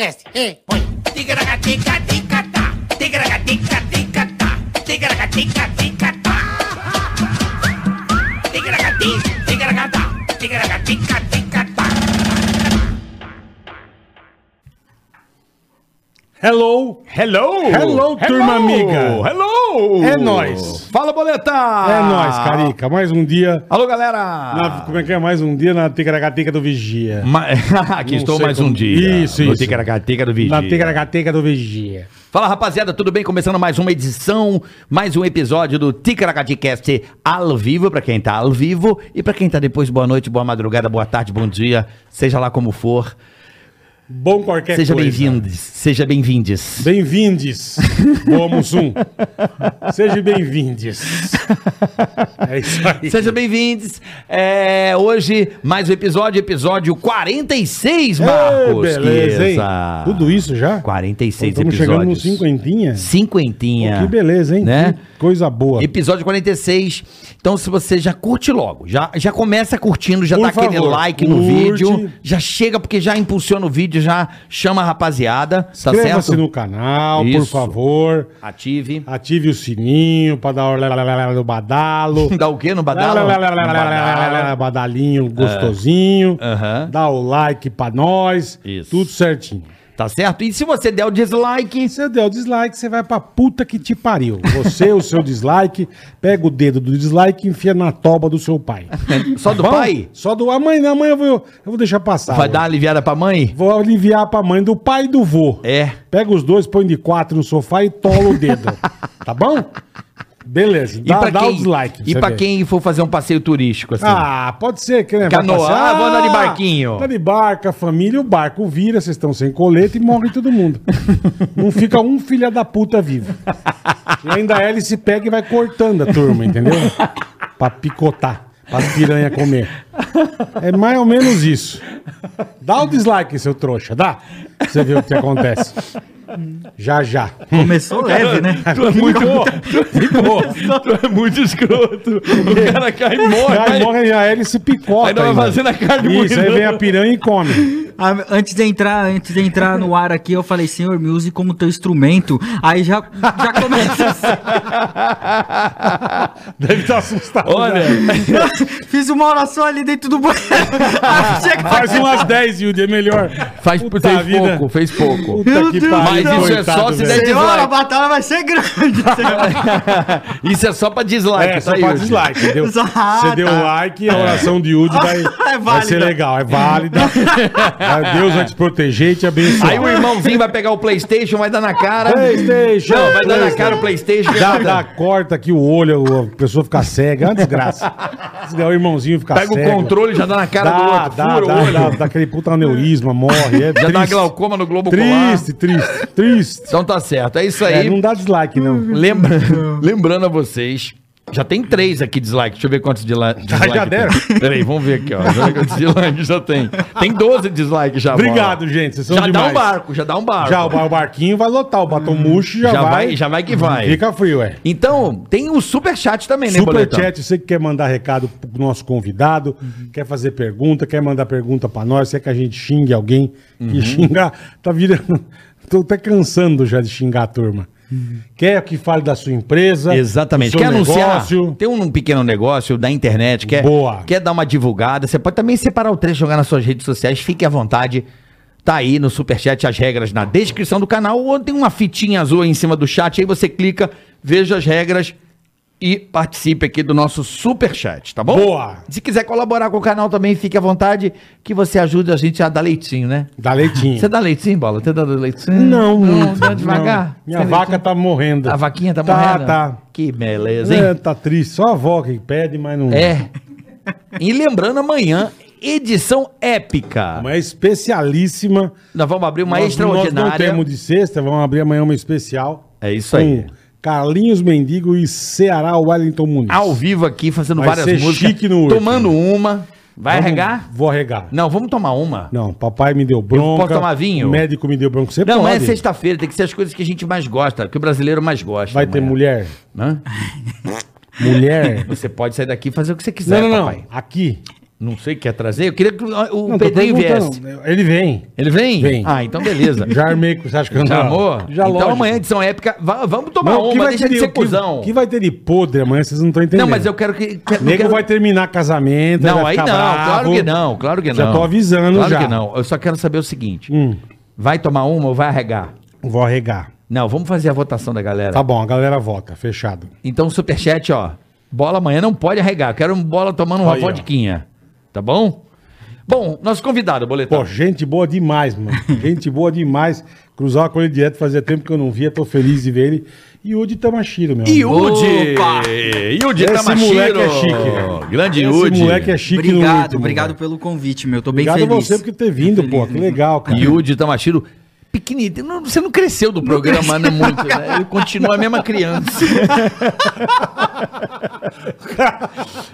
Ticaracast. Ei, põe. Ticaracatica-ticatá, ticaracatica-ticatá, ticaracatica-ticatá. Ticaracati, ticaracatá, Hello! Hello! Hello, turma amiga. Hello! É nóis. Fala, boleta! É nóis, Carica. Mais um dia. Alô, galera! na- como é que é? Mais um dia na Ticaracateca do Vigia. Ma- Aqui Não estou mais como- um dia. Isso, no isso. Ticaracateca do Vigia. Na Ticaracateca do Vigia. Fala, rapaziada, tudo bem? Começando mais uma edição, mais um episódio do Ticaracaticast ao vivo, pra quem tá ao vivo. E pra quem tá depois, boa noite, boa madrugada, boa tarde, bom dia, seja lá como for. Bom qualquer seja coisa. bem-vindos, seja bem-vindes. Bem-vindes. Boa, Mussum. Seja bem-vindes. É isso aí. Sejam bem-vindos. É, hoje, mais um episódio, episódio 46, Marcos. Ei, beleza, hein? Tudo isso já? 46 Estamos episódios. chegando nos cinquentinha. Cinquentinha. Que beleza, hein? Né? Que coisa boa. Episódio 46. Então, se você já curte logo, já, já começa curtindo, já Por dá aquele favor, like no curte. vídeo, já chega porque já impulsiona o vídeo, já chama a rapaziada, tá Inscreva-se certo? no canal, por Isso. favor. Ative. Ative o sininho pra dar o do badalo. Dá o quê no badalo? Badalinho gostosinho. Aham. Dá o like pra nós. Isso. Tudo certinho. Tá certo? E se você der o dislike, Se você der o dislike, você vai pra puta que te pariu. Você, o seu dislike, pega o dedo do dislike e enfia na toba do seu pai. só do Bom? pai, Só do. Amanhã, amanhã eu vou, eu vou deixar passar. vai hoje. dar uma aliviada pra mãe? Vou aliviar pra mãe do pai e do vô. É. Pega os dois, põe de quatro no sofá e tola o dedo. tá bom? Beleza. E Dá, pra dá quem, o dislike. e pra quem for fazer um passeio turístico, assim. Ah, pode ser que né, Canoa, ah, vou andar de barquinho. Tá de barco, a família, o barco vira, vocês estão sem colete e morre todo mundo. Não fica um filho da puta vivo. E ainda a hélice pega e vai cortando a turma, entendeu? Pra picotar, pra piranha comer. É mais ou menos isso. Dá o dislike, seu trouxa, dá. Pra você ver o que acontece. Já, já. Começou leve, né? Tu é muito, tu é muito escroto. O cara cai e morre. Aí aí- morre a hélice picota. Aí ainda. fazendo a carne Isso, aí vem a piranha e come. Ah, Antes de entrar, antes de entrar no ar aqui, eu falei, senhor, me use como teu instrumento. Aí já, já começa assim. Deve estar assustado. Olha, já. Fiz uma oração ali dentro do banheiro. Chega- Faz umas 10, Yudi, é melhor. faz, Puta fez vida. pouco, fez pouco. Puta que. Mas isso é só se der Senhor, a dislike. batalha vai ser grande. Isso é só pra dislike, É, só tá, pra Yuri? dislike, entendeu? Ah, Você deu like e a oração de Yudi vai, É vai ser legal, é válida. Vai- Deus vai te proteger e te abençoar. Aí o irmãozinho vai pegar o Playstation, vai dar na cara. Playstation, Não, vai dar na cara o Playstation. Dá, dá, corta aqui o olho, a pessoa fica cega, é uma desgraça. Se o irmãozinho ficar Pega cego. O controle, já dá na cara do outro, dá, fura dá, o olho. dá, dá aquele puta aneurisma, morre. É Já triste. dá glaucoma no globo. Triste, triste, triste. Então tá certo, é isso É, aí. não dá dislike, não. Lembra, lembrando a vocês, já tem três aqui dislike. Deixa eu ver quantos dislike. já tem. deram? Peraí, vamos ver aqui, ó. Deixa eu ver quantos dislike já tem. Tem 12 dislikes já. Obrigado, bola. gente. Vocês são Já dá demais. um barco, já dá um barco. Já o bar- o barquinho vai lotar, o batom murcho já, já vai. vai, já vai que vai. Fica frio, é. Então, tem o superchat também, né, Super Boletão? chat, você que quer mandar recado pro nosso convidado, quer fazer pergunta, quer mandar pergunta pra nós, quer que a gente xingue alguém, Uhum. que xingar, tá virando, tô até cansando já de xingar a turma. Quer que fale da sua empresa, Exatamente. Quer anunciar? negócio, Tem um pequeno negócio da internet, quer, Boa. quer dar uma divulgada. Você pode também separar o trecho, jogar nas suas redes sociais. Fique à vontade. Tá aí no Superchat as regras na descrição do canal. Ou tem uma fitinha azul aí em cima do chat. Aí você clica, veja as regras e participe aqui do nosso Superchat, tá bom? Boa. Se quiser colaborar com o canal também, fique à vontade, que você ajuda a gente a dar leitinho, né? dá leitinho. Você dá leitinho, Bola? Você dá leitinho? Não, muito. Dá devagar? Não. Minha vaca leitinho? tá morrendo. A vaquinha tá Tá, morrendo? tá. Que beleza, hein? É, tá triste. Só a avó que pede, mas não. É. E lembrando, amanhã, edição épica. Uma especialíssima. Nós vamos abrir uma Nós- extraordinária. Nós não temos de sexta, vamos abrir amanhã uma especial. É isso aí. Com Carlinhos Mendigo e Ceará Wellington Muniz. Ao vivo aqui, fazendo Vai várias ser músicas. chique no último. tomando uma. Vai Vamos- arregar? Vou arregar. Não, vamos tomar uma. Não, papai me deu bronca. posso tomar vinho? O médico me deu bronca. Você Não, pode. é sexta-feira, tem que ser as coisas que a gente mais gosta, que o brasileiro mais gosta. Vai ter amanhã. mulher. Hã? Mulher. Você pode sair daqui e fazer o que você quiser, não, não, não. papai. Aqui. Não sei o que quer trazer. Eu queria que o o Não, Pedrinho viesse. Ele vem. Ele vem? Vem. Ah, então beleza. Já armei com você acha que eu não Já amou? Já então lógico. amanhã, edição épica, va- vamos tomar Não, o que uma, vai deixa ter de ser o que- cuzão. O que vai ter de podre amanhã, vocês não estão entendendo. Não, mas eu quero que... que eu Nego quero- vai terminar casamento. Não, vai aí não, ficar bravo. claro que não, claro que não. Já tô avisando claro já. que não. Eu só quero saber o seguinte. Hum, Vai tomar uma ou vai arregar? vou arregar. Não, vamos fazer a votação da galera. Tá bom, a galera vota. Fechado. Então, superchat, ó. Bola amanhã não pode arregar. Quero um bola tomando uma Aí, ó. vodquinha. Tá bom? Bom, nosso convidado, boletão. Pô, gente boa demais, mano. gente boa demais. Cruzar com ele direto, fazia tempo que eu não via. Tô feliz de ver ele. E de Tamashiro, meu. amigo. Yudi! Opa! Yudi Esse Tamashiro! moleque é chique. Grande Esse Yudi. moleque é chique no Obrigado, último, obrigado velho. pelo convite, meu. Tô bem Obrigado a feliz. você por ter vindo, pô. Que legal, cara. Yudi Tamashiro. Pequenininho. Não- Você não cresceu do programa, né, muito, né? Ele continua a mesma criança.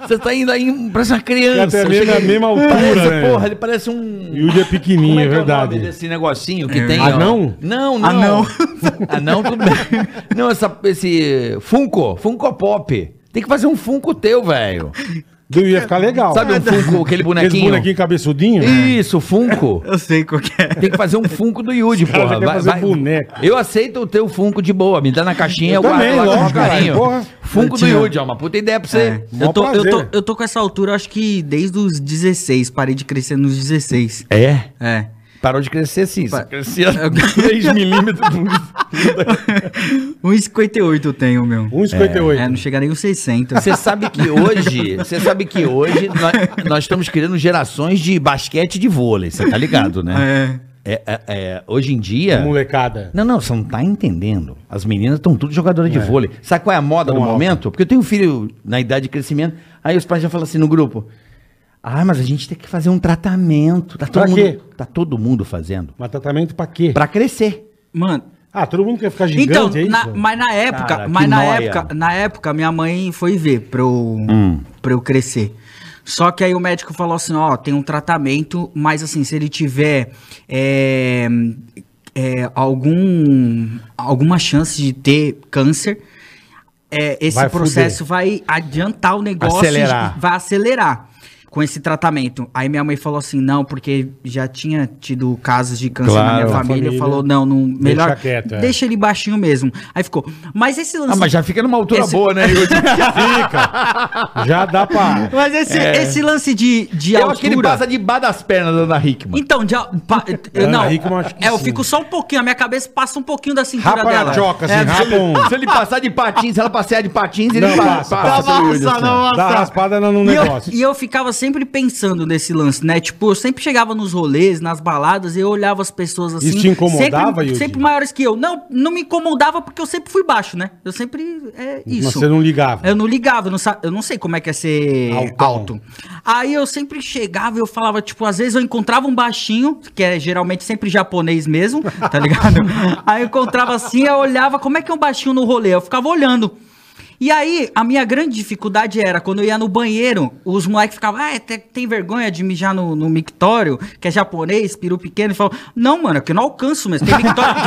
Você tá indo aí, parece uma criança. Até Chega- a mesma altura, parece, né? Porra, ele parece um... Yudi é pequenininho, Como é o verdade. desse negocinho que tem, ó? Anão? Não, não. Anão. Anão, tudo bem. Não, essa, esse Funko, Funko Pop. Tem que fazer um Funko teu, velho. Deu, ia ficar legal. Sabe um Funko, aquele Aquele bonequinho? bonequinho cabeçudinho? Isso, Funko. Eu sei qual que é. Tem que fazer um Funko do Yudi, porra. quer fazer boneco. Eu aceito o teu Funko de boa. Me dá na caixinha, eu, Eu também, guardo lá com carinho. porra. Funko do Yudi, ó. Uma puta ideia pra você. É. Eu, tô, eu, tô, eu tô com essa altura, acho que desde os 16. Parei de crescer nos 16. É? É. Parou de crescer sim. Pa- crescia 3 milímetros. 1,58 eu tenho, meu. 1,58. É, não chega nem os 60. Você sabe que hoje, você sabe que hoje nós, nós estamos criando gerações de basquete de vôlei, você tá ligado, né? É. É, é, é, hoje em dia. Molecada. Não, não, você não tá entendendo. As meninas estão tudo jogadoras de vôlei. Sabe qual é a moda Tão do alta. momento? Porque eu tenho um filho na idade de crescimento. Aí os pais já falam assim no grupo: Ah, mas a gente tem que fazer um tratamento. Tá todo, Pra mundo, quê? tá todo mundo fazendo. Mas tratamento pra quê? Pra crescer. Mano, Ah, todo mundo quer ficar gigante, então, é isso? na- mas na época, Cara, mas na nóia. época, na época, minha mãe foi ver pra eu, Hum. pra eu crescer. Só que aí o médico falou assim, ó, tem um tratamento, mas assim, se ele tiver é, é, algum, alguma chance de ter câncer, é, esse Vai processo vai adiantar o negócio, Acelerar. e vai acelerar com esse tratamento. Aí minha mãe falou assim, não, porque já tinha tido casos de câncer na Claro, minha a família, família. falou, não, não, melhor, quieto, é. deixa ele baixinho mesmo. Aí ficou, mas esse lance... Ah, mas já fica numa altura Esse- boa, né, Yudi? Fica. Já dá pra... Mas esse, esse lance de, de Eu acho que ele altura... passa debaixo das pernas da Ana Hickman. Então, de, pa- eu, Ana não, Hickman, acho que é, eu sim. fico só um pouquinho, a minha cabeça passa um pouquinho da cintura Rapa dela. na choca, assim, É, rapa um... Se ele passar de patins, se ela passear de patins, ele Não, passa. passa, passa, E eu, negócio. e eu ficava sempre pensando nesse lance, né? Tipo, eu sempre chegava nos rolês, nas baladas, e eu olhava as pessoas assim. Isso te incomodava, sempre, sempre maiores que eu. Não, não me incomodava porque eu sempre fui baixo, né? Eu sempre. É isso. Mas você não ligava. Eu não ligava, eu não, eu não sei como é que é ser Altão. alto. Aí eu sempre chegava e eu falava, tipo, às vezes eu encontrava um baixinho, que é geralmente sempre japonês mesmo, tá ligado? Aí eu encontrava assim, eu olhava, como é que é um baixinho no rolê? Eu ficava olhando. E aí, a minha grande dificuldade era, quando eu ia no banheiro, os moleques ficavam, ah, tem, tem vergonha de mijar no, no mictório, que é japonês, peru pequeno, e falavam, não, mano, é que eu não alcanço mesmo, tem mictório...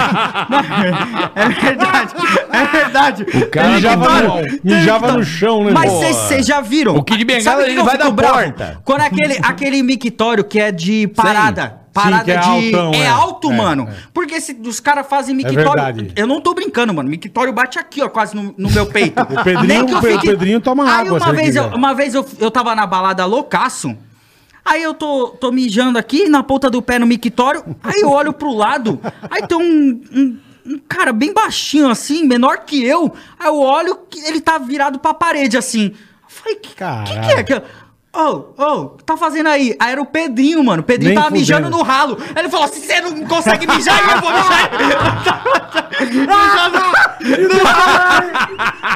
É verdade, é verdade. O cara Mijava, no, mijava no chão, né? Mas vocês já viram? O Kid Bengala, Sabe o que ele vai fico da bravo? porta. Quando aquele, aquele mictório que é de parada. Sim, Parada que é de. altão, é, é. alto, É, mano. é. Porque se os caras fazem mictório. verdade. eu não tô brincando, mano. Mictório bate aqui, ó, quase no, no meu peito. O Pedrinho- que eu o o Pedrinho toma Aí água, Uma vez, eu, uma vez eu, eu tava na balada loucaço. Aí eu tô, tô mijando aqui, na ponta do pé no mictório. Aí eu olho pro lado. Aí tem um, um, um cara bem baixinho assim, menor que eu. Aí eu olho que ele tá virado pra parede assim. Eu falei, que, que, que é Caralho. Ô, ô, o que tá fazendo aí? Aí era o Pedrinho, mano. O Pedrinho Nem tava mijando fudendo. no ralo. Aí ele falou assim: você não consegue mijar eu vou mijar.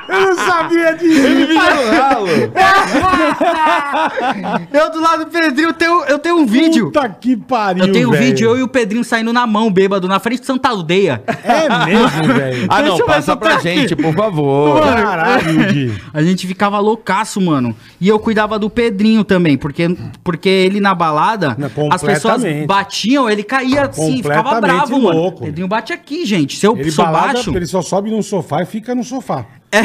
Eu não sabia disso. Ele eu do lado do Pedrinho, eu tenho, eu tenho um vídeo. Puta que pariu, Eu tenho um velho. vídeo, eu e o Pedrinho saindo na mão, bêbado, na frente de Santa Aldeia. É mesmo, velho. Ah, não, eu passa se eu pra aqui. gente, por favor. Caralho, Di. A gente ficava loucaço, mano. E eu cuidava do Pedrinho também, porque, porque ele na balada, Não, as pessoas batiam, ele caía assim, ficava Completamente bravo, louco. mano. Pedrinho bate aqui, gente. Se eu Ele sou balada, baixo. ele só sobe num sofá e fica no sofá. É.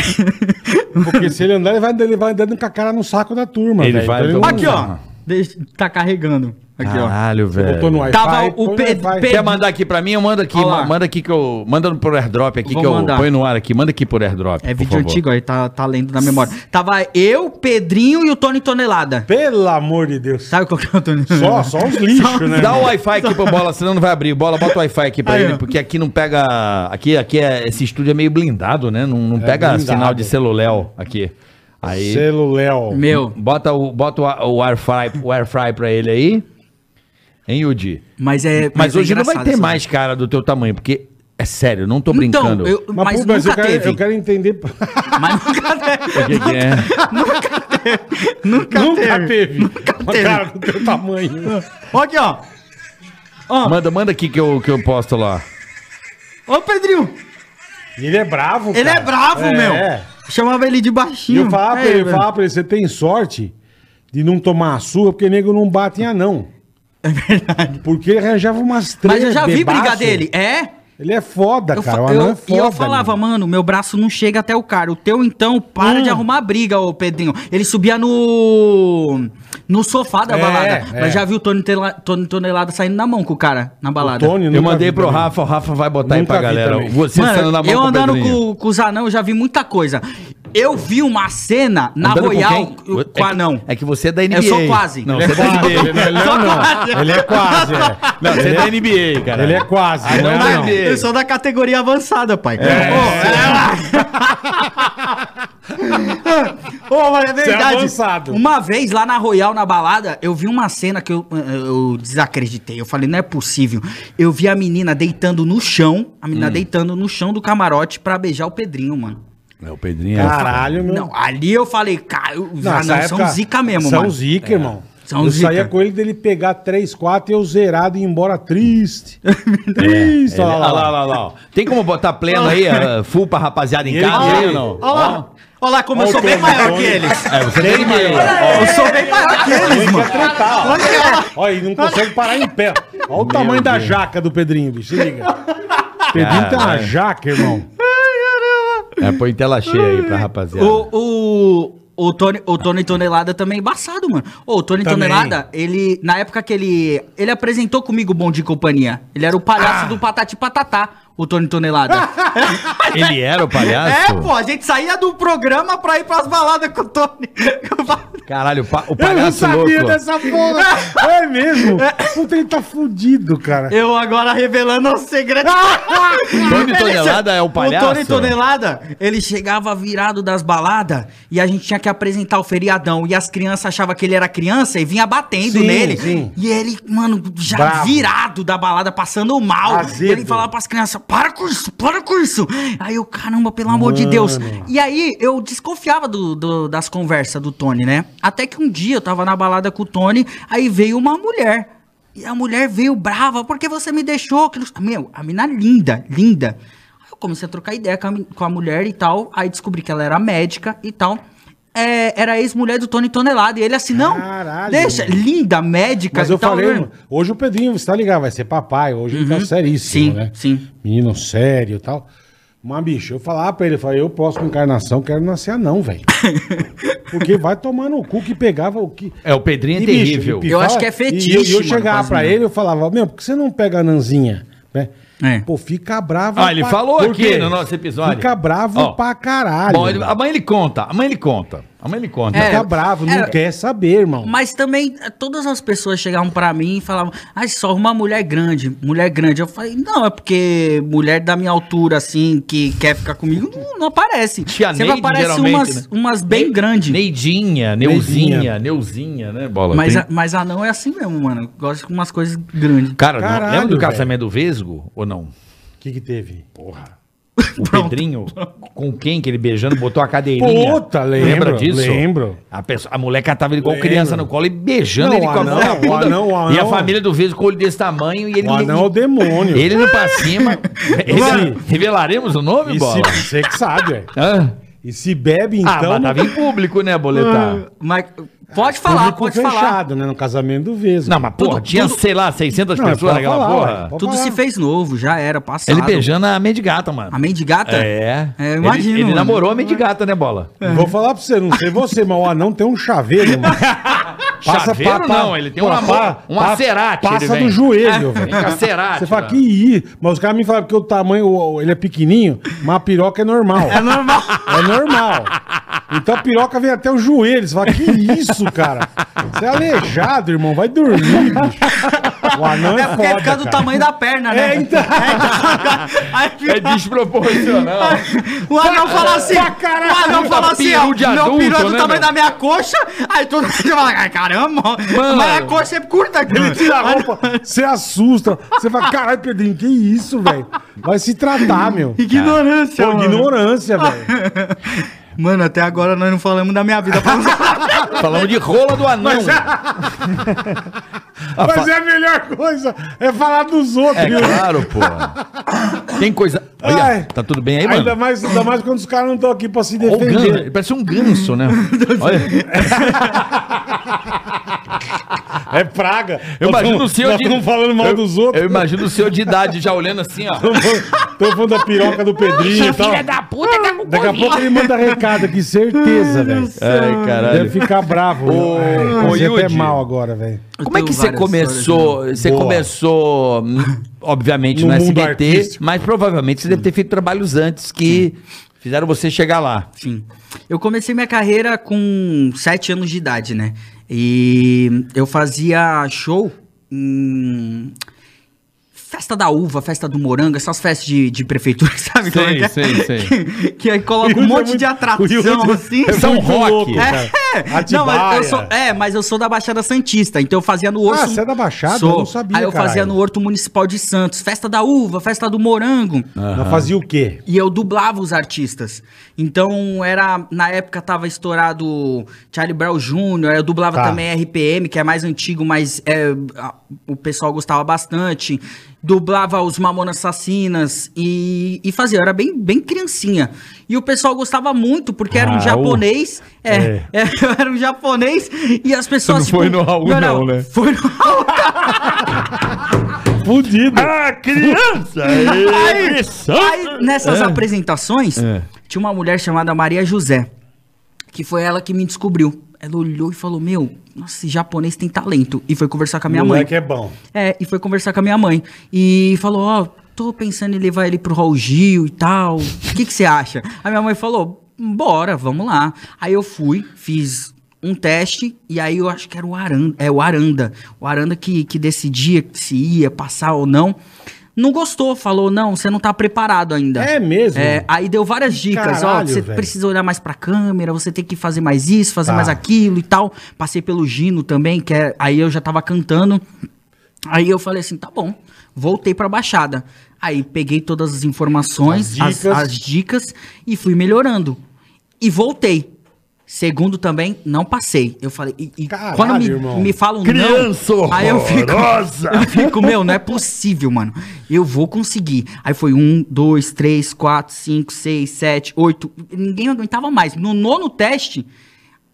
Porque se ele andar, ele vai, ele vai andando com a cara no saco da turma, Ele velho. vai Então tomar- Aqui, ó. Deixa, tá carregando. Aqui, ó. Caralho, Botou no velho. Tava o Pedro- Quer mandar aqui pra mim? Eu mando aqui. Ma- Manda aqui que eu. Manda por airdrop aqui Vou que eu mandar. ponho no ar aqui. Manda aqui por airdrop. É por vídeo favor. antigo, aí tá, tá lendo na memória. Tava eu, Pedrinho e o Tony Tonelada. Pelo amor de Deus. Sabe qual que é o Tony Só, só os lixos, né? Dá o? Wi-Fi aqui pro bola, senão não vai abrir. Bola, bota o Wi-Fi aqui pra Aí, ele, ó. porque aqui não pega. Aqui, aqui é, esse estúdio é meio blindado, né? Não, não pega blindado. sinal de celuléu aqui. Aí. Celuléu. Meu, Bota o, bota o, o AirFry, o AirFry pra ele aí. Hein, Yudi? mas é. Mas, é hoje não vai ter essa- mais cara do teu tamanho, porque. É sério, não tô Então, brincando. eu, Mas, mas, pô, mas eu, nunca quero, teve. eu quero entender. Mas nunca teve. O que, que é? Nunca, Nunca teve. teve. Nunca Uma teve. cara do teu tamanho. Aqui, ó. Ó, Manda, manda aqui que eu, que eu posto lá. o Pedrinho. Ele é bravo, Ele cara. é bravo, É. meu. Chamava ele de baixinho. eu falava pra É, ele, eu falava pra ele, você tem sorte de não tomar a sua, porque nego não bate em anão. É verdade. Porque ele arranjava umas três Mas eu já vi bebaço. briga dele. É? Ele é foda, Eu, cara. O anão eu- é e foda. eu falava, meu. mano, meu braço não chega até o cara. O teu, então, para Hum. de arrumar briga, ô Pedrinho. Ele subia no. no sofá da É, balada. é. Mas já viu o Tony, Tela- Tony Tonelada saindo na mão com o cara na balada. Tony Eu mandei vi pro também. Rafa, o Rafa vai botar Nunca aí pra vi galera. também. Você Mano, na mão eu com o andando com, com os anão, eu já vi muita coisa. Eu vi uma cena na Andando com Royal com, É que- anão. É que você é da NBA. Eu sou quase. Não, Ele você é é da quase, NBA. ele não é não. Ele é quase, é. Não, você é da NBA, cara. Ele é quase, Ah, não é não, não. não. Eu sou da categoria avançada, pai. Ô, Ô, mas é verdade. avançado. Uma vez lá na Royal, na balada, eu vi uma cena que eu, eu desacreditei. Eu falei, não é possível. Eu vi a menina deitando no chão, a Hum. menina deitando no chão do camarote pra beijar o Pedrinho, mano. É, o Pedrinho é... Caralho, meu. Não, ali eu falei, cara, os Nessa anãos são zica mesmo, são mano. zica, irmão. São eu zica. saía com ele dele pegar 3, 4 e eu zerado e ir embora triste. triste, Ele- olha lá. olha lá, olha lá. Tem como botar pleno aí, uh, full pra rapaziada em E ele casa ou não? Olha lá, olha lá como eu Olha sou bem maior que eles. É, você tem NBA. Eu sou bem maior que eles, Ele mano. quer tretar, ó. Olha, ele não consegue parar em pé. Olha o tamanho da jaca do Pedrinho, bicho. Se liga. Pedrinho tem uma jaca, irmão. É, põe tela cheia aí pra rapaziada. O, o, o, Tony, o Tony Tonelada também é embaçado, mano. Ô, o Tony Também. Tonelada, ele, na época que ele, ele apresentou comigo o Bom de Companhia. Ele era o palhaço Ah. do Patati Patatá, o Tony Tonelada. Ele era o palhaço? é, pô, a gente saía do programa pra ir pras baladas com o Tony. Caralho, o, pa- o Eu não palhaço sabia louco. dessa porra. É mesmo? Puta, ele tá fudido, cara. Eu agora revelando o segredo. Tony Tonelada é o palhaço? O Tony Tonelada, ele chegava virado das baladas e a gente tinha que apresentar o feriadão. E as crianças achavam que ele era criança e vinha batendo Sim, nele. sim. E ele, mano, já Bravo. virado da balada, passando mal. Azedo. Ele falava pras crianças: para com isso, para com isso. Aí eu, caramba, pelo amor de Deus. Mano. E aí eu desconfiava do, do- das conversas do Tony, né? Até que um dia eu tava na balada com o Tony, aí veio uma mulher. E a mulher veio brava, porque você me deixou? Meu, a mina linda, linda. Aí eu comecei a trocar ideia com a, com a mulher e tal. Aí descobri que ela era médica e tal. É, era a ex-mulher do Tony Tonelado. E ele assim, não, Caralho, deixa, linda, médica Mas eu tal, falei, né? mano, hoje o Pedrinho, você tá ligado, vai ser papai. Hoje ele tá seríssimo, Sim, né? sim. Menino sério e tal. Mas, bicho, eu falava pra ele, eu falei, eu, próxima encarnação, quero nascer anão, velho. Porque vai tomar no cu que pegava o que. É, o Pedrinho é E, bicho, terrível. Eu acho que é fetiche, eu, e eu mano, chegava pra não. ele, eu falava, meu, por que você não pega a nanzinha? Né? É. Pô, fica bravo. Ah, ele falou Por aqui no nosso episódio. Fica bravo Ó, pra caralho. Bom, ele- mano. a mãe ele conta, a mãe ele conta. A mãe ele conta. É, Fica bravo, não é- quer saber, irmão. Mas também, todas as pessoas chegavam pra mim e falavam, ah, só uma mulher grande, mulher grande. Eu falei, não, é porque mulher da minha altura, assim, que quer ficar comigo, não, não aparece. Tia Sempre Neide, aparece umas, né? umas bem grandes. Neidinha, Neuzinha, Neuzinha, né, Bola? Mas, Tem- a, mas a não é assim mesmo, mano. Gosto de umas coisas grandes. Cara, não- Caralho, lembra do casamento do Vesgo ou não? O que que teve? Porra. O Pedrinho, com quem que ele beijando, botou a cadeirinha. Puta, lembro, Lembra disso? lembro. A, pessoa, a mulher catava ele igual Lembro. criança no colo e beijando Não, ele com a mão anão, anão, o E a anão- família do Vesgo com o olho desse tamanho e ele... O anão é o demônio. Ele indo pra cima. Revelaremos o nome, E Bola? você que sabe, é. Hã? E se bebe, Ah, então. mas tava em público, né, Boletar? Mas pode falar, pode fechado, falar. né? No casamento do Vesgo. Não, mas porra, Tudo- tinha, tudo- sei lá, 600 Não, pessoas pode naquela falar, porra. ué. Pode Tudo falar. se fez novo, já era, passado. Ele beijando a mendigata, mano. A mendigata? É. É, eu imagino, Ele, ele namorou a mendigata, né, Bola? Vou falar pra você, não sei você, mas o anão tem um chaveiro, mano. Chaveiro pa- não, ele tem uma, pa- um pa-. Passa do joelho, velho. Vem com acerate. Você fala que ir. Mas os caras me falam que o tamanho, ele é pequenininho, mas a piroca é normal. É normal. É normal. Então a piroca vem até o joelho. Você fala, que isso, cara? Você é aleijado, irmão. Vai dormir, bicho. O anão é, É porque foda, fica do tamanho da perna, né? É, então. Aí É fica- desproporcional. O anão fala assim, o anão fala assim, ó, Peru de meu adulto, peru é do né, tamanho meu? da minha coxa, aí todo mundo fala, ai, caramba, Mano. mas a coxa é curta. Ele tira a roupa, você assusta. Você fala, caralho, Pedrinho, que isso, velho? Vai se tratar, meu. Ignorância, Pô, mano. ignorância, velho. Mano, até agora nós não falamos da minha vida. Falando de rola do anão. Mas é a melhor coisa é falar dos outros. É viu? claro, pô. Tem coisa. Olha, Ai. tá tudo bem aí, Ainda mano? mais, ainda mais quando os caras não estão aqui pra se defender. parece um ganso, né? Olha, É praga. eu imagino o senhor de. falando mal eu, dos outros. Eu imagino o senhor de idade já olhando assim, ó. Tô falando da piroca do Pedrinho e tal. Filha da puta, tá com Daqui a pouco ele manda recado aqui, certeza, velho. Ai, caralho. Deve ficar bravo. Ô, é, ô, até mal agora, velho. Como é que você começou? Você Boa. começou, obviamente, No no, SBT, artístico. mas provavelmente você deve ter feito trabalhos antes que fizeram você chegar lá. Sim. Eu comecei minha carreira com sete anos de idade, né? E eu fazia show em festa da uva, festa do morango, essas festas de, de prefeitura, sabe? é que é? sei, sei. Que, que aí coloca um é monte muito- de atração, assim. é São Roque. louco, cara. Não, mas eu sou, é, mas eu sou da Baixada Santista, então eu fazia no Horto. Ah, você é da Baixada? Sou. Eu não sabia, Aí eu fazia caralho. no Horto Municipal de Santos, festa da uva, festa do morango. Mas fazia o quê? E eu dublava os artistas. Então, era. Na época tava estourado Charlie Brown Jr., eu dublava Tá. também RPM, que é mais antigo, mas é, a- o pessoal gostava bastante. Dublava os Mamonas Assassinas e, e fazia. Eu era bem, bem criancinha. E o pessoal gostava muito, porque era Ah, um o- japonês. É, É. é, eu era um japonês e as pessoas. Não foi no Raul, não, né? Foi no Raul. Fudido. Ah, criança! Aí, aí, nessas É. apresentações, É. tinha uma mulher chamada Maria José, que foi ela que me descobriu. Ela olhou e falou: Meu, nossa, esse japonês tem talento. E foi conversar com a minha Moleque mãe. é bom. É, e foi conversar com a minha mãe. E falou: Ó, tô pensando em levar ele pro Raul Gil e tal. O que que você acha? A minha mãe falou: Bora, vamos lá. Aí eu fui, fiz um teste, e aí eu acho que era o Aranda. É, o Aranda. O Aranda que, que decidia se ia passar ou não. Não gostou, falou: Não, você não tá preparado ainda. É mesmo? É, aí deu várias dicas, ó, Caralho, você velho. precisa olhar mais pra câmera, você tem que fazer mais isso, fazer Tá. mais aquilo e tal. Passei pelo Gino também, que é, aí eu já tava cantando. Aí eu falei assim, tá bom. Voltei pra Baixada. Aí peguei todas as informações, As as dicas. as dicas e fui melhorando. E voltei. Segundo também, não passei. Eu falei, e, e Caralho, quando me, irmão. me falam Criança não, aí eu fico, eu fico, meu, não é possível, mano. Eu vou conseguir. Aí foi um, dois, três, quatro, cinco, seis, sete, oito. Ninguém aguentava mais. No nono teste,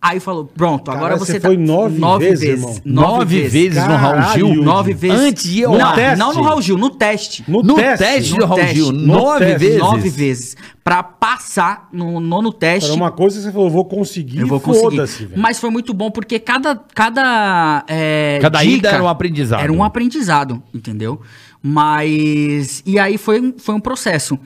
aí falou, pronto, agora Caralho, você, você foi nove vezes, irmão? Nove vezes no Raul Caralho, Gil? Nove vezes. Antes de ir ao não, teste? não no Raul Gil, no teste. No, No teste. teste, No do Raul teste. Gil, No nove teste. vezes. Nove vezes. Pra passar no nono teste. Era uma coisa que você falou, vou conseguir. Eu vou conseguir. Mas foi muito bom porque cada. Cada, é, Cada ida era um aprendizado. Era um aprendizado, entendeu? Mas. E aí foi, foi um processo.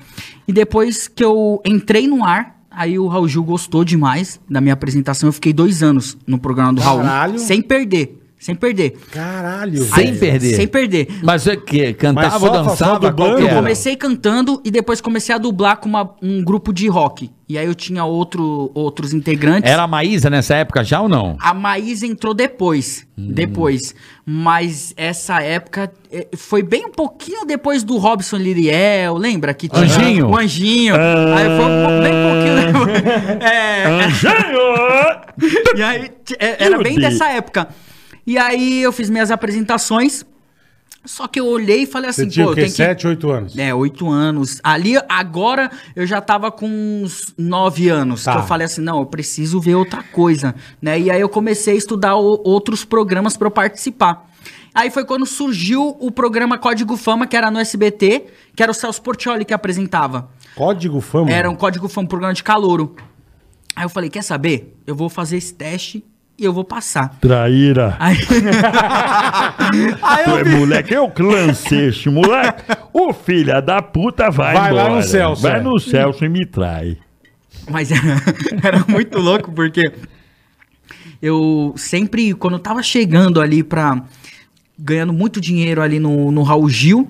E depois que eu entrei no ar, aí o Raul Gil gostou demais da minha apresentação. Eu fiquei dois anos no programa do Caralho. Raul. Sem perder. Sem perder. Caralho, Sem velho. perder. Sem perder. Mas você que cantava Mas só- dançava? dublando? Qual que Eu comecei cantando e depois comecei a dublar com uma- um grupo de rock. E aí eu tinha outro, outros integrantes. Era a Maísa nessa época já ou não? A Maísa entrou depois. Hum. Depois. Mas essa época eh, foi bem um pouquinho depois do Robson Liriel, lembra? Que tinha Anjinho? O Anjinho. Aí foi um bem pouquinho depois. É, e aí eh, era bem dessa época. E aí eu fiz minhas apresentações. Só que eu olhei e falei Você assim, tinha pô, o eu quê? tenho que. Sete, oito anos? É, oito anos. Ali, agora, eu já tava com uns nove anos. Tá. Que eu falei assim, não, eu preciso ver outra coisa, né? E aí eu comecei a estudar o- outros programas pra eu participar. Aí foi quando surgiu o programa Código Fama, que era no SBT, que era o Celso Portioli que apresentava. Código Fama? Era um Código Fama, um programa de calouro. Aí eu falei, quer saber? Eu vou fazer esse teste e eu vou passar. Traíra. Aí, aí Tu eu é vi. moleque, eu lancei esse moleque. Ô filha da puta, vai, Vai lá embora. no Celso, Vai é. no Celso e me trai. Mas era, era muito louco porque eu sempre, quando eu tava chegando ali pra. ganhando muito dinheiro ali no, no Raul Gil,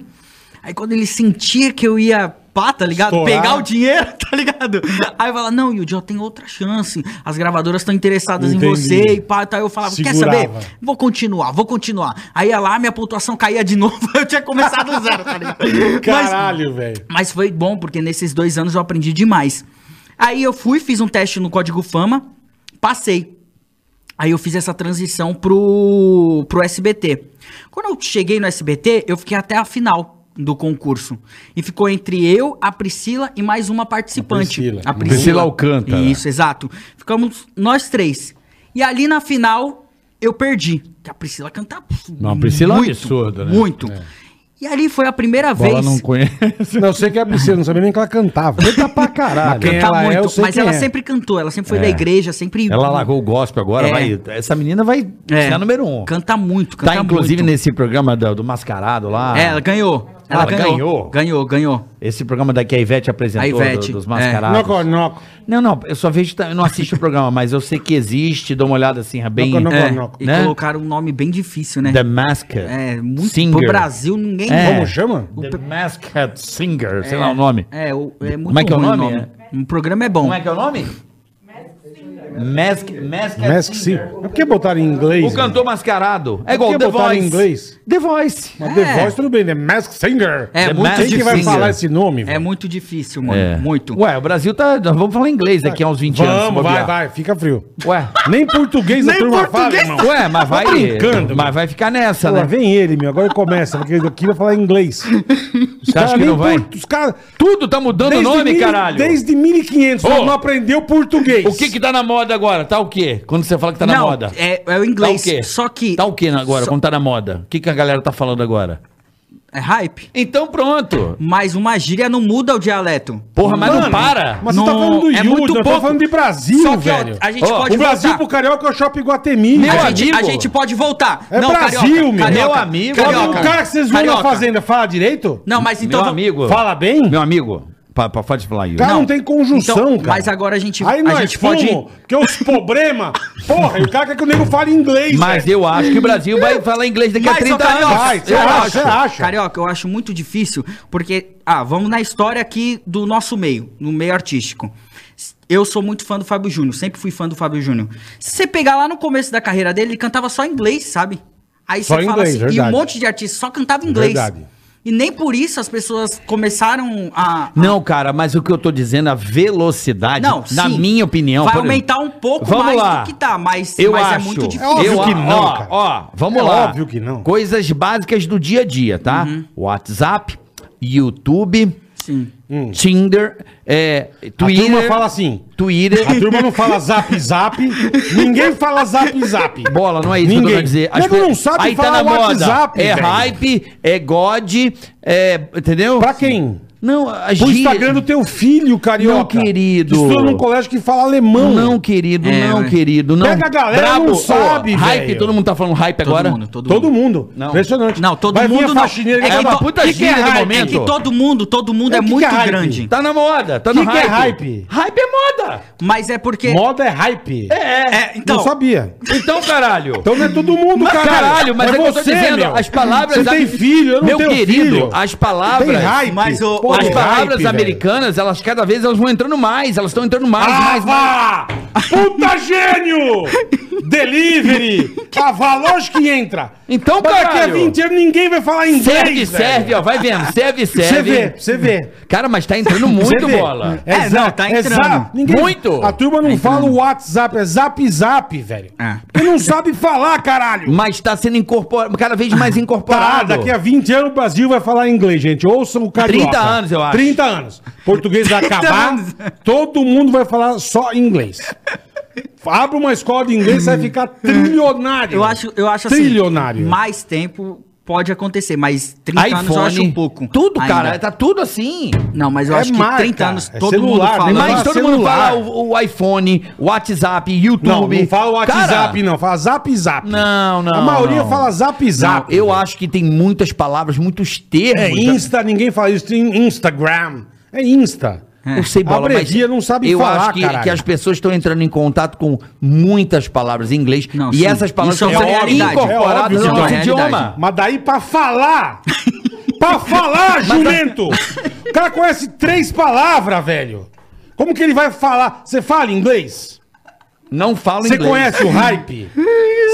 aí quando ele sentia que eu ia. Tá ligado? Estourar. Pegar o dinheiro, tá ligado? Aí fala, não, Yudi, eu tenho outra chance. As gravadoras estão interessadas Entendi. em você e pá. Tá, eu falava, quer Segurava. saber? Vou continuar, vou continuar. Aí ia lá, minha pontuação caía de novo, eu tinha começado do zero, tá ligado? Caralho, velho. mas foi bom, porque nesses dois anos eu aprendi demais. Aí eu fui, fiz um teste no Código Fama, passei. Aí eu fiz essa transição pro, pro SBT. Quando eu cheguei no SBT, eu fiquei até a final do concurso. E ficou entre eu, a Priscila e mais uma participante. Priscila. A Priscila Alcântara. Isso, exato. Ficamos nós três. E ali na final, eu perdi. Que a Priscila canta Não, a Priscila é muito, absurdo, né? Muito. E ali foi a primeira Bola vez... não conhece. Não, eu sei que é Priscila, não sabia nem que ela cantava. Canta pra caralho. Quem Canta ela é, eu muito, sei mas quem ela é. sempre cantou, ela sempre foi da igreja, sempre. Ela largou o gospel agora, É. vai. Essa menina vai É, ser a número um. Canta muito, canta Tá inclusive muito. nesse programa do, do Mascarado lá. É, ela ganhou. Ela Ah, ela ganhou. ganhou? Ganhou, ganhou. Esse programa daqui a Ivete apresentou A Ivete, do- dos é. Mascarados. Noco, noco. Não, não, eu só vejo, eu não assisto o programa, mas eu sei que existe, dou uma olhada assim, é bem. Noco, noco. É, Noco. e Né? colocaram um nome bem difícil, né? The Masked. É, muito Singer. pro Brasil ninguém É. Como chama? The Masked Singer, sei lá o nome. É, o- é muito Como é que é o nome? O programa é bom. Como é que é o nome? Mask, Masked Mask sim. Singer. Mas por que botaram em inglês? O cantor mascarado. É igual que The botaram Voice. em inglês? The Voice. Mas É. The Voice tudo bem, né? Mask Singer. É The muito Masked Quem que vai difícil. falar esse nome, É muito difícil, mano. É. Muito. Ué, o Brasil tá. Nós vamos falar inglês daqui a uns 20 anos. se Vamos, vai, vai. Fica frio. Ué. Nem português a Nem turma português. fala, irmão. Ué, mas vai. brincando, mas vai ficar nessa, Pô, né? vem ele, meu. Agora ele começa, porque aqui vai falar inglês. Os Você acha que não vai? por- Os caras... Tudo tá mudando o nome, mil- caralho. desde 1500, Ô. só não aprendeu português. O que que tá na moda agora? Tá o quê? Quando você fala que tá na Não, moda. é, é o inglês. Tá o quê? Só que. Tá o quê agora, só- quando tá na moda? O que que a galera tá falando agora? É hype. Então pronto. Mas uma gíria não muda o dialeto. Porra, mas não Mano, para. Mas você tá Não, falando do é Yudi, muito eu tô pouco. falando de Brasil, Só que ó, velho. a gente Ó, pode o Brasil voltar. pro Carioca é o Shopping Guatemi. Meu a, gente, amigo. a gente pode voltar. É Brasil, meu. Meu amigo. Carioca. O cara que vocês viram na Carioca. fazenda fala direito? Não, mas então. Meu amigo. Fala bem? Meu amigo. Pode falar, Yuri. Cara, não, Não. tem conjunção, Então, cara. mas agora a gente- Aí a nós gente pode- fomos, porque os problema... Porra, e o cara quer que o nego fale inglês, Mas velho. eu acho que o Brasil vai falar inglês daqui a Mas, ô, 30 Carioca, anos. Vai, você eu acha, você acha? Carioca, eu acho muito difícil, porque, ah, vamos na história aqui do nosso meio, no meio artístico. Eu sou muito fã do Fábio Júnior, sempre fui fã do Fábio Júnior. Se você pegar lá no começo da carreira dele, ele cantava só inglês, sabe? Aí Só você fala inglês, assim, e um verdade. monte de artistas só cantava inglês. Verdade. E nem por isso as pessoas começaram a. Não, cara, mas o que eu tô dizendo, a velocidade, Não, na sim. minha opinião... Vai exemplo- aumentar um pouco Vamos mais lá. do que tá, mas, Eu mas acho. é muito É difícil. óbvio eu, que não, ó, cara. ó, vamos É lá. óbvio que não. Coisas básicas do dia a dia, tá? Uhum. WhatsApp, YouTube, Sim. Tinder, é, Twitter. turma fala assim. Twitter. A turma não fala zap zap, ninguém fala zap zap. Bola, não é isso que eu tô Ninguém. dizer. Coisas- não sabe Aí tá falar na moda. WhatsApp, É velho. hype, é God, é. Entendeu? Pra quem? Não, a Pro gíria- Instagram do teu filho, carioca. Não, querido. Estuda num colégio que fala alemão. Não, querido, É, não, ué. querido. Não. Pega a galera, não sabe, Ó, Hype, todo mundo tá falando hype Todo agora. mundo, todo, Todo mundo. mundo. Não. Impressionante. Não, todo Vai vir mundo a não. É que que to- puta que que gíria é hype? É momento. que todo mundo, todo mundo é que que muito é grande. Tá na moda, tá Que no que é hype. hype? Hype é moda. Mas é porque. Moda é hype. É, É, então. Não sabia. Então, caralho. Então não é todo mundo, Mas, caralho. caralho, mas é, que eu tô você, dizendo, meu. as palavras... Você tem filho, eu não Meu tenho querido, filho. as palavras... Tem hype. Mas o- Pô, As palavras hype, velho. americanas, elas cada vez elas vão entrando mais, elas estão entrando mais, Ah, mais, mais. Puta gênio! Delivery! Ah, vá, lógico que entra. Então, Mas daqui a caralho. 20 anos ninguém vai falar inglês, Serve, velho. serve, ó, vai vendo, serve, Você serve. vê, você vê. Cara, mas tá entrando Você muito bola. É, Exa- não, tá entrando. exa- ninguém- Muito. A turma não fala o WhatsApp, é zap zap, velho. É. Porque não sabe falar, caralho. Mas tá sendo incorporado, cada vez mais Tá, incorporado. daqui a 20 anos o Brasil vai falar inglês, gente. Ouçam o carioca. 30 anos, eu acho. 30 anos. Português vai 30 acabar, anos. todo mundo vai falar só inglês. Abre uma escola de inglês, você vai ficar trilionário. Eu acho, eu acho assim. Trilionário. Mais tempo pode acontecer, mas 30 anos eu acho um pouco. Tudo, ainda. cara. Tá tudo assim. Não, mas eu É acho que marca, 30 anos é todo celular, mundo fala. nem Mas todo mundo celular. fala o, o iPhone, WhatsApp, YouTube. Não, não fala WhatsApp, Cara, não. Fala zap zap. Não, não. A maioria não. fala zap Não, zap. eu acho que tem muitas palavras, muitos termos. É Insta, ninguém fala isso. Tem Instagram. É Insta. Eu sei, bola, Abrevia, não sabe eu falar, acho que, que as pessoas estão entrando em contato com muitas palavras em inglês Não, e sim. essas palavras é realidade. É óbvio incorporadas no é uma nosso realidade. idioma. Mas daí pra falar. pra falar, jumento. O cara conhece três palavras, velho. Como que ele vai falar? Você fala inglês? Não falo Você inglês. conhece o hype?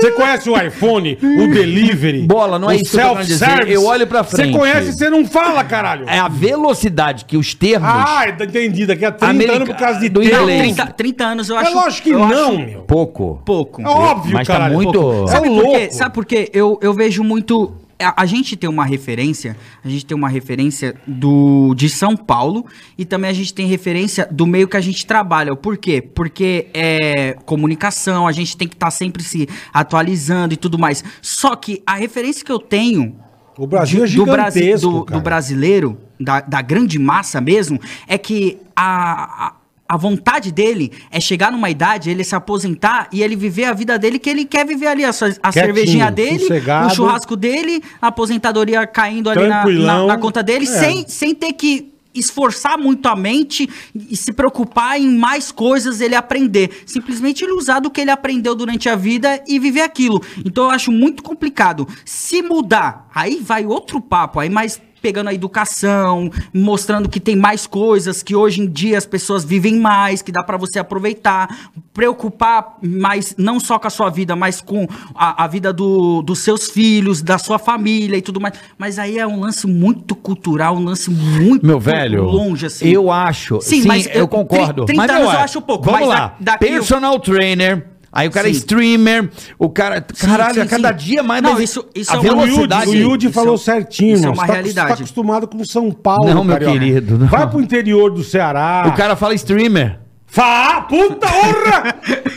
Você conhece o iPhone, o delivery? Bola, não é o isso que eu tô querendo dizer. self-service? Eu olho pra frente. Você conhece, você não fala, caralho. É a velocidade que os termos. Ah, entendi. Daqui a 30 America- anos por causa de do tempo. Não, inglês. 30, 30 anos eu É acho. lógico que eu não, acho meu. pouco. pouco. É óbvio, Mas tá caralho. muito- Sabe É por quê? louco. Sabe por quê? Eu, eu vejo muito. A, a gente tem uma referência, a gente tem uma referência do de São Paulo e também a gente tem referência do meio que a gente trabalha. Por quê? Porque é comunicação, a gente tem que estar sempre se atualizando e tudo mais. Só que a referência que eu tenho O Brasil é do, Brasi- gigantesco, do- do brasileiro, da, da grande massa mesmo, é que a, a, a vontade dele é chegar numa idade, ele se aposentar e ele viver a vida dele que ele quer viver ali, a, a cervejinha dele, o churrasco dele, a aposentadoria caindo ali na, na- na conta dele, É. sem, sem ter que esforçar muito a mente e se preocupar em mais coisas ele aprender. Simplesmente ele usar do que ele aprendeu durante a vida e viver aquilo. Então eu acho muito complicado. Se mudar, aí vai outro papo, aí mais pegando a educação, mostrando que tem mais coisas, que hoje em dia as pessoas vivem mais, que dá pra você aproveitar, preocupar mais não só com a sua vida, mas com a, a vida do- dos seus filhos, da sua família e tudo mais. Mas aí é um lance muito cultural, um lance muito Meu velho, longe assim. eu acho. Sim, Sim, mas eu, eu- concordo. 30 mas anos eu acho pouco, Vamos mas lá. da- daqui eu- Personal trainer. Aí o cara é Sim. streamer, o cara. Sim, caralho, sim, a cada sim. dia mais. Não, isso- isso a é uma- O Yudi, velocidade. o Yudi Isso falou é- certinho, isso é uma Você tá- realidade. Você tá acostumado com São Paulo, Não, meu carioca. querido, não. Vai pro interior do Ceará. O cara fala streamer. Fala, puta honra!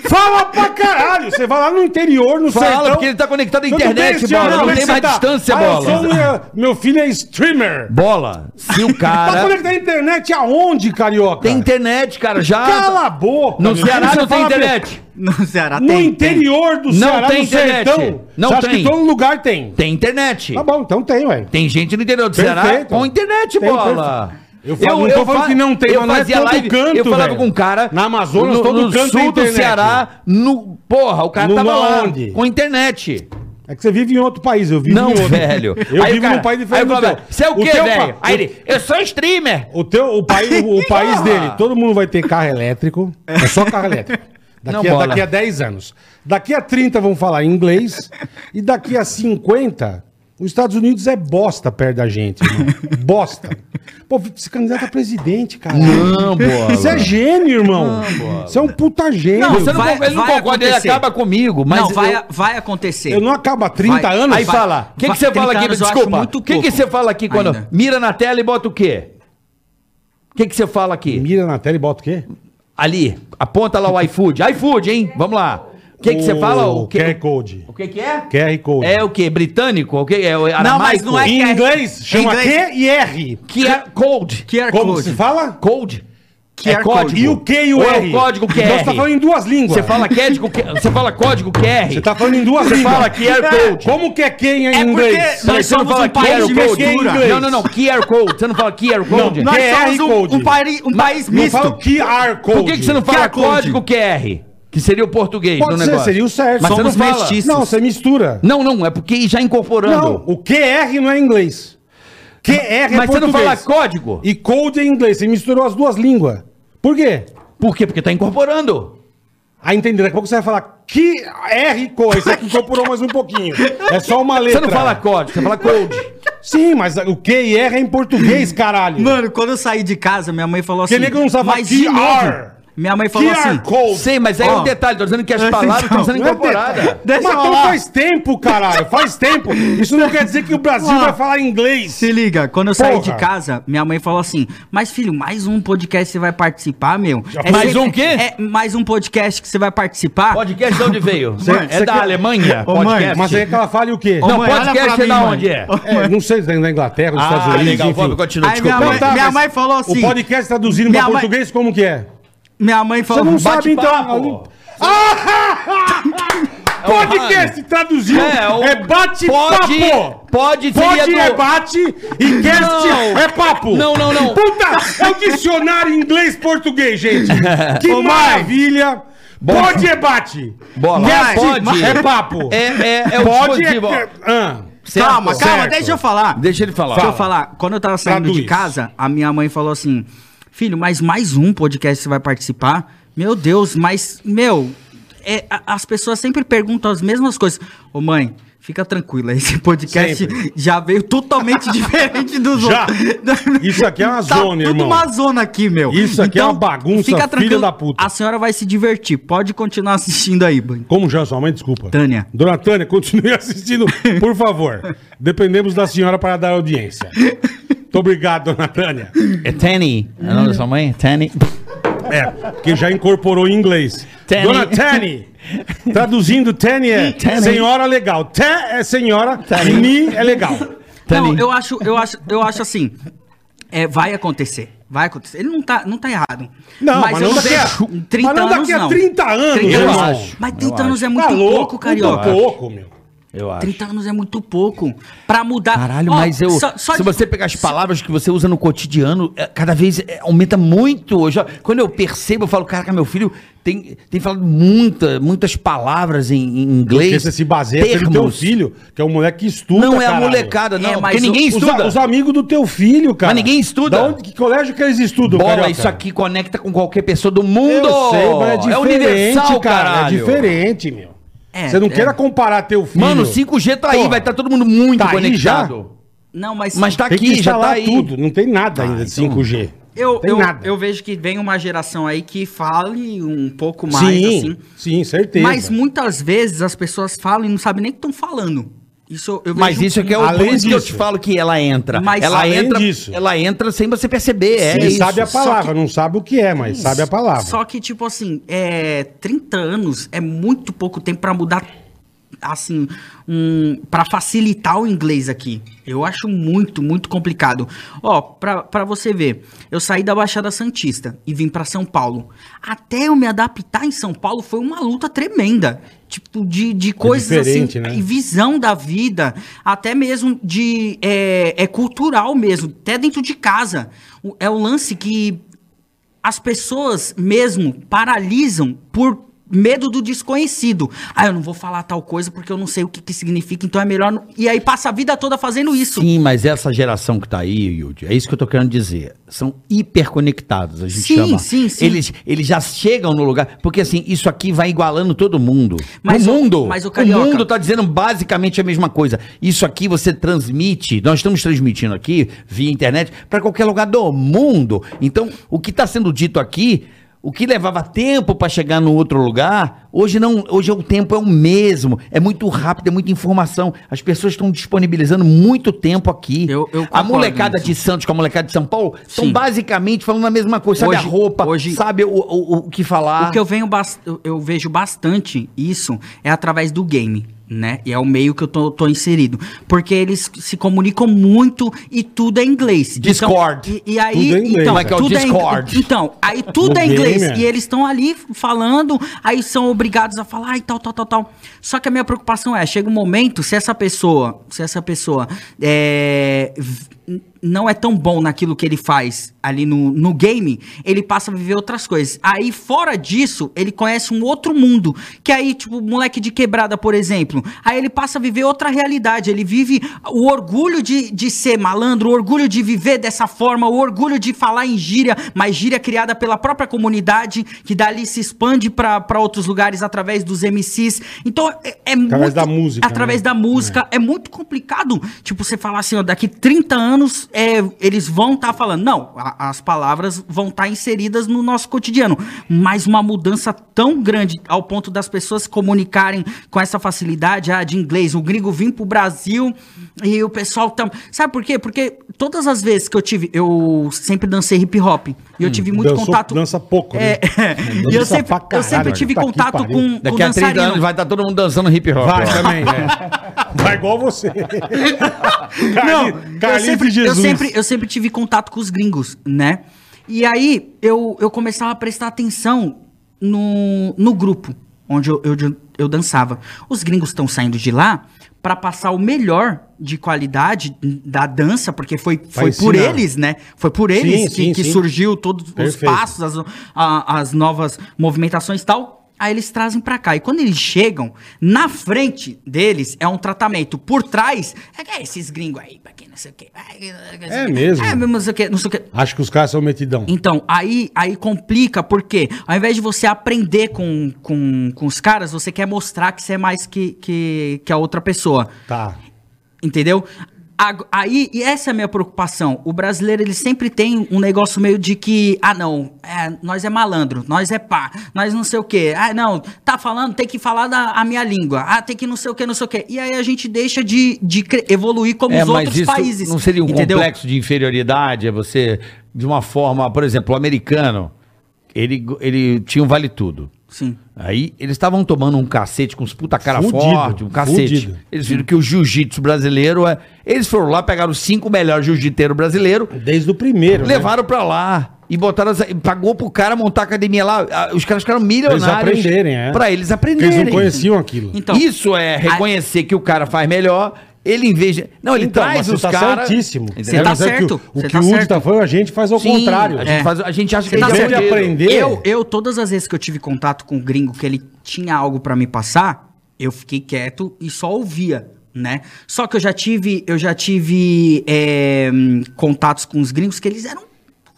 Fala pra caralho! Você vai lá no interior, no Fala, sertão. porque ele tá conectado à internet, bem, bola. Não tem mais tá? distância, Ah, eu bola. sou um- meu filho é streamer. Bola. Se o Tá cara. conectado à internet aonde, carioca? tem internet, cara, já. Cala a boca! No. Ceará não tem internet. No Ceará No interior do Não Ceará, tem no internet. sertão. Não Você acha tem. que todo lugar tem? Tem internet. Tá bom, então tem, ué. Tem gente no interior do Ceará Perfeito. com internet, Tem, bola. perfeito. Eu falo- não tô falando fa- que não tem, eu mas não é fazia live, canto, Eu falava velho. com um cara. Na Amazonas, no, todo no canto sul do. Ceará, no. Porra, o cara No- tava lá onde? com internet. É que você vive em outro país, eu vivo Não, em outro. velho. Eu Aí o vivo cara- num país Aí diferente eu teu. você é o quê, teu velho? pa- Aí ele, eu sou streamer. O, teu, o país, o, o país dele, todo mundo vai ter carro elétrico. É só carro elétrico. Não, Daqui, a, bola. daqui a 10 anos. Daqui a 30 vão falar inglês. E daqui a 50, os Estados Unidos é bosta perto da gente, irmão. Bosta. Pô, se candidata a presidente, cara. Não, bola. Você é gênio, irmão. Você é um puta gênio. Não, Você não, vai- ele não vai concorda, ele acaba comigo. Mas não, vai, eu- vai acontecer. Eu não acabo há 30 Vai- anos. Aí vai- fala, o que, que você fala 30 aqui? Desculpa, o que, que você fala aqui quando ainda. mira na tela e bota o quê? O que, que você fala aqui? Mira na tela e bota o quê? Ali, aponta lá o iFood. iFood, hein? Vamos lá. O que, que você fala? O que, QR Code. o que, que é? QR Code. É o que? Britânico? O que? É o Não, mas não é Em QR inglês, chama inglês- Q e R. QR Code. QR Como Code. se fala? Code. QR é código. Code. E o Q e o Ou é R. o código QR. Então você tá falando em duas línguas. Você fala código, você fala código QR. Você tá falando em duas Você línguas. fala QR Code. Como que é Q em É inglês? porque Não, nós você não somos fala um país QR de Code. mistura. inglês. Não, não, não. QR Code. Você não fala QR Code? Não, Nós QR somos um, Code. um, pari- um país Não misto. fala QR Code. Por que, que você não fala QR Code. código QR? Que seria o português Pode do ser, negócio. seria o certo. Mas Somos você não fala. mestiços. Não, você mistura. Não, não, é porque já incorporando. Não, o QR não é inglês. QR é Mas você não fala código? E code é inglês. Você misturou as duas línguas. Por quê? Por quê? Porque tá incorporando. Aí entendeu. Daqui a pouco você vai falar QR Code. Você incorporou mais um pouquinho. É só uma letra. Você não fala código, você fala code. Sim, mas o Q e R é em português, caralho. Mano, quando eu saí de casa, minha mãe falou assim. Porque nego não sabe falar mas de QR. novo. Minha mãe falou QR assim. Code. Sei, mas aí é um detalhe, tô dizendo que as palavras estão sendo é incorporadas. Deixa Mas eu então falar. faz tempo, caralho. Faz tempo. Isso não quer dizer que o Brasil Ó. vai falar inglês. Se liga, quando eu saí Porra. de casa, minha mãe falou assim: Mas filho, mais um podcast você vai participar, meu? Mais um quê? É mais um podcast que você vai participar? Podcast de onde veio? Cê- é da quer- Alemanha? Ô, mãe, podcast? Mas aí que ela fale o quê? Ô, Não, mãe, olha podcast pra é da mãe. onde é? É, não sei se é da Inglaterra, dos Ah, Estados Unidos, legal, enfim. vamos continuar, Aí minha desculpa. mãe, Não, tá, minha mas mãe falou assim. O podcast traduzindo Minha mãe- português, como que é? Minha mãe Você falou. não sabe, então. bate-papo. Podcast traduzido É, o- é bate-papo. Pode, pode seria Pode do- é bate e cast Não. é papo. Não, não, não. Puta, é o dicionário inglês-português, gente. Que Ô, mãe. maravilha. Pode é bate. Bola, Cast pode. é papo. É, é, é o Pode dispositivo. é... Ah. Certo? Calma, calma, certo. deixa eu falar. Deixa ele falar. Deixa eu falar. Quando eu tava saindo Traduz. de casa, a minha mãe falou assim: Filho, mas mais um podcast você vai participar? Meu Deus, mas, meu, é, as pessoas sempre perguntam as mesmas coisas. Ô, mãe. Fica tranquila, esse podcast Sempre. já veio totalmente diferente dos Já. outros. Isso aqui é uma Tá zona, tudo irmão. uma zona aqui, meu. Isso aqui é uma bagunça, filha da puta. A senhora vai se divertir. Pode continuar assistindo aí, mãe. Como já sua mãe? Desculpa. Tânia. Dona Tânia, continue assistindo, por favor. Dependemos da senhora para dar audiência. Muito obrigado, dona Tânia. É Tanny. É o nome da sua mãe? Tanny. É, porque já incorporou em inglês. Tânia. Dona Tânia. Traduzindo, Tânia é Tânia. senhora legal. Té é senhora, ni é legal. Não, Tânia. eu acho, eu acho, eu acho assim. É, vai acontecer. Vai acontecer. Ele não tá, não tá errado. Não, mas, eu não daqui a, vejo 30 mas não daqui a anos, 30 anos, 30 irmão. anos. acho. Mas 30 Eu anos é Tá muito louco, pouco, carioca. Muito pouco, meu. Eu acho. 30 anos é muito pouco. Pra mudar. Caralho, Ó, mas eu. só- só se de- você pegar as palavras que você usa no cotidiano, é, cada vez é, aumenta muito. Eu já- quando eu percebo, eu falo, caraca, meu filho tem, tem falado muita, muitas palavras em, em inglês. Porque você se baseia pelo teu filho, que é um moleque que estuda, Não é a caralho. molecada, não. É, mas porque ninguém o- Os, estuda. os amigos do teu filho, cara. Mas ninguém estuda. Da onde, que colégio que eles estudam, Bola, carioca? isso aqui conecta com qualquer pessoa do mundo. Eu sei, mas é diferente, universal, cara. caralho. É diferente, meu. É, você não é. queira comparar teu filho. Mano, 5G tá aí, Porra. vai estar todo mundo muito Tá aí conectado. Não, mas. Mas tá Tem aqui, já tá aí. tudo. Não tem nada ainda de 5G. Eu, Tem eu, nada. eu vejo que vem uma geração aí que fale um pouco mais, sim, assim. sim, certeza. Mas muitas vezes as pessoas falam e não sabem nem o que estão falando. Isso eu Mas isso é que é o Além por isso que eu disso. te falo que ela entra. Mas ela além entra, disso. ela entra sem você perceber, é Ele isso. sabe a palavra, que- não sabe o que é, mas sabe a palavra. Só que, tipo assim, é, 30 anos é muito pouco tempo pra mudar, assim, um, para facilitar o inglês aqui. Eu acho muito, muito complicado. Ó, pra, pra você ver, eu saí da Baixada Santista e vim pra São Paulo. Até eu me adaptar em São Paulo foi uma luta tremenda. Tipo, de, de coisas assim, diferente, né? e visão da vida, até mesmo de. É, é cultural mesmo, até dentro de casa. É o lance que as pessoas mesmo paralisam por medo do desconhecido. Ah, eu não vou falar tal coisa porque eu não sei o que, que significa, então é melhor. não- E aí passa a vida toda fazendo isso. Sim, mas essa geração que tá aí, Yudi, é isso que eu tô querendo dizer. São hiperconectados, a gente Sim, chama. sim, sim. Eles, eles já chegam no lugar. Porque assim, isso aqui vai igualando todo mundo. Mas o o- mundo. mas o o Carioca- mundo tá dizendo basicamente a mesma coisa. Isso aqui você transmite, nós estamos transmitindo aqui via internet para qualquer lugar do mundo. Então, o que está sendo dito aqui. O que levava tempo para chegar no outro lugar, hoje não, hoje o tempo é o mesmo, é muito rápido, é muita informação. As pessoas estão disponibilizando muito tempo aqui. Eu- eu a molecada de Santos com a molecada de São Paulo estão basicamente falando a mesma coisa, sabe Hoje- a roupa, hoje- sabe o, o, o que falar. O que eu venho eu vejo bastante isso é através do game. Né? E é o meio que eu tô, tô inserido. Porque eles se comunicam muito e tudo é inglês. Discord. Então, e, e aí, Tudo é inglês, então, é que é o tudo é Discord? então, aí tudo é inglês. game, é. E eles estão ali falando, aí são obrigados a falar e tal, tal, tal, tal. Só que a minha preocupação é, chega um momento, se essa pessoa, se essa pessoa é, não é tão bom naquilo que ele faz ali no, no game, ele passa a viver outras coisas. Aí, fora disso, ele conhece um outro mundo. Que aí, tipo, moleque de quebrada, por exemplo. Aí ele passa a viver outra realidade. Ele vive o orgulho de, de ser malandro, o orgulho de viver dessa forma, o orgulho de falar em gíria, mas gíria criada pela própria comunidade, que dali se expande pra pra outros lugares através dos MCs. Então, é, é muito. da música, Através né? da música. É. muito complicado, tipo, você falar assim, ó, daqui 30 anos eles, é, eles vão estar falando. Não, a- as palavras vão estar inseridas no nosso cotidiano. Mas uma mudança tão grande ao ponto das pessoas se comunicarem com essa facilidade ah, de inglês. O gringo vir pro Brasil e o pessoal tam... Sabe por quê? Porque todas as vezes que eu tive. Eu sempre dancei hip hop. E eu tive muito Dançou- contato. dança pouco, né? É, e eu sempre, pra eu sempre caralho, tive que contato pariu. com, com Daqui a 30 dançarino. anos vai estar todo mundo dançando hip hop. Vai ó. também, é. Vai igual você. Não, Carlinhos- eu Carlinhos sempre, de eu, Jesus. sempre, eu sempre tive contato com os gringos, né? E aí eu, eu começava a prestar atenção no, no grupo onde eu, eu, eu dançava. Os gringos estão saindo de lá para passar o melhor de qualidade da dança, porque foi, foi por eles, né? Foi por eles Sim, que, sim, que sim. surgiu todos os Perfeito. passos, as, a- as novas movimentações e tal. Aí eles trazem pra cá. E quando eles chegam, na frente deles é um tratamento. Por trás, é que é esses gringos aí, pra quem não sei o quê. É mesmo? É mesmo, não sei o quê, não sei o quê. Acho que os caras são metidão. Então, aí, aí complica, porque ao invés de você aprender com, com, com os caras, você quer mostrar que você é mais que, que, que a outra pessoa. Tá. Entendeu? Aí, e essa é a minha preocupação. O brasileiro, ele sempre tem um negócio meio de que, ah, não, é, nós é malandro, nós é pá, nós não sei o quê. Ah, não, tá falando, tem que falar da, a minha língua. Ah, tem que não sei o quê, não sei o quê. E aí a gente deixa de, de evoluir como É, os mas outros isso países. não seria um entendeu? complexo de inferioridade? É você, de uma forma, por exemplo, o americano, ele, ele tinha um vale tudo. Sim. Aí eles estavam tomando um cacete com os puta cara Fudido, forte, um cacete. fudido. Eles viram que o jiu-jitsu brasileiro é. Eles foram lá, pegaram os cinco melhores jiu-jiteiros brasileiros, Desde o primeiro. né? levaram pra lá e botaram. as- Pagou pro cara montar a academia lá. Os caras ficaram milionários. aprenderem, é. Pra eles aprenderem. eles não conheciam aquilo. Então, Isso é reconhecer que o cara faz melhor. Ele em vez de. Não, ele Então, traz os tá caras. certíssimo. Você tá é que certo, O, o que tá o certo. tá falando, a gente faz ao Sim, contrário. A gente, É. faz, a gente acha que Você tá de certo. aprender. Eu, eu, todas as vezes que eu tive contato com o gringo, que ele tinha algo pra me passar, eu fiquei quieto e só ouvia, né? Só que eu já tive, eu já tive é, contatos com os gringos que eles eram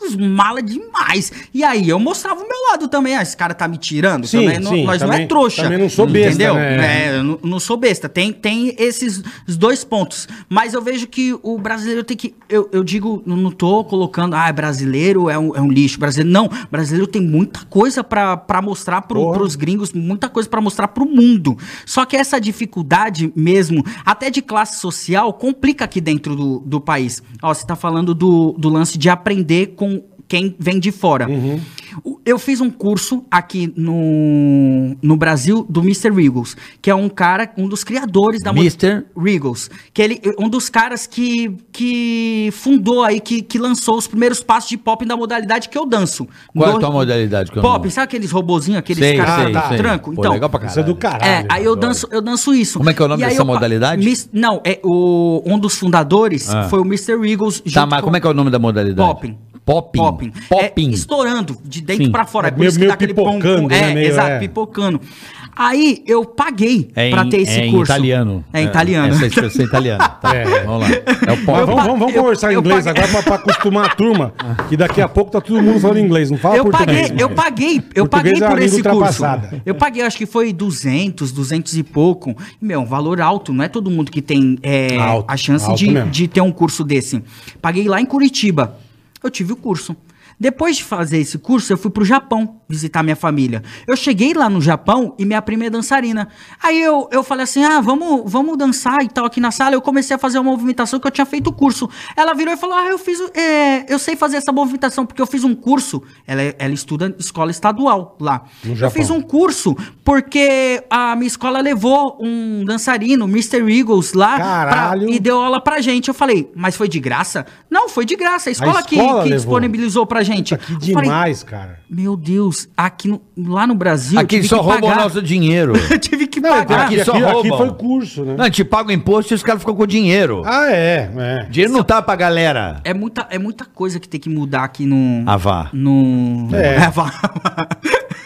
uns mala demais. E aí eu mostrava o meu lado também. Ah, esse cara tá me tirando Sim, também. não- sim, nós não também- é trouxa. também não sou besta, Entendeu? né? É, eu não, não sou besta. Tem, tem esses os dois pontos. Mas eu vejo que o brasileiro tem que. Eu, eu digo, não não tô colocando, ah, brasileiro é um, é um lixo. Brasileiro, não, brasileiro tem muita coisa pra, pra mostrar pro, Porra. pros gringos, muita coisa pra mostrar pro mundo. Só que essa dificuldade mesmo, até de classe social, complica aqui dentro do, do país. Ó, você tá falando do, do lance de aprender com quem vem de fora. O- Eu fiz um curso aqui no, no Brasil do Mr. Regals, que é um cara, um dos criadores da Mr. Regals, que ele um dos caras que, que fundou aí, que, que lançou os primeiros passos de pop da modalidade que eu danço. Qual é a Do- tua modalidade que eu Pop, não- sabe aqueles robozinhos, aqueles Sei, caras sei, que sei. tranco? Pô, Então, legal pra Isso é do caralho. caralho. é, aí eu danço, eu danço isso. Como é que é o nome E dessa eu modalidade? Mis- não, é o um dos fundadores Ah. foi o Mr. Regals. Tá, mas como é que é o nome da modalidade? Popping. Popping. Popping. Popping. É, estourando, de dentro pra fora. É É por meio- isso que meio dá aquele pum, pum. pipocando, né? É, Meio, exato, é. pipocando. Aí eu paguei É pra em- ter esse é em curso. italiano. É em italiano. Essa expressão é italiana. Tá, É. vamos lá. É o Mas vamos, vamos, vamos eu- conversar em eu inglês paguei- agora pra, pra acostumar a turma. Que daqui a pouco tá todo mundo falando inglês. Não fala eu português. paguei, eu mais. paguei, eu Português paguei é por esse curso. ultrapassada. Eu paguei, acho que foi 200, 200 e pouco. Meu, um valor alto, não é todo mundo que tem é, Alto, a chance de, mesmo. de ter um curso desse. Paguei lá em Curitiba. Eu tive o curso. Depois de fazer esse curso, eu fui pro Japão visitar minha família. Eu cheguei lá no Japão e minha prima é dançarina. Aí eu, eu falei assim: ah, vamos, vamos dançar e tal aqui na sala. Eu comecei a fazer uma movimentação que eu tinha feito o curso. Ela virou e falou: ah, eu fiz. é, eu sei fazer essa movimentação porque eu fiz um curso. Ela, ela estuda escola estadual lá. No eu Japão. fiz um curso porque a minha escola levou um dançarino, Mr. Eagles, lá pra- Caralho. e deu aula pra gente. Eu falei, mas foi de graça? Não, foi de graça. A escola, que- escola que, levou. disponibilizou pra gente. Puta, que Eu falei, demais, cara. meu Deus, aqui no- lá no Brasil. Aqui só roubam o nosso dinheiro. Eu tive que Não, pagar. aqui aqui, só aqui, aqui foi curso, né? Não, a gente paga o imposto e os caras ficam com dinheiro. Ah, é. é. Dinheiro não tá pra galera. É muita, é muita coisa que tem que mudar aqui no. Ah, vá. No. É. vá.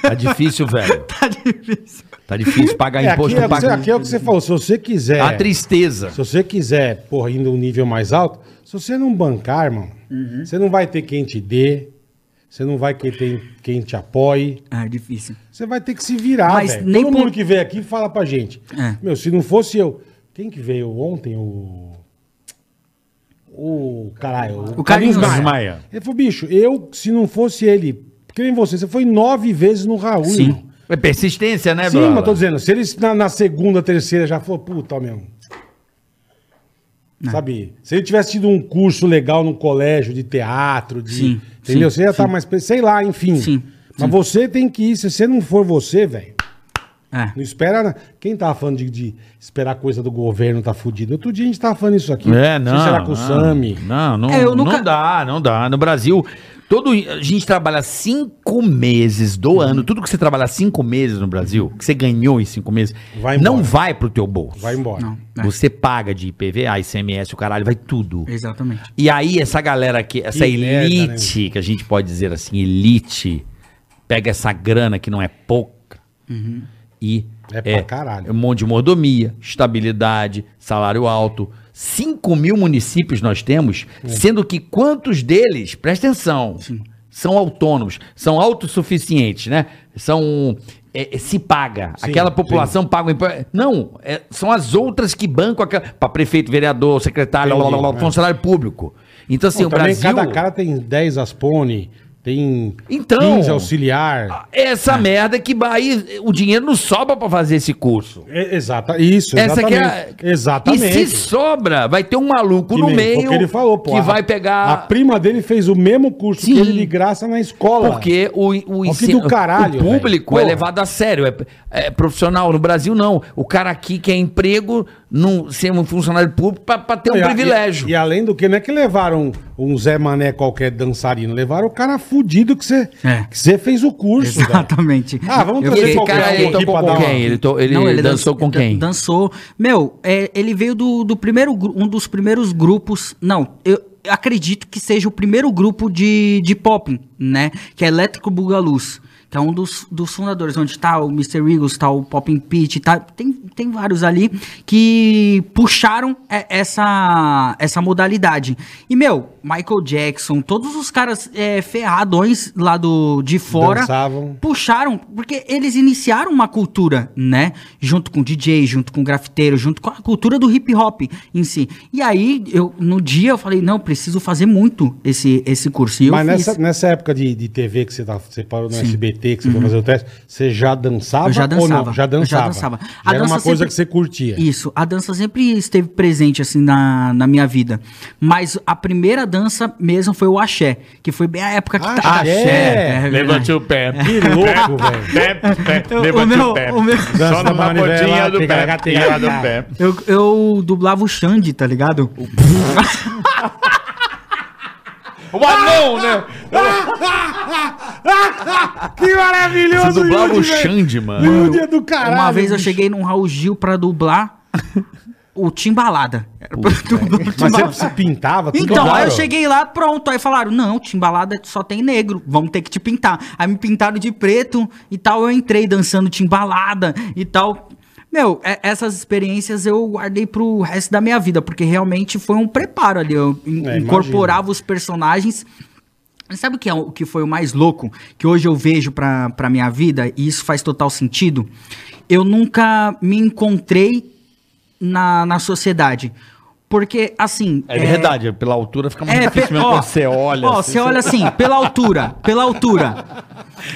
Tá difícil, velho. tá difícil. Tá difícil pagar É, aqui, imposto. é, o que você- paga... aqui é o que você falou. Se você quiser. A tristeza. Se você quiser, porra, indo um nível mais alto, se você não bancar, irmão, Uhum. você não vai ter quem te dê, você não vai ter quem, quem te apoie. É difícil. Você vai ter que se virar, Mas velho. nem Todo por- mundo que veio aqui fala pra gente. É. Meu, se não fosse eu. Quem que veio ontem? O. o caralho, O Carlinhos Maia. Ele falou, bicho, eu, se não fosse ele, que nem você, você foi nove vezes no Raul. Sim. irmão. É persistência, né, Sim, Bola? mas tô dizendo, se eles na, na segunda, terceira já falou, puta, meu. Sabe? Se ele tivesse tido um curso legal no colégio de teatro, de. Sim, entendeu? sim, você ia estar mais. pre- Sei lá, enfim. Sim, Mas você tem que ir. Se você não for você, velho. É. Não espera. Quem tava falando de, de esperar coisa do governo tá fudido? Outro dia a gente tava falando isso aqui. É, não. sei se era com o não, Sami. Não, não, É, eu nunca- não dá, não dá. No Brasil, todo, a gente trabalha cinco meses do Uhum. ano. Tudo que você trabalha cinco meses no Brasil, que você ganhou em cinco meses, Vai não vai pro teu bolso. Vai embora. Não. É. Você paga de IPVA, ICMS, o caralho, vai tudo. Exatamente. E aí, essa galera aqui, essa Que merda, elite, que a gente pode dizer assim, elite, pega essa grana que não é pouca e É pra caralho. um monte de mordomia, estabilidade, salário alto. 5 mil municípios nós temos, É. sendo que quantos deles, presta atenção, são autônomos, são autossuficientes, né? São. é, é, se paga. Sim, Aquela população paga o imposto. Não, é, são as outras que bancam aquela. Para prefeito, vereador, secretário, Entendi, blá, blá, blá, é. funcionário público. Então, assim, Não, o Brasil. cada cara tem 10 Aspone, tem Então- 15 auxiliar. Essa merda que aí o dinheiro não sobra para fazer esse curso. É, exata, isso, Essa que exatamente. é a... Exatamente. E se sobra, vai ter um maluco Que no meio que ele falou, pô, que a- vai pegar. A prima dele fez o mesmo curso Sim. que ele de graça na escola. Porque o, o, que do caralho, o público velho. é levado a sério, é, é profissional. No Brasil, não. O cara aqui quer emprego, não ser um funcionário público para ter um E privilégio. E, e além do que, não é que levaram um Zé Mané qualquer dançarino, levaram o cara fudido que você É. que você fez o curso. velho. Exatamente. Ah, vamos Eu trazer esse qualquer cara um ele aqui tocou pra com dar uma- quem? Ele, to- ele Não, dançou dan- com quem? dan- Dançou. Meu, é, ele veio do, do primeiro um dos primeiros grupos. Não, eu acredito que seja o primeiro grupo de, de pop, né? Que é Elétrico Bugaluz. Que é um dos, dos fundadores, onde tá o Mr. Eagles, tá o Poppin' Pete, tá, tem, tem vários ali que puxaram é, essa, essa modalidade. E, meu, Michael Jackson, todos os caras é, ferradões lá do, de fora Dançavam. puxaram, porque eles iniciaram uma cultura, né? Junto com DJ, junto com grafiteiro, junto com a cultura do hip hop em si. E aí, eu, no dia, eu falei, não, preciso fazer muito esse, esse curso. E eu Mas nessa, nessa época de, de TV que você, tá, você parou no SBT, que você foi fazer o teste, você já dançava? Uhum. Eu já Ou dançava. não? Já dançava. já dançava. Já A era uma coisa sempre- que você curtia. Isso, a dança sempre esteve presente, assim, na, na minha vida. Mas a primeira dança mesmo foi o axé, que foi bem a época que tá... Axé! é Levante verdade. o pé. Que louco, velho. Pé, pé, O- o Levante meu- o pé. o meu- Só na da manivela, pontinha do pé. do pé. Eu, eu dublava o Xande, tá ligado? O anão, né? Que maravilhoso, Você dublava o. Xande, mano. Yudi é do caralho. Uma vez eu cheguei num Raul Gil pra dublar o Timbalada. Era pra dublar o Mas Timbalada. você pintava tudo Então, aí claro. eu cheguei lá, pronto. Aí falaram: não, Timbalada só tem negro, vamos ter que te pintar. Aí me pintaram de preto e tal. Eu entrei dançando Timbalada e tal. Meu, é- essas experiências eu guardei pro resto da minha vida, porque realmente foi um preparo ali. Eu É, incorporava os personagens. Sabe o que, é, o que foi o mais louco? Que hoje eu vejo pra, pra minha vida, e isso faz total sentido. Eu nunca me encontrei na, na sociedade. Porque, assim. É verdade, pela altura fica muito É, difícil pe- mesmo ó, quando você olha. Ó, assim, você olha assim, pela altura, pela altura.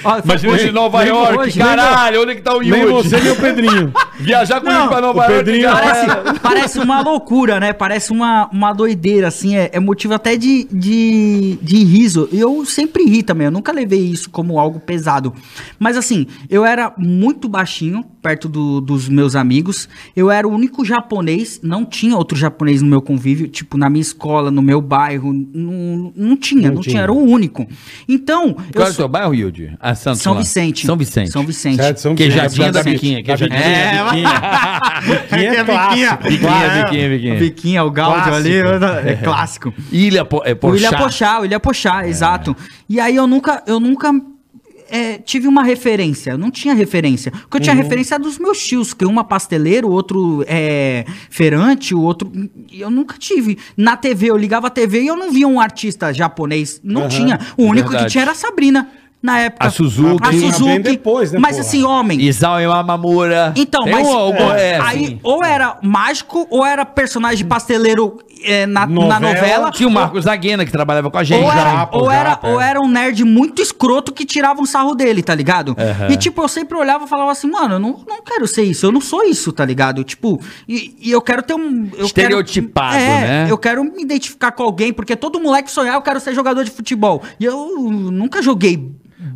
Ó, Imagina hoje- de Nova lembra York, hoje- caralho, onde que tá o Nem Yudi? você, nem o Pedrinho. Viajar comigo Não, pra Nova o York, Pedrinho. Parece, parece uma loucura, né? Parece uma, uma doideira, assim. É, é motivo até de, de, de riso. E eu sempre ri também. Eu nunca levei isso como algo pesado. Mas, assim, eu era muito baixinho, perto do- dos meus amigos. Eu era o único japonês. Não tinha outro japonês no meu convívio. Tipo, na minha escola, no meu bairro. Não, não tinha, Não não, tinha. tinha. Era o único. Então. Qual é eu o seu bairro, Yudi? Ah, Santos São lá. Vicente. São Vicente. São Vicente. Certo, São Queijadinha da Vicente. biquinha, queijadinha. É, biquinha é clássico. Biquinha, biquinha, biquinha. Biquinha, o Gáudio ali, é clássico. Ilha, po, é, O Ilha Pochá. Pochá, o Ilha Pochá, exato. E aí eu nunca, eu nunca é, tive uma referência, eu não tinha referência. O que eu tinha referência é dos meus tios, que um é pasteleiro, o outro é feirante, o outro... Eu nunca tive. Na TV, eu ligava a TV e eu não via um artista japonês, não Aham, tinha. O único verdade. que tinha era a Sabrina. Na época. A Suzuki. A Suzuki. bem depois, né, mas porra? assim, homem. Isao Yamamura. Então, Tem mas um- é, é, aí assim. ou era mágico ou era personagem pasteleiro é, na, Novela. na novela. Tinha o Marcos Zaguena que trabalhava com a gente. Ou era, Japa, ou, era, Japa, é. ou era um nerd muito escroto que tirava um sarro dele, tá ligado? E tipo, eu sempre olhava e falava assim, mano, eu não, não quero ser isso, eu não sou isso, tá ligado? Tipo, e, e eu quero ter um. eu Estereotipado, quero, é, né? Eu quero me identificar com alguém, porque todo moleque sonhar, eu quero ser jogador de futebol. E eu nunca joguei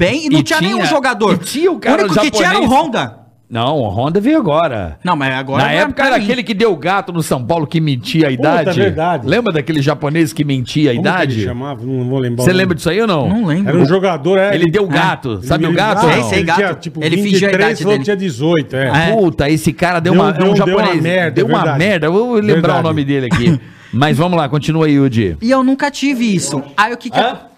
bem e não E tinha, nenhum tinha- jogador. e tinha o cara único que tinha era o japonês- Honda. Não, o Honda veio agora. Não, mas agora. Na vai época era mim. aquele que deu gato no São Paulo que mentia a Puta, idade. é verdade. Lembra daquele japonês que mentia a Como que ele idade? chamava? Não vou lembrar. Você o lembra disso aí ou não? Não lembro. Era um jogador, é, Ele deu gato. Ele- Sabe o ele- gato? Ah, ou Sei, não? sei, ele gato. tinha, tipo, Ele fingiu a 23, idade falou dele. que tinha 18, é. É. Puta, esse cara deu, Deu- uma, deu- é um deu japonês. uma merda, deu uma verdade. merda. Eu vou lembrar Verdade. o nome dele aqui. Mas vamos lá, continua aí, Yudi. E eu nunca tive isso. Aí o que que. Sandro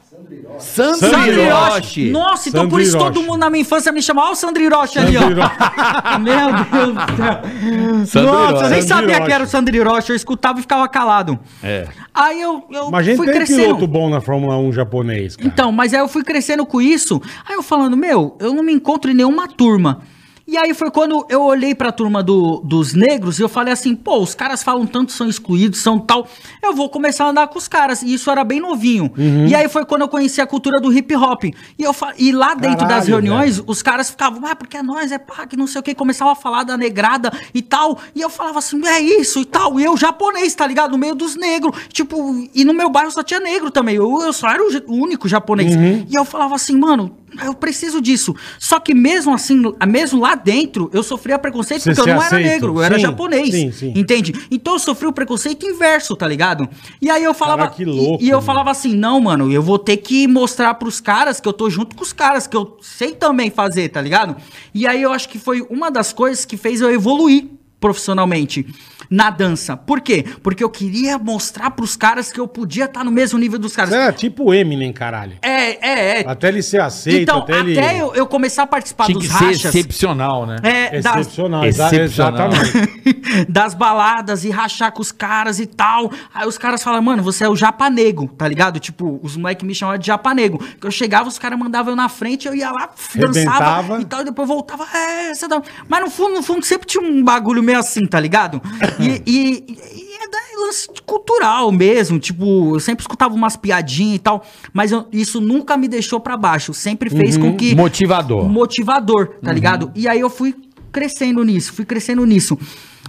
Sandro Hiroshi. Nossa, então Sandro por isso Hiroshi. todo mundo na minha infância me chamava, ó, o Sandro Hiroshi ali, ó. Meu Deus do céu. Sandro Nossa, eu nem sabia que era o Sandro Hiroshi, eu escutava e ficava calado. É. Aí eu, eu Mas a gente fui tem crescendo. piloto bom na Fórmula 1 japonês, cara. Então, mas aí eu fui crescendo com isso. Aí eu falando, meu, eu não me encontro em nenhuma turma. E aí foi quando eu olhei pra turma do- dos negros e eu falei assim, pô, os caras falam tanto, são excluídos, são tal. Eu vou começar a andar com os caras. E isso era bem novinho. Uhum. E aí foi quando eu conheci a cultura do hip hop. E, eu e lá dentro das Caralho, reuniões, os caras ficavam, ah, porque é nós, é pá, que não sei o que, começava a falar da negrada e tal. E eu falava assim, é isso e tal. E eu japonês, tá ligado? No meio dos negros. Tipo, e no meu bairro só tinha negro também. Eu, eu só era o único japonês. Uhum. E eu falava assim, mano, eu preciso disso. Só que mesmo assim, mesmo lá dentro, eu sofria preconceito Você porque eu não era aceita. negro, eu era Sim, japonês. sim, sim. Entende? Então eu sofri o preconceito inverso, tá ligado? E aí eu falava. Cara, que louco, e, e eu mano. falava assim, não, mano, eu vou ter que mostrar pros caras que eu tô junto com os caras, que eu sei também fazer, tá ligado? E aí eu acho que foi uma das coisas que fez eu evoluir profissionalmente na dança. Por quê? Porque eu queria mostrar pros caras que eu podia estar no mesmo nível dos caras. Você é tipo o Eminem, caralho. É, é, é. Até ele ser aceito, então, até até, ele... eu, eu começar a participar Tinha dos que ser rachas. excepcional, né? É, das, Excepcional, exa- Excepcional. exatamente. das baladas e rachar com os caras e tal. Aí os caras falam, mano, você é o japanego, tá ligado? Tipo, os moleques me chamavam de japanego. Que eu chegava, os caras mandavam eu na frente, eu ia lá, dançava Arrebentava. e tal, e depois voltava. É, você tá... Mas no fundo, no fundo, sempre tinha um bagulho meio assim, tá ligado? E, e- e é da lance cultural mesmo. Tipo, eu sempre escutava umas piadinhas e tal, mas eu- isso nunca me deixou pra baixo. Sempre fez com que Motivador. motivador, tá ligado? E aí eu fui crescendo nisso, fui crescendo nisso.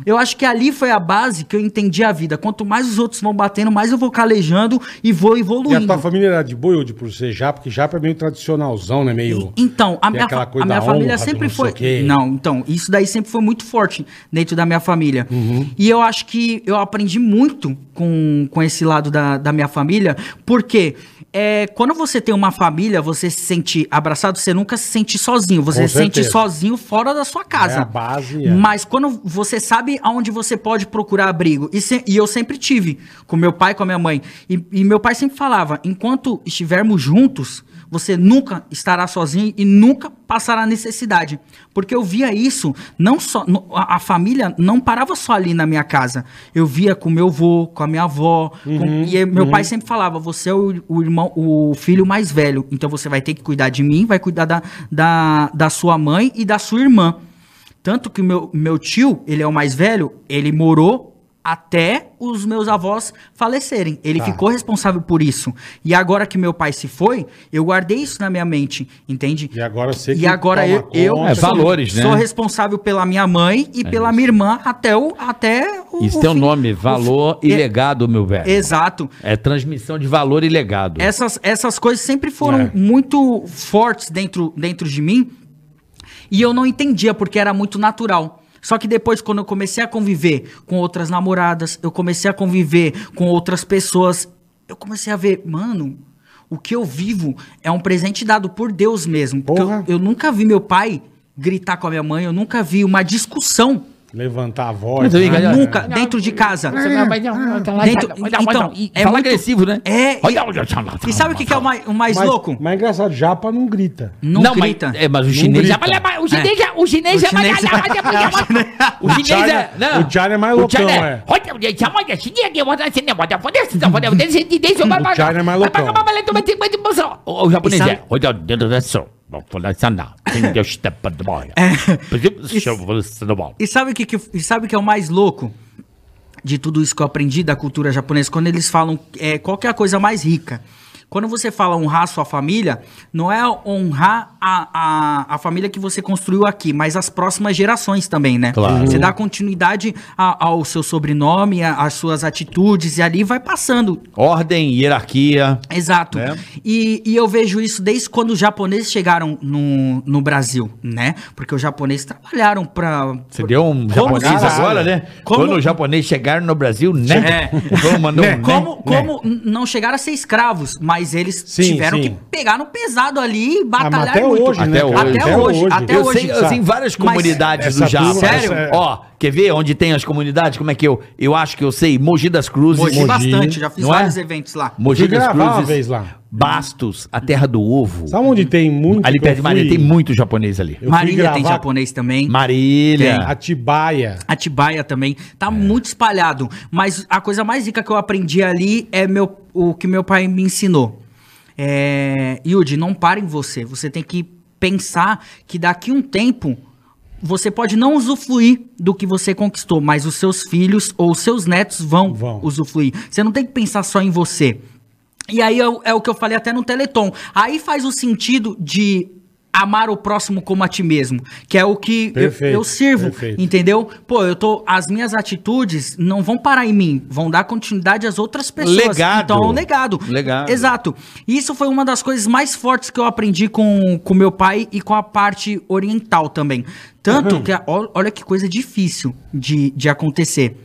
Eu acho que ali foi a base que eu entendi a vida. Quanto mais os outros vão batendo, mais eu vou calejando e vou E a evoluindo. tua família era de boi ou de por ser japa? Porque japa é meio tradicionalzão, né? Meio... Então, a minha, a minha família honra, sempre foi. Não, então, isso daí sempre foi muito forte dentro da minha família. Uhum. E eu acho que eu aprendi muito com, com esse lado da, da minha família, porque é, quando você tem uma família, você se sente abraçado, você nunca se sente sozinho. Você Com se sente sozinho fora da sua casa. É a base, é. Mas quando você sabe aonde você pode procurar abrigo, e, se- e eu sempre tive, com meu pai e com a minha mãe, e, e meu pai sempre falava: enquanto estivermos juntos, você nunca estará sozinho e nunca passará necessidade. Porque eu via isso, não só. a, a família não parava só ali na minha casa. Eu via com meu avô, com a minha avó. com- Uhum, e aí meu pai sempre falava: você é o, o irmão, o filho mais velho. Então você vai ter que cuidar de mim, vai cuidar da, da, da sua mãe e da sua irmã. Tanto que o meu, meu tio, ele é o mais velho, ele morou até os meus avós falecerem. Ele Tá. ficou responsável por isso. E agora que meu pai se foi, eu guardei isso na minha mente, entende? E agora você E que agora toma eu, eu. É, valores, né? sou responsável pela minha mãe e pela minha irmã até o até o, Isso o tem um nome, o valor fi- e é- legado, meu velho. Exato. É transmissão de valor e legado. Essas, essas coisas sempre foram É. muito fortes dentro, dentro de mim e eu não entendia porque era muito natural. Só que depois, quando eu comecei a conviver com outras namoradas, eu comecei a conviver com outras pessoas, eu comecei a ver, mano, o que eu vivo é um presente dado por Deus mesmo. Porque eu, eu nunca vi meu pai gritar com a minha mãe, eu nunca vi uma discussão Levantar a voz. Mas né? ganhar- Nunca, dentro de casa. Dentro, então, e é Fala muito- agressivo, né? É. E, e sabe o que, que é o mais, o mais Mas, louco? mas é engraçado, japa não grita. Não, Não, grita. mas, é, mas o chinês já grita. O chinês já. O chinês O já. chinês- O chinês é. não. o Charlie é mais O Charlie loucão, é. é. Hum. O o japonês E é. E sabe o que, que, e sabe que é o mais louco de tudo isso que eu aprendi da cultura japonesa? Quando eles falam é, qual que é a coisa mais rica. Quando você fala honrar sua família, não é honrar a, a, a família que você construiu aqui, mas as próximas gerações também, né? Claro. Você dá continuidade a- ao seu sobrenome, às suas atitudes, e ali vai passando. Ordem, hierarquia. Exato. Né? E, e eu vejo isso desde quando os japoneses chegaram no, no Brasil, né? Porque os japoneses trabalharam pra... Você deu um Como japonês agora, né? Como- Quando os japoneses chegaram no Brasil, né? Vamos mandar um, Como, né? como n- não chegaram a ser escravos, mas eles Sim, tiveram sim. que pegar no pesado ali e Ah, mas batalhar até muito. hoje, né? Até hoje. Até hoje, até eu hoje. sei, eu sei várias Mas comunidades do Japa. turma- Sério? essa- Ó, quer ver onde tem as comunidades? Como é que eu... Eu acho que eu sei. Mogi das Cruzes. Mogi Mogi, bastante, já fiz é? vários eventos lá. Mogi das gravar uma Cruzes. vez lá. Bastos, a terra do ovo. Sabe onde tem muito? Ali perto de Marília tem muito japonês ali. Eu Marília tem gravar- japonês também. Marília. Atibaia. Atibaia também. Tá muito espalhado. Mas a coisa mais rica que eu aprendi ali é meu, o que meu pai me ensinou. É, Yudi, não para em você. Você tem que pensar que daqui um tempo você pode não usufruir do que você conquistou, mas os seus filhos ou os seus netos vão, Vão. usufruir. Você não tem que pensar só em você. E aí é, o- é o que eu falei até no Teleton. Aí faz o sentido de amar o próximo como a ti mesmo, que é o que eu, Perfeito, eu sirvo, perfeito. entendeu? Pô, eu tô as minhas atitudes não vão parar em mim, vão dar continuidade às outras pessoas. Legado. Então, é um legado. Legado. Exato. E isso foi uma das coisas mais fortes que eu aprendi com com meu pai e com a parte oriental também. Uhum. Tanto que a- ó- olha que coisa difícil de, de acontecer.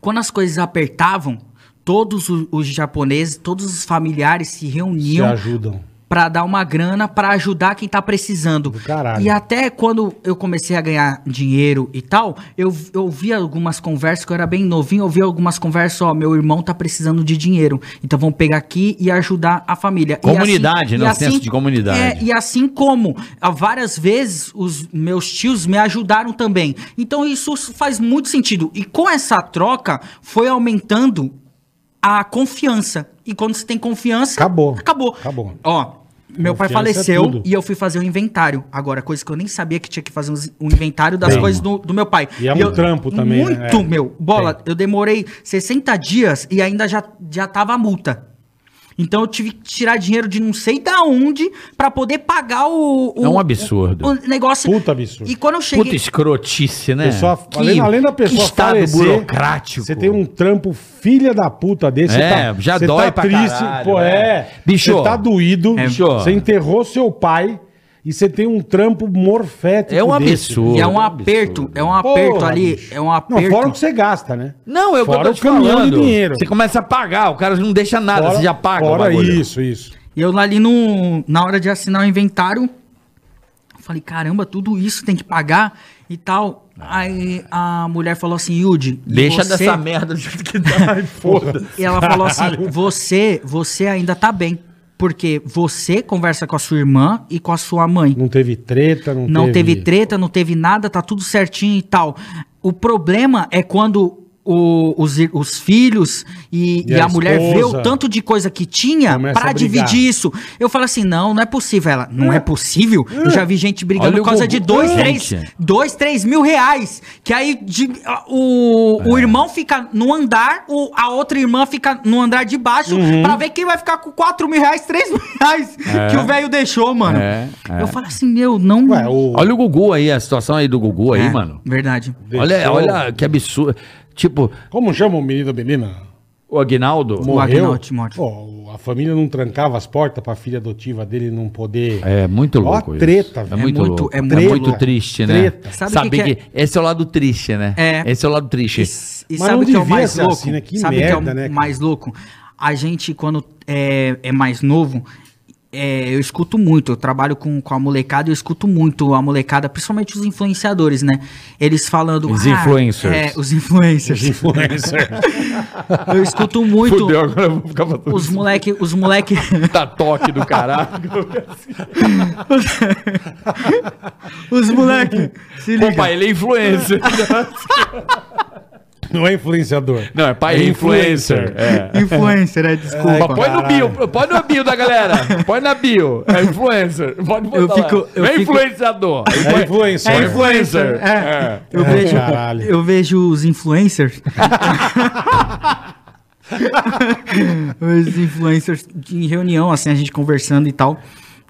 Quando as coisas apertavam, todos os japoneses, todos os familiares se Se reuniam ajudam. Pra dar uma grana pra ajudar quem tá precisando. caralho. E até quando eu comecei a ganhar dinheiro e tal, eu, eu vi algumas conversas, que eu era bem novinho, eu vi algumas conversas, ó, meu irmão tá precisando de dinheiro, então vamos pegar aqui e ajudar a família. E Comunidade, né? e O senso de comunidade. É, e assim como várias vezes os meus tios me ajudaram também. Então isso faz muito sentido. E com essa troca foi aumentando a confiança. E quando você tem confiança, Acabou. Acabou. Acabou. Ó, meu pai Confiança é faleceu tudo. e eu fui fazer o inventário. Agora, coisa que eu nem sabia que tinha que fazer um inventário das Bem. coisas do, do meu pai. E é um eu- trampo também, né? Muito, É. meu. Bola, Tem. eu demorei 60 dias e ainda já, já tava a multa. Então eu tive que tirar dinheiro de não sei da onde pra poder pagar o, o- É um absurdo. O, o negócio. Puta absurdo. E quando eu cheguei. Puta escrotice, né? Pessoa, Que- além, além da pessoa que estado falecer, burocrático. Você tem um trampo filha da puta desse. É, já você dói tá pra triste. caralho, pô, é. é. Bicho. Você tá doído. É, bicho. Você enterrou seu pai e você tem um trampo morfético É um desse. absurdo. E é um absurdo. aperto, é um aperto Porra, ali, bicho. é um Não, aperto. fora o que você gasta, né? Não, eu, Fora eu tô o te caminhão de falando. dinheiro. Você começa a pagar, o cara não deixa nada, Fora- você já paga Fora isso, isso. E eu ali no, na hora de assinar o inventário, falei, caramba, tudo isso tem que pagar e tal. Aí a mulher falou assim, Yudi, Deixa você- dessa merda do jeito que tá. Foda. E ela falou assim, você, você ainda tá bem. Porque você conversa com a sua irmã e com a sua mãe. Não teve treta, não, Não teve treta, não teve nada, tá tudo certinho e tal. O problema é quando o- os, os filhos e, E e a a, mulher vê o tanto de coisa que tinha começa pra a brigar. dividir isso. Eu falo assim, não, não é possível. Ela, não é possível? Eu já vi gente brigando Olha por causa de dois, três, dois, três mil reais. Que aí de- o, o irmão fica no andar, o, a outra irmã fica no andar de baixo Uhum. pra ver quem vai ficar com quatro mil reais, três mil reais que o velho deixou, mano. É, é. Eu falo assim, meu, não... Ué, o... Olha o Gugu aí, a situação aí do Gugu aí, É, mano. Verdade. Olha, olha que absurdo. Tipo, Como chama o menino da menina? o Aguinaldo. Morreu. Agnaldo Timóteo. Pô, a família não trancava as portas pra filha adotiva dele não poder... É muito Ó louco. isso. treta, é velho. muito, É muito- louco. é É muito muito, louco. triste, né? Treta. Sabe Saber o que que, que esse é o lado triste, né? É. Esse é o lado triste. E, e Mas sabe o que é o mais ser louco? assim, né? Que sabe o que é o né, mais louco? A gente, quando é, é mais novo, é, eu escuto muito, eu trabalho com, com a molecada e eu escuto muito a molecada, principalmente os influenciadores, né? Eles falando. Os "Ah, influencers." É, os influencers. Influencer. eu escuto muito. Fudeu, agora eu vou ficar falando Os moleque, os moleque. da toque do caralho. os moleque. Se liga. pai, ele é influencer. Não é influenciador. Não, é pai É influencer. influencer. É. Influencer, é, desculpa. Mas põe no bio, põe no bio da galera. Põe na bio. É influencer. Pode botar Eu lá. fico- eu é fico- influenciador. É influencer. É influencer. É. É. Eu, É, vejo, caralho. eu vejo os influencers. os influencers em reunião, assim, a gente conversando e tal.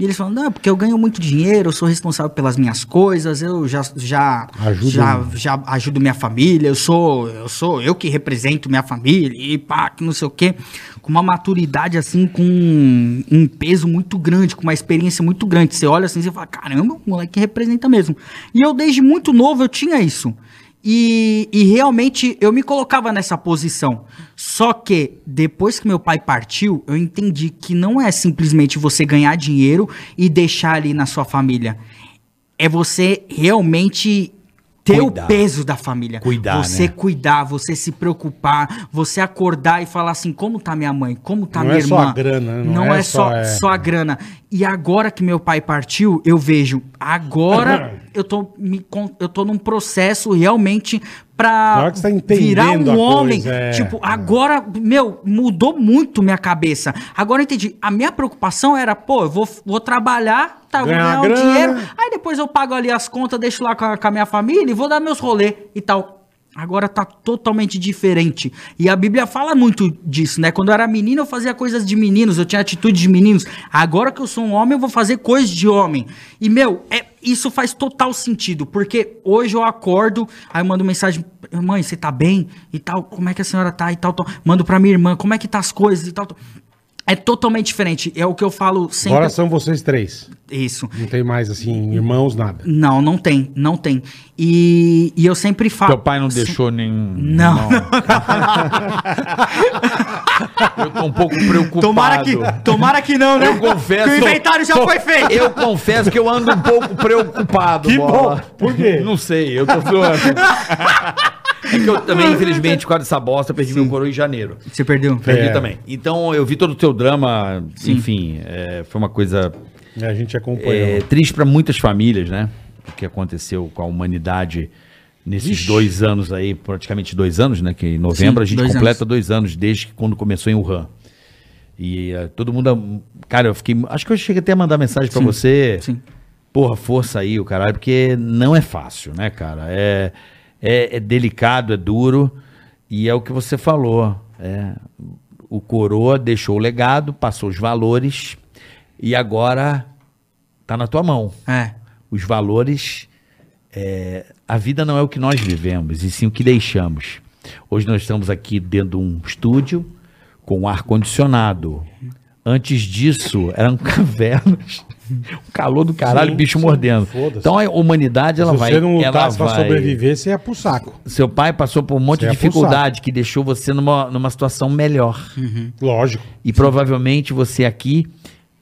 E eles falam, não, porque eu ganho muito dinheiro, eu sou responsável pelas minhas coisas, eu já já Ajudo. já, já ajudo minha família, eu sou eu sou eu que represento minha família e pá, que não sei o quê, com uma maturidade assim, com um peso muito grande, com uma experiência muito grande. Você olha assim, você fala, caramba, o moleque representa mesmo. E eu desde muito novo eu tinha isso. E, e realmente eu me colocava nessa posição. Só que depois que meu pai partiu, eu entendi que não é simplesmente você ganhar dinheiro e deixar ali na sua família. É você realmente ter Cuidar. o peso da família. Cuidar, Você né? cuidar, você se preocupar, você acordar e falar assim: como tá minha mãe? Como tá Não minha é só irmã? a grana, né? Não, é, só, é- só a grana. E agora que meu pai partiu, eu vejo, agora eu tô, me, eu tô num processo realmente pra tá virar um homem. coisa, é. Tipo, agora, meu, mudou muito minha cabeça. Agora eu entendi. A minha preocupação era, pô, eu vou, vou trabalhar, tá, vou Ganhar um dinheiro, aí depois eu pago ali as contas, deixo lá com a, com a minha família e vou dar meus rolês e tal. Agora tá totalmente diferente. E a Bíblia fala muito disso, né? Quando eu era menino, eu fazia coisas de meninos, eu tinha atitude de meninos. Agora que eu sou um homem, eu vou fazer coisas de homem. E, meu, é, isso faz total sentido, porque hoje eu acordo, aí eu mando mensagem, mãe, você tá bem? E tal, como é que a senhora tá? E tal, tal. Mando pra minha irmã, como é que tá as coisas e tal, tal. É totalmente diferente. É o que eu falo sempre. Agora são vocês três. Isso. Não tem mais, assim, irmãos, nada. Não, não tem, não tem. E, e eu sempre falo. Teu pai não deixou nenhum. Não, Eu tô um pouco preocupado. Tomara que, tomara que não, né? Eu confesso. Que o inventário já foi feito. Eu confesso que eu ando um pouco preocupado. Que Bola. bom. Por quê? Não sei, eu tô zoando. É que eu também, infelizmente, por causa dessa bosta, perdi meu coroa em janeiro. Você perdeu? Perdi É. também. Então eu vi todo o teu drama, enfim, é, foi uma coisa É, a gente acompanhou. é, triste para muitas famílias, né? O que aconteceu com a humanidade nesses Vixe. dois anos aí, praticamente dois anos, né? Que em novembro Sim, a gente dois completa anos. dois anos desde que quando começou em Wuhan. E eh, todo mundo, cara, eu fiquei, acho que eu cheguei até a mandar mensagem para Sim, você. sim. Porra, força aí, o caralho, porque não é fácil, né, cara? É, é, é delicado, é duro e é o que você falou. É, o coroa deixou o legado, passou os valores e agora tá na tua mão. É. Os valores. é, a vida não é o que nós vivemos, e sim o que deixamos. Hoje nós estamos aqui dentro de um estúdio com ar condicionado. Antes disso, eram cavernas. Um calor do caralho, Sim, bicho sim, mordendo. Então a humanidade, ela Se vai. você não ela lutasse pra vai... sobreviver, você ia pro saco. Seu pai passou por um monte Você de pro dificuldade que deixou você numa, numa situação melhor. Lógico. E provavelmente você aqui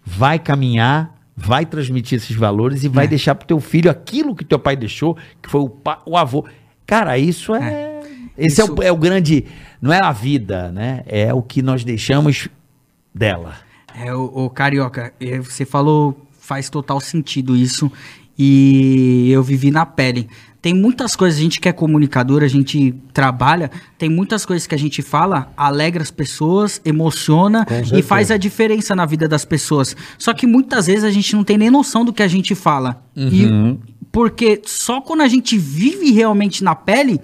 vai caminhar, vai transmitir esses valores e vai É. deixar pro teu filho aquilo que teu pai deixou, que foi o, pa- o avô. Cara, isso é. Esse é, Isso- o, é o grande. Não é a vida, né? É o que nós deixamos dela. É, o, o Carioca, é, você falou, faz total sentido isso. E eu vivi na pele. Tem muitas coisas, a gente que é comunicador, a gente trabalha, tem muitas coisas que a gente fala, alegra as pessoas, emociona e faz a diferença na vida das pessoas. Só que muitas vezes a gente não tem nem noção do que a gente fala. E porque só quando a gente vive realmente na pele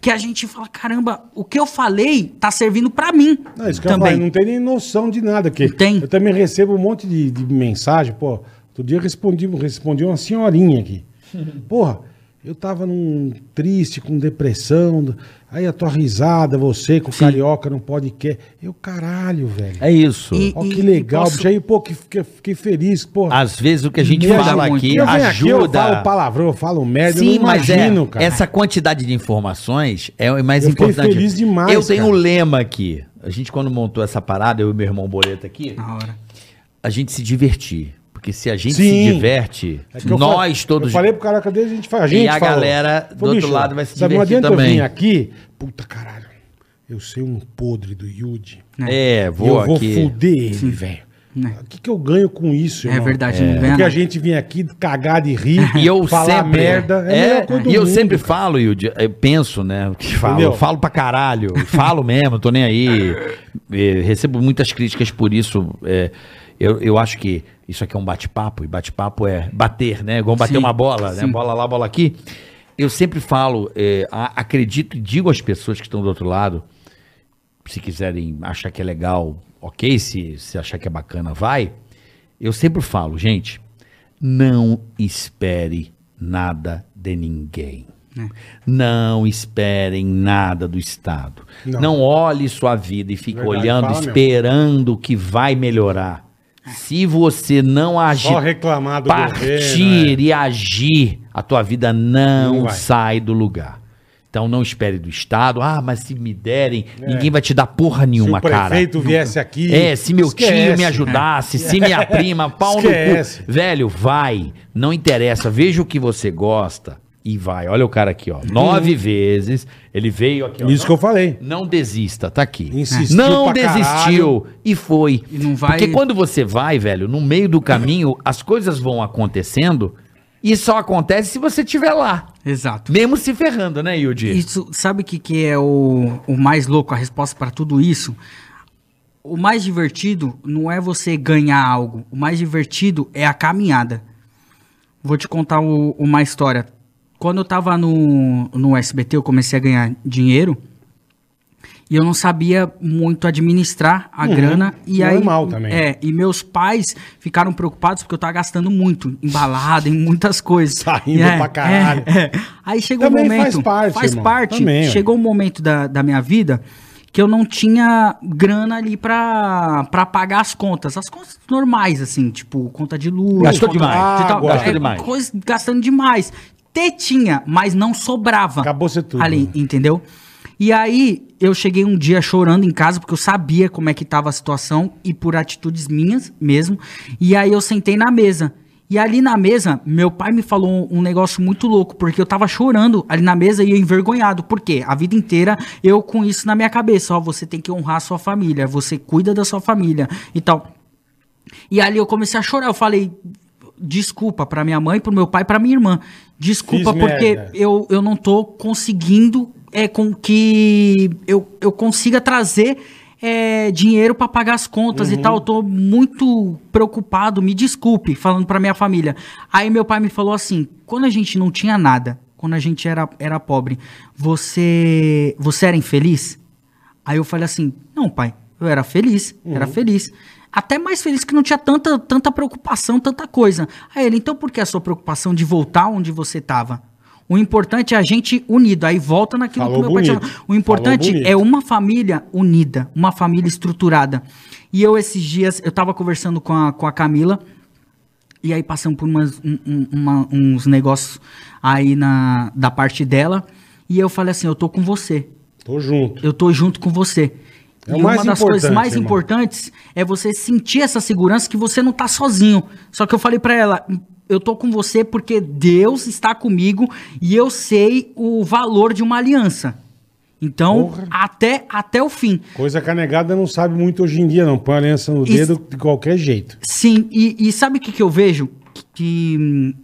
que a gente fala, caramba, o que eu falei tá servindo pra mim. Não, isso que eu também. falei, não tem nem noção de nada. Que Tem. Eu também recebo um monte de, de mensagem, pô. Outro dia eu respondi, respondi uma senhorinha aqui. Porra, eu tava num triste, com depressão. Aí a tua risada, você com o carioca não pode quer. Eu, caralho, velho. É isso. E- Ó, que legal, posso- bicho. Aí, pô, que, fiquei, fiquei feliz, pô. Às vezes o que a gente Me fala ajuda aqui eu venho aqui, eu ajuda. falo palavrão, eu falo merda, Sim, eu não mas imagino, é, cara. essa quantidade de informações é o mais Eu importante. feliz demais, Eu tenho cara. um lema aqui. A gente, quando montou essa parada, eu e meu irmão Boleto aqui, Na hora. a gente se divertir. Porque se a gente Sim. se diverte, É eu nós fa- todos. Eu falei pro caraca dele, a gente faz. A gente E a falou. galera do outro lado vai se sabe, Não divertir eu também. vir aqui. Puta caralho. Eu sei um podre do Yudi. É, E vou eu vou aqui. fuder ele, velho. Né. O que, que eu ganho com isso, É irmão? verdade, não ganha Porque a gente vem aqui cagar de rir, E eu falar sempre. merda. É, é, melhor coisa do e eu mundo, sempre cara. falo, Yudi, eu penso, né? o que falo, Entendeu? eu falo pra caralho. eu Falo mesmo, tô nem aí. É, recebo muitas críticas por isso. é, eu, eu acho que isso aqui é um bate-papo, e bate-papo é bater, né? Igual bater Sim, uma bola, né? sim. Bola lá, bola aqui. Eu sempre falo, é, acredito e digo às pessoas que estão do outro lado, se quiserem achar que é legal, ok, se, se achar que é bacana, vai. Eu sempre falo, gente, não espere nada de ninguém. Não esperem nada do Estado. Não. Não, olhe sua vida e fique Verdade, olhando, fala mesmo. esperando que vai melhorar. Se você não agir, Só reclamar do partir governo, é. e agir, a tua vida não, Não sai do lugar. Então não espere do Estado. Ah, mas se me derem, É. ninguém vai te dar porra Se nenhuma, o cara. prefeito viesse aqui... É, se meu tio esquece. me ajudasse, se minha prima, pau Esquece. no cu. Velho, vai. Não interessa. Veja o que você gosta e vai. Olha o cara aqui, ó. Nove vezes. Ele veio aqui, ó. Isso que eu falei. Não desista, tá aqui. Insistiu não desistiu e foi. E não vai- Porque quando você vai, velho, no meio do caminho, as coisas vão acontecendo e só acontece se você estiver lá. Exato. Mesmo se ferrando, né, Yudi? Isso, sabe o que, que é o, o mais louco, a resposta para tudo isso? O mais divertido não é você ganhar algo. O mais divertido é a caminhada. Vou te contar o- uma história. Quando eu tava no, no SBT, eu comecei a ganhar dinheiro. E eu não sabia muito administrar a grana. E Uhum. normal aí, também. É, e meus pais ficaram preocupados porque eu tava gastando muito, embalado em muitas coisas. Saindo É, pra caralho. é, é. Aí chegou Também um momento. faz parte, Faz irmão. parte. Também, chegou um momento da, da minha vida que eu não tinha grana ali pra, pra pagar as contas. As contas normais, assim, tipo, conta de luz. Gastou conta demais. de tal. Água. É, demais. Coisa, gastando demais. Ter tinha, mas não sobrava. Acabou ser tudo, Ali, né? entendeu? E aí, eu cheguei um dia chorando em casa, porque eu sabia como é que tava a situação, e por atitudes minhas mesmo. E aí eu sentei na mesa. E ali na mesa, meu pai me falou um negócio muito louco, porque eu tava chorando ali na mesa e eu envergonhado. Por quê? A vida inteira eu com isso na minha cabeça. Ó, você tem que honrar a sua família, você cuida da sua família e tal. E ali eu comecei a chorar. Eu falei, desculpa pra minha mãe, pro meu pai, pra minha irmã. Desculpa Fiz porque merda. eu, eu não tô conseguindo é, com que eu, eu consiga trazer é, dinheiro pra pagar as contas e tal. Eu tô muito preocupado, me desculpe, falando pra minha família. Aí meu pai me falou assim: quando a gente não tinha nada, quando a gente era, era pobre, você, você era infeliz? Aí eu falei assim: não, pai, eu era feliz, era feliz. Até mais feliz que não tinha tanta, tanta preocupação, tanta coisa. Aí ele, então por que a sua preocupação de voltar onde você estava? O importante é a gente unido. Aí volta naquilo Falou que o meu pai tinha. O importante é uma família unida, uma família estruturada. E eu, esses dias, eu tava conversando com a, com a Camila. E aí passamos por umas- um- um- uma- uns negócios aí na, da parte dela. E eu falei assim: eu tô com você Tô junto. eu tô junto com você. É e uma das coisas mais irmão. importantes é você sentir essa segurança que você não tá sozinho. Só que eu falei pra ela, eu tô com você porque Deus está comigo e eu sei o valor de uma aliança. Então, Porra. até até o fim. Coisa que a negada não sabe muito hoje em dia, não. Põe a aliança no Isso- dedo de qualquer jeito. Sim, e, e sabe o que, que eu vejo? Que, que, hum,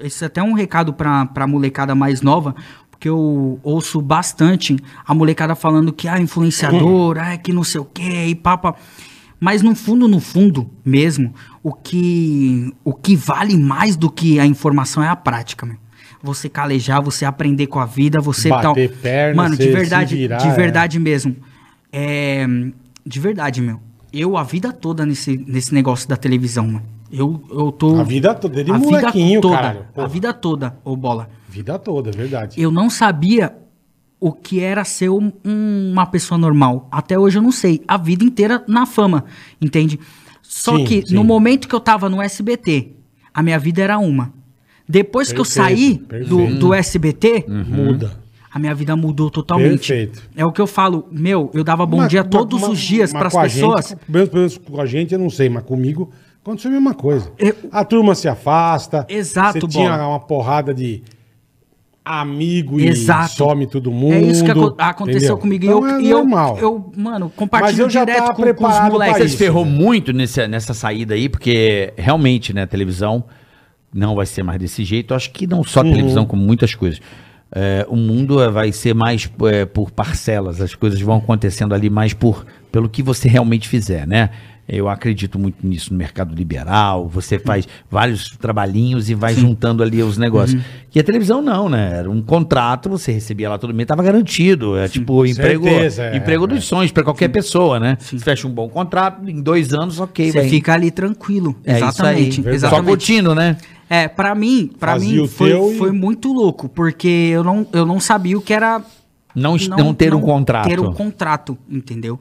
esse é até um recado pra, pra molecada mais nova, porque eu ouço bastante a molecada falando que ah, influenciador, ah, que não sei o quê, e papa. Mas no fundo, no fundo mesmo, o que, o que vale mais do que a informação é a prática, meu. Você calejar, você aprender com a vida, você Bater tal. perna, Mano, de verdade, virar, de é. verdade mesmo. É, de verdade, meu. Eu a vida toda nesse, nesse negócio da televisão, mano. Eu, eu tô. A vida toda, desde a molequinho, toda, caralho. A vida toda, ô bola. Vida toda, é verdade. Eu não sabia o que era ser um- um- uma pessoa normal. Até hoje eu não sei. A vida inteira na fama, entende? Só Sim, que sim. no momento que eu tava no SBT, a minha vida era uma. Depois que eu Perfeito, saí do, perfeito. do SBT, Muda. a minha vida mudou totalmente. Perfeito. É o que eu falo, meu, eu dava bom Mas- dia mas- todos mas- os dias para as pessoas. Gente, pelo menos com a gente, eu não sei, mas comigo Aconteceu a mesma coisa. Eu- A turma se afasta. Exato, Você tinha Bola. uma porrada de amigo e Exato. some todo mundo. É isso que aco- aconteceu entendeu? comigo. Então e eu, é e eu, normal. eu, mano, Mas compartilho eu já direto com, com os moleques. Você isso. se ferrou muito nessa, nessa saída aí, porque realmente, né, a televisão não vai ser mais desse jeito. Acho que não só a Uhum. televisão, como muitas coisas. É, o mundo é, vai ser mais é, por parcelas, as coisas vão acontecendo ali mais por pelo que você realmente fizer, né? Eu acredito muito nisso no mercado liberal. Você faz vários trabalhinhos e vai juntando ali os negócios. Uhum. E a televisão não, né? Era um contrato, você recebia lá todo mês, estava garantido. É tipo emprego, Certeza, é, emprego é. dos sonhos para qualquer pessoa, né? Você fecha um bom contrato, em dois anos, ok, Você vai. fica ali tranquilo. É isso exatamente. aí. Só exatamente. curtindo, né? É, pra mim, para mim foi, e- foi muito louco, porque eu não, eu não sabia o que era Não, não, ter um contrato. Ter um contrato, entendeu?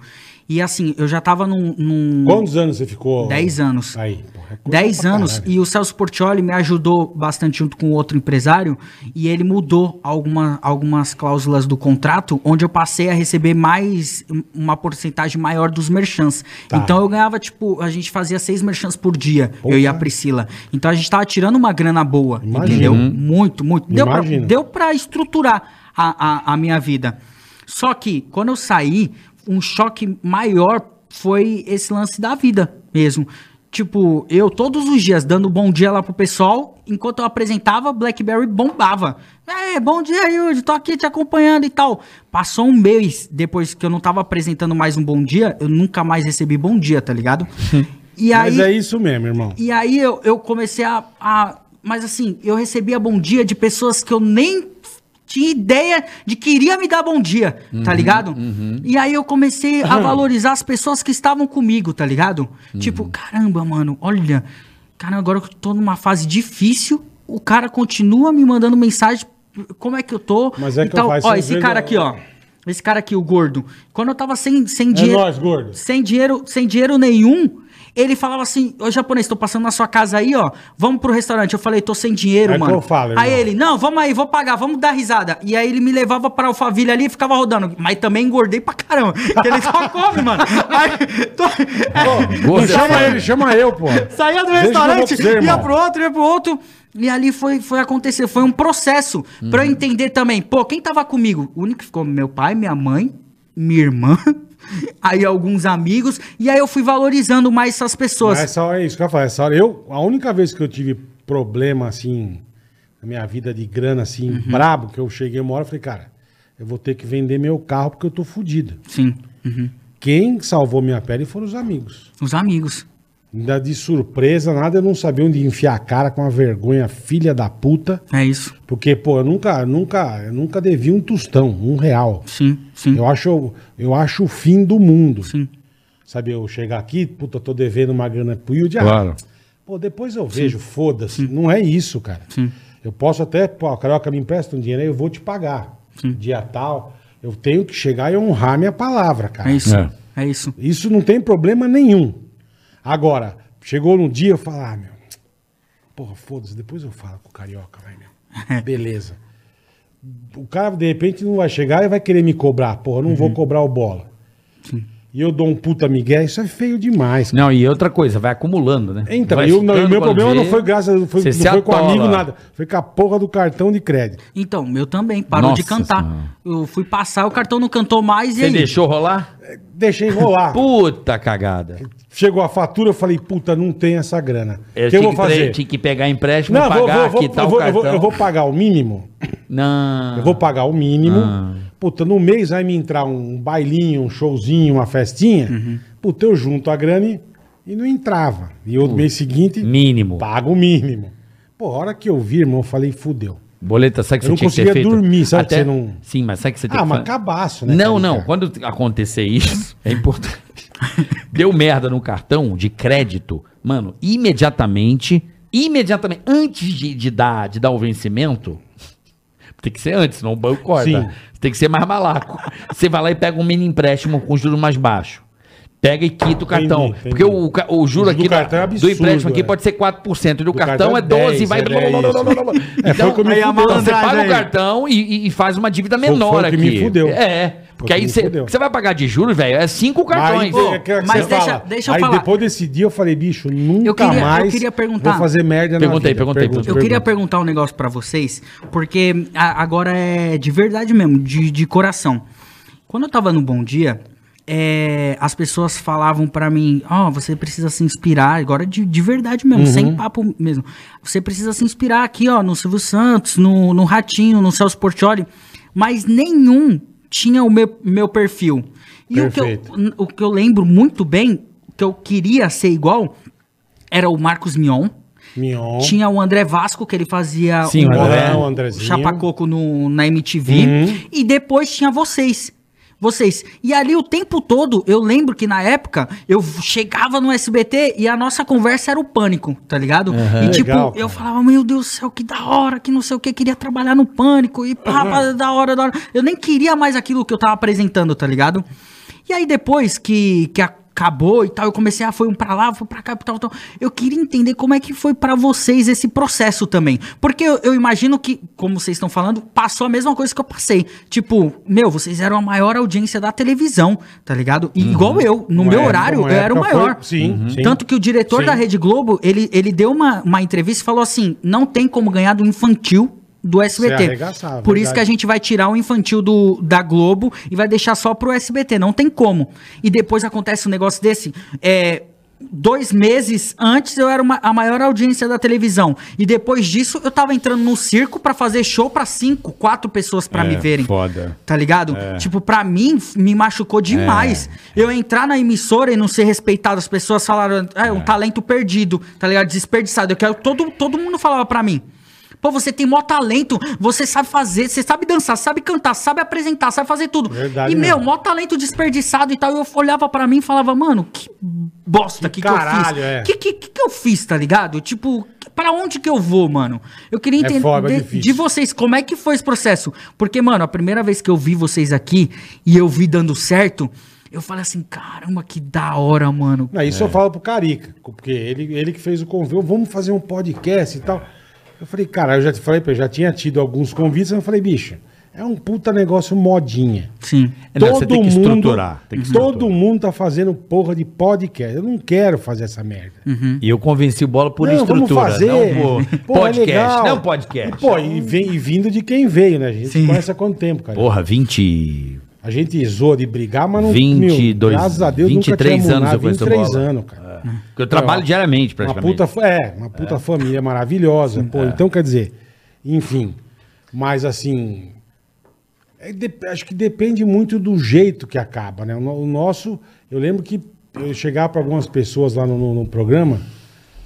E assim, eu já tava num. num Quantos anos você ficou? 10 anos. Aí, porra, é coisa 10 pra anos caralho. e o Celso Portioli me ajudou bastante junto com outro empresário e ele mudou alguma, algumas cláusulas do contrato onde eu passei a receber mais uma porcentagem maior dos merchants. Tá. Então eu ganhava tipo, a gente fazia seis merchants por dia, Porra. eu e a Priscila. Então a gente tava tirando uma grana boa, Imagino. entendeu? Muito, muito. Deu pra, Imagino. deu pra estruturar a, a, a minha vida. Só que quando eu saí, um choque maior foi esse lance da vida mesmo. Tipo, eu todos os dias dando bom dia lá pro pessoal, enquanto eu apresentava, Blackberry bombava. É, bom dia, Yuri, tô aqui te acompanhando e tal. Passou um mês depois que eu não tava apresentando mais um bom dia, eu nunca mais recebi bom dia, tá ligado? E Mas aí, é isso mesmo, irmão. e aí eu, eu comecei a, a- Mas assim, eu recebia bom dia de pessoas que eu nem tinha ideia de que iria me dar bom dia, tá ligado? E aí eu comecei a valorizar as pessoas que estavam comigo, tá ligado? Tipo, caramba, mano, olha. Cara, agora que eu tô numa fase difícil, o cara continua me mandando mensagem. Como é que eu tô? Mas é que faço Ó, esse vezes cara aqui, ó. Esse cara aqui, o gordo. Quando eu tava sem, sem É dinheiro nóis, gordo. sem dinheiro, sem dinheiro nenhum, ele falava assim: Ô japonês, tô passando na sua casa aí, ó. Vamos pro restaurante. Eu falei, tô sem dinheiro, É que mano. eu falo, aí ele, não, vamos aí, vou pagar, vamos dar risada. E aí ele me levava pra Alphaville ali e ficava rodando. Mas também engordei pra caramba. Porque ele só come, mano. Aí, tô- Não Gordo. chama ele, chama eu, pô. Saía do Deixa restaurante, você, ia pro outro, ia pro outro. E ali foi, foi acontecer, foi um processo pra Uhum. eu entender também. Pô, quem tava comigo? O único que ficou meu pai, minha mãe, minha irmã, aí alguns amigos. E aí eu fui valorizando mais essas pessoas. Mas essa hora é isso que eu falo. Essa hora eu, a única vez que eu tive problema assim na minha vida de grana assim, Uhum. brabo, que eu cheguei uma hora e falei, cara, eu vou ter que vender meu carro porque eu tô fudido. Sim, uhum. Quem salvou minha pele foram os amigos. os amigos. Ainda de surpresa, nada, eu não sabia onde enfiar a cara com a vergonha, filha da puta. É isso. Porque, pô, eu nunca, nunca, eu nunca devia um tostão, um real. Sim, sim. Eu acho, eu acho o fim do mundo. Sim. Sabe, eu chegar aqui, puta, eu tô devendo uma grana pro Yudi. ah, Claro. Pô, depois eu vejo, foda-se. Não é isso, cara. Sim. Eu posso até, pô, a Carioca me empresta um dinheiro aí, eu vou te pagar. Dia tal. Eu tenho que chegar e honrar minha palavra, cara. É isso. É. É, isso. Isso não tem problema nenhum. Agora, chegou num dia, eu falo, ah, meu, porra, foda-se, depois eu falo com o Carioca, vai, meu. Beleza. O cara, de repente, não vai chegar e vai querer me cobrar. Porra, não Uhum. vou cobrar o bola. E eu dou um puta migué, isso é feio demais. cara. Não, e outra coisa, vai acumulando, né? Então, Vai o, não, meu problema não vê, foi graças, foi, você não foi com amigo, nada. Foi com a porra do cartão de crédito. Então, meu também. Parou Nossa de cantar. Senhora. Eu fui passar, o cartão não cantou mais e Você deixou rolar? Deixei rolar. Puta cagada. Chegou a fatura, eu falei, puta, não tem essa grana. O Eu que eu tinha, vou que, fazer? tinha que pegar empréstimo, Não, vou, pagar, vou, vou, quitar eu, o vou, eu, vou, eu vou pagar o mínimo. Não. Eu vou pagar o mínimo. Ah. Puta, no mês vai me entrar um bailinho, um showzinho, uma festinha. Uhum. Puta, eu junto a grana e, não entrava. E o mês seguinte, Mínimo. pago o mínimo. Pô, a hora que eu vi, irmão, eu falei, fudeu. Boleta, sabe que Eu não você tinha que ter conseguia feito? dormir, sabe que você não- Sim, mas sabe que você tem Ah, que mas fazer? cabaço, né? Não, não. Quando acontecer isso, é importante. Deu merda no cartão de crédito, mano, imediatamente, imediatamente, antes de, de dar, de dar o vencimento, tem que ser antes, senão o banco corta. Sim. Tem que ser mais malaco. Você vai lá e pega um mini empréstimo com juros mais baixo. Pega e quita o cartão. Entendi, entendi. Porque o, ca- o juro O do aqui da- é do absurdo, empréstimo aqui é. pode ser 4%. E do, Do cartão, cartão é é 12, 10, vai. é 10, É, foi o que eu me Aí a. Então você paga o aí. cartão e, e- faz uma dívida Foi- menor foi o que aqui. me fudeu. É. Porque o que aí você, vai pagar de juros, velho, é cinco cartões. Mas, é que- que mas deixa- fala. deixa eu Aí falar. depois desse dia eu falei, bicho, nunca Eu queria- eu mais queria perguntar. vou fazer merda Perguntei, vida. perguntei, Pergunta, Eu queria pergunta. perguntar um negócio pra vocês, porque agora é de verdade mesmo, de, de coração. Quando eu tava no Bom Dia, é, as pessoas falavam pra mim, ó, você precisa se inspirar, agora de, de verdade mesmo, sem papo mesmo. Você precisa se inspirar aqui, ó, no Silvio Santos, no, no Ratinho, no Celso Portioli, mas nenhum tinha o meu, meu perfil. E o que, eu, Perfeito. o que eu lembro muito bem, que eu queria ser igual, era o Marcos Mion. Mignon. Tinha o André Vasco, que ele fazia Sim, o André. Bolão, Andrezinho. Chapacoco no, na MTV. Uhum. E depois tinha vocês. Vocês. E ali o tempo todo, eu lembro que na época, eu chegava no SBT e a nossa conversa era o pânico, tá ligado? E tipo, Legal, eu falava, meu Deus do céu, que da hora, que não sei o que, queria trabalhar no pânico. E pá, pá, da hora, da hora. Eu nem queria mais aquilo que eu tava apresentando, tá ligado? E aí depois que, que acabou e tal, eu comecei a foi um pra lá, foi pra cá e tal, tal. Eu queria entender como é que foi pra vocês esse processo também. Porque eu, eu imagino que, como vocês estão falando, passou a mesma coisa que eu passei. Tipo, meu, vocês eram a maior audiência da televisão, tá ligado? E igual eu, no Uma meu época- horário, eu era o maior. foi- sim, sim. Tanto que o diretor Sim. da Rede Globo, ele, ele deu uma, uma entrevista e falou assim: não tem como ganhar do infantil do SBT. Por isso que a gente vai tirar o infantil do, da Globo e vai deixar só pro SBT. Não tem como. E depois acontece um negócio desse. É, dois meses antes eu era uma- a maior audiência da televisão. E depois disso eu tava entrando no circo pra fazer show pra cinco, quatro pessoas pra me verem. foda. Tá ligado? Tipo, pra mim, me machucou demais. Eu entrar na emissora e não ser respeitado, as pessoas falaram, ah, é um talento perdido, tá ligado? Desperdiçado. Eu quero, todo, todo mundo falava pra mim. Pô, você tem maior talento, você sabe fazer, você sabe dançar, sabe cantar, sabe apresentar, sabe fazer tudo. Verdade e, meu, maior talento desperdiçado e tal. Eu olhava pra mim e falava, mano, que bosta que, Que que, eu caralho, fiz. é. Que, que, que que eu fiz, tá ligado? Tipo, pra onde que eu vou, mano? Eu queria É entender foda, é de, difícil. de vocês, como é que foi esse processo? Porque, mano, a primeira vez que eu vi vocês aqui e eu vi dando certo, eu falei assim, caramba, que da hora, mano. Não, isso eu falo pro Carica, porque ele, ele que fez o convite, vamos fazer um podcast e tal. Eu falei, cara, eu já te falei, pra ele, eu já tinha tido alguns convites, mas eu falei, bicho, é um puta negócio modinha. Sim. É, não, você tem que estruturar, tem que todo estruturar. mundo tá fazendo porra de podcast. Eu não quero fazer essa merda. E eu convenci o Bola por não, estrutura. vamos fazer. Não por Pô, é podcast. legal. não podcast. Pô, e, vem, e vindo de quem veio, né? A gente se conhece há quanto tempo, cara? Porra, 20. A gente zoa de brigar, mas não... 22, graças a Deus, 23 nunca anos eu conheço o 23 Bola. anos, cara. Porque eu trabalho Ó, diariamente, Uma praticamente. puta, fa- é, uma puta família maravilhosa. Pô, então quer dizer, enfim. Mas assim. é acho que depende muito do jeito que acaba, né? O, no- o nosso. Eu lembro que eu chegava para algumas pessoas lá no, no- no programa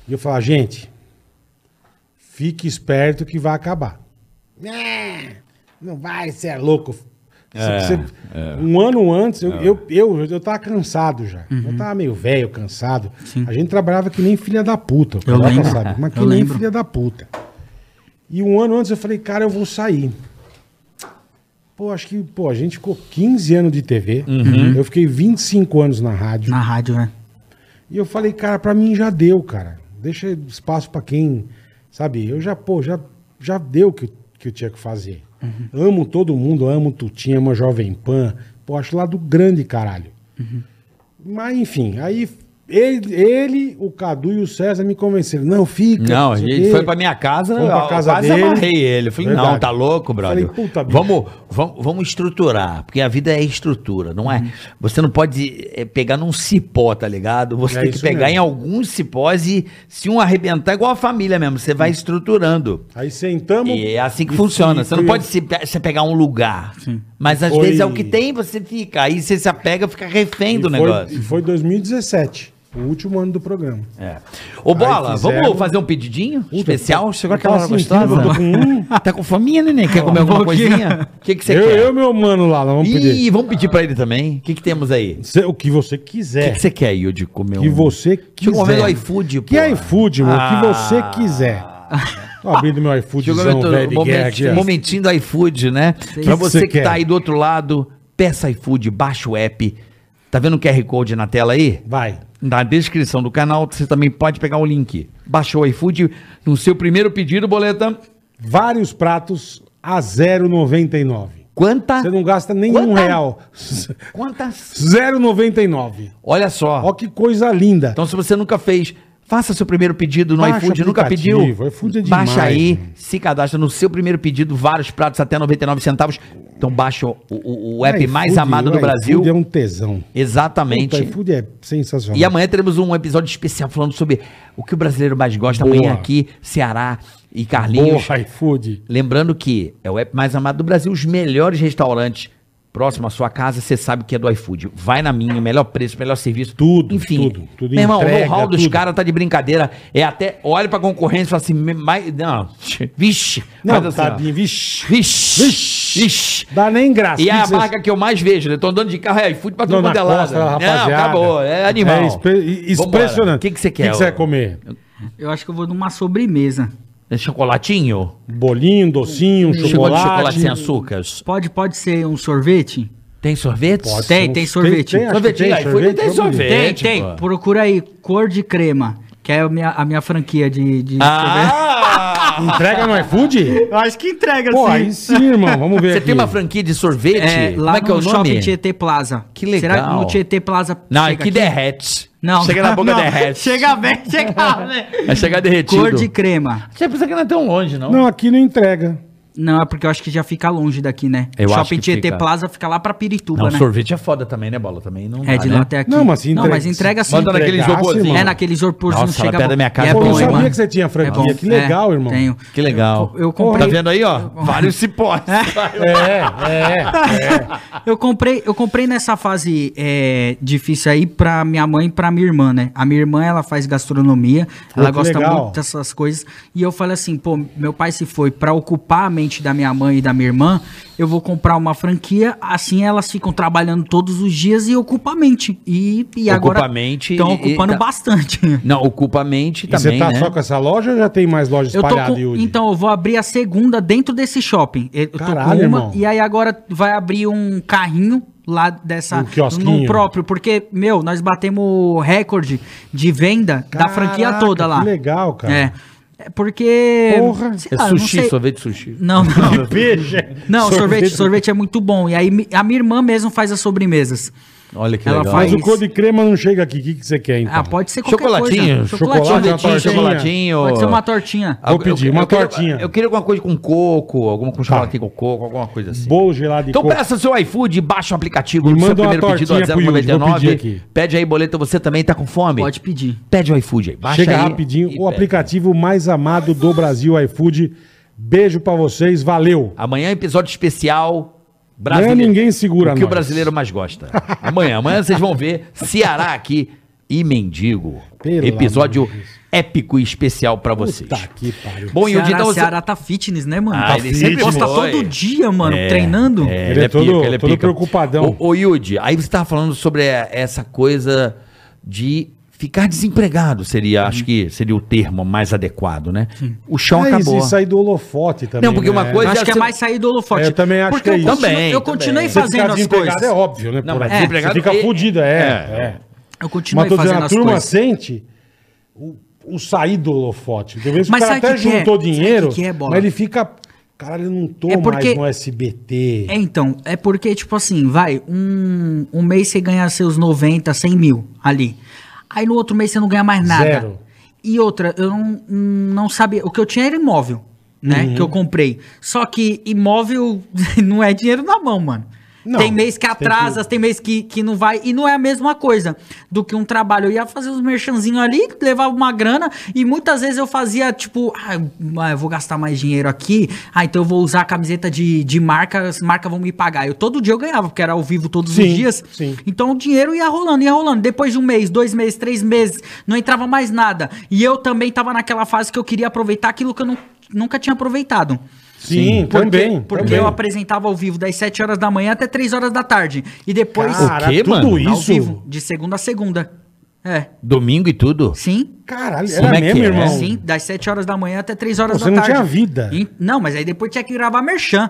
e eu falava, gente, fique esperto que vai acabar. É, não vai, você é louco. Você- você- Um ano antes, eu, eu, eu, eu tava cansado já. Eu tava meio velho, cansado. A gente trabalhava que nem filha da puta. o Eu lembro. sabe, mas que Eu nem lembro. filha da puta. E um ano antes eu falei, cara, eu vou sair. Pô, acho que, pô, a gente ficou 15 anos de TV. Eu fiquei 25 anos na rádio. Na rádio, né? E eu falei, cara, pra mim já deu, cara. Deixa espaço pra quem, sabe? Eu já, pô, já, já deu o que, que eu tinha que fazer. Amo todo mundo, amo Tutinha, amo a Jovem Pan. Pô, acho lá do grande caralho. Mas, enfim, aí ele, ele, o Cadu e o César me convenceram. Não, fica. Não, a gente foi pra minha casa, Fomos pra eu casa quase dele. amarrei ele. Eu falei, Verdade. não, tá louco, brother. Falei, puta, bicho. vamos, vamos, estruturar, porque a vida é estrutura, não é? Uhum. Você não pode é, pegar num cipó, tá ligado? Você É tem que pegar mesmo. em alguns cipós e se um arrebentar, igual a família mesmo, você vai estruturando. Aí sentamos. E é assim que funciona. Você não pode se, se pegar um lugar. Mas às Foi- vezes é o que tem, você fica. Aí você se apega, fica refém E do foi, negócio. e foi 2017, o último ano do programa. É. Ô, Bola, Aí fizeram- vamos fazer um pedidinho especial? Chegou aquela hora sentindo gostosa? que eu tô com um. Tá com fominha, neném? Quer comer alguma coisinha? O que, que você eu, quer? eu, meu mano lá, nós vamos pedir. Ih, vamos pedir pra ele também. O que, que temos aí? O Cê- o que você que, quiser. que você quer, Yudi, comer O que você quiser. Deixa eu comer no iFood, Que porra. iFood, mano? O que Ah. você quiser. Tô abrindo meu iFoodzão velho de guerra aqui, momentinho, ó. momentinho do iFood, né? Pra que você você que quer? tá aí do outro lado, peça iFood, baixa o app. Tá vendo o QR Code na tela aí? Vai. Na descrição do canal você também pode pegar o link. Baixou o iFood no seu primeiro pedido, boleta. Vários pratos a 0,99. Quanta? Você não gasta nenhum Quanta? real. Quantas? 0,99. Olha só. Ó que coisa linda. Então, se você nunca fez, faça seu primeiro pedido no Baixa iFood. Nunca pediu? iFood é demais, baixa aí, mano. se cadastra no seu primeiro pedido, vários pratos até 99 centavos. Então, baixa o, o- o app iFood, mais amado do o Brasil. iFood é um tesão. Exatamente. O iFood é sensacional. E amanhã teremos um episódio especial falando sobre o que o brasileiro mais gosta. Boa. Amanhã aqui, Ceará e Carlinhos. Boa, iFood. Lembrando que é o app mais amado do Brasil, os melhores restaurantes próximo à sua casa, você sabe que é do iFood. Vai na minha, melhor preço, melhor serviço. Tudo, Enfim, tudo, tudo meu irmão, entrega, o know-how dos caras tá de brincadeira. É até, olha pra concorrência e fala assim, mais, não, vixe. Não, assim, tadinho, vixe. Vixe, Vixe. vixe. Dá nem graça. E é a marca que eu mais vejo, né? Tô andando de carro, é iFood pra todo mundo é lado. Não, acabou, é animal. É expre- Vambora. impressionante. O que que você O quer? que que você ô? comer? Eu acho que eu vou numa sobremesa. É chocolatinho? Bolinho, docinho, de chocolate. chocolate sem açúcares. Pode, pode ser um sorvete? Tem sorvete? Pode Tem, tem sorvete. acho que Sorvetinho, iFood tem vamos sorvete. ver. Tem, tem. Procura aí, cor de crema. Que é a minha, a minha franquia de, de Ah! Entrega no iFood? Eu acho que entrega, Pô, aí sim, irmão. Vamos ver Você aqui. tem uma franquia de sorvete? É, lá Como é que é no o Shopping nome? Tietê Plaza. Que legal. Será que no Tietê Plaza Não, é que aqui? derrete. Não, Chega na boca, não, derrete. Chega bem, chega bem. Vai chegar derretido. Cor de crema. Você pensa que não é tão longe, não? Não, aqui não entrega. Não, é porque eu acho que já fica longe daqui, né? Eu acho Shopping que Tietê fica. Plaza fica lá pra Pirituba, Não, né? sorvete é foda também, né, Bola? Também não É dá, de né? lá até aqui. Não, mas se Não, entrega- mas entrega sim. Manda naquele entregasse, isoporzinho. irmão. É naquele lá chega da minha casa é Pô, bom, eu sabia mano? que você tinha franquia. É. Que legal, É, irmão. Tenho. Que legal. Eu comprei- Tá vendo aí, ó? Vários cipós. É, é. Eu comprei, eu comprei nessa fase é, difícil aí pra minha mãe e pra minha irmã, né? A minha irmã, ela faz gastronomia, Pô, ela gosta muito dessas coisas. E eu falei assim, pô, meu pai se foi pra ocupar a mente da minha mãe e da minha irmã, eu vou comprar uma franquia, assim elas ficam trabalhando todos os dias e ocupam a mente. E, e Ocupa agora estão ocupando e tá- bastante. Não, ocupa a mente E você também, tá né? só com essa loja ou já tem mais lojas espalhadas, então, eu vou abrir a segunda dentro desse shopping. Eu tô Caralho, com uma, irmão. e aí agora vai abrir um carrinho lá dessa. Um no próprio, porque, meu, nós batemos recorde de venda da franquia Caraca, toda lá. que legal, cara. É. É porque. Porra. sei É lá, não sushi, sei- sorvete sushi. Não, não. Não, sorvete, sorvete é muito bom. E aí a minha irmã mesmo faz as sobremesas. Olha que Ela legal. Mas faz- o cor de crema não chega aqui. O que, que você quer, então? Ah, pode ser qualquer Chocolatinho, coisa. chocolate, Chocolatinho. tortinha. chocolatinho. Pode ser uma tortinha. Vou pedir, uma queria- tortinha. eu queria alguma coisa com coco, alguma com chocolate com coco, alguma coisa assim. Bolo gelado de Então coco. peça seu iFood, baixa o aplicativo no seu manda uma primeiro pedido a tortinha pro Yudi, vou pedir 0,99. aqui. Pede aí, boleto, você também tá com fome? Pode pedir. Pede o iFood aí. Baixa Chega aí rapidinho. O pede. aplicativo mais amado do Brasil, iFood. Beijo pra vocês. Valeu. Amanhã episódio especial Amanhã ninguém segura O que nós. o brasileiro mais gosta. Amanhã, amanhã vocês vão ver Ceará aqui e Mendigo. Pelo episódio épico e especial pra vocês. Puta que pariu. Bom, Yudi, Ceará, então você... Ceará tá fitness, né, mano? Ah, tá ele fit, sempre Posta foi. todo dia, mano, É, treinando. É, Ele é todo- todo preocupadão. Ô, ô Yudi, aí você tava falando sobre é, essa coisa de ficar desempregado, seria, acho que seria o termo mais adequado, né? O chão e acabou. sair do holofote também. Não, porque uma né? coisa- acho é que é mais sair do holofote. É, eu também acho Porque que é isso. Também, Eu também. continuei Você fazendo ficar as desempregado coisas. é óbvio, né? Não, Por desempregado Você fica é- fudido, é. é. é. Eu continuei Mas tô dizendo, fazendo a as turma coisas. sente o, o sair do holofote. Que Mas o cara até que que é? juntou o dinheiro, que que é, mas ele fica... Caralho, eu não tô É porque- mais no SBT. É, então, é porque, tipo assim, vai, um, um mês você ganha seus 90, 100 mil ali. Aí no outro mês você não ganha mais nada. Zero. E outra, eu não, não sabia. O que eu tinha era imóvel, né? Uhum. Que eu comprei. Só que imóvel não é dinheiro na mão, mano. Não, tem mês que tem atrasa, que- tem mês que, que não vai. E não é a mesma coisa do que um trabalho. Eu ia fazer uns merchanzinhos ali, levava uma grana. E muitas vezes eu fazia, tipo, ah, eu- eu vou gastar mais dinheiro aqui. Ah, então eu vou usar a camiseta de, de marca, as marcas vão me pagar. Eu todo dia eu ganhava, porque era ao vivo todos Sim, os dias. sim. Então o dinheiro ia rolando, ia rolando. Depois de um mês, dois meses, três meses, não entrava mais nada. E eu também tava naquela fase que eu queria aproveitar aquilo que eu não- nunca tinha aproveitado. Sim, Porque, também. porque também. eu apresentava ao vivo das 7 horas da manhã até 3 horas da tarde. E depois. Cara, O quê, tudo mano? ao isso. vivo, de segunda a segunda. É. Domingo e tudo? Sim. Caralho, Como era é que mesmo, é? irmão. Sim, das 7 horas da manhã até 3 horas Pô, da você não tarde. tinha vida. E- não, mas aí depois tinha que gravar merchan.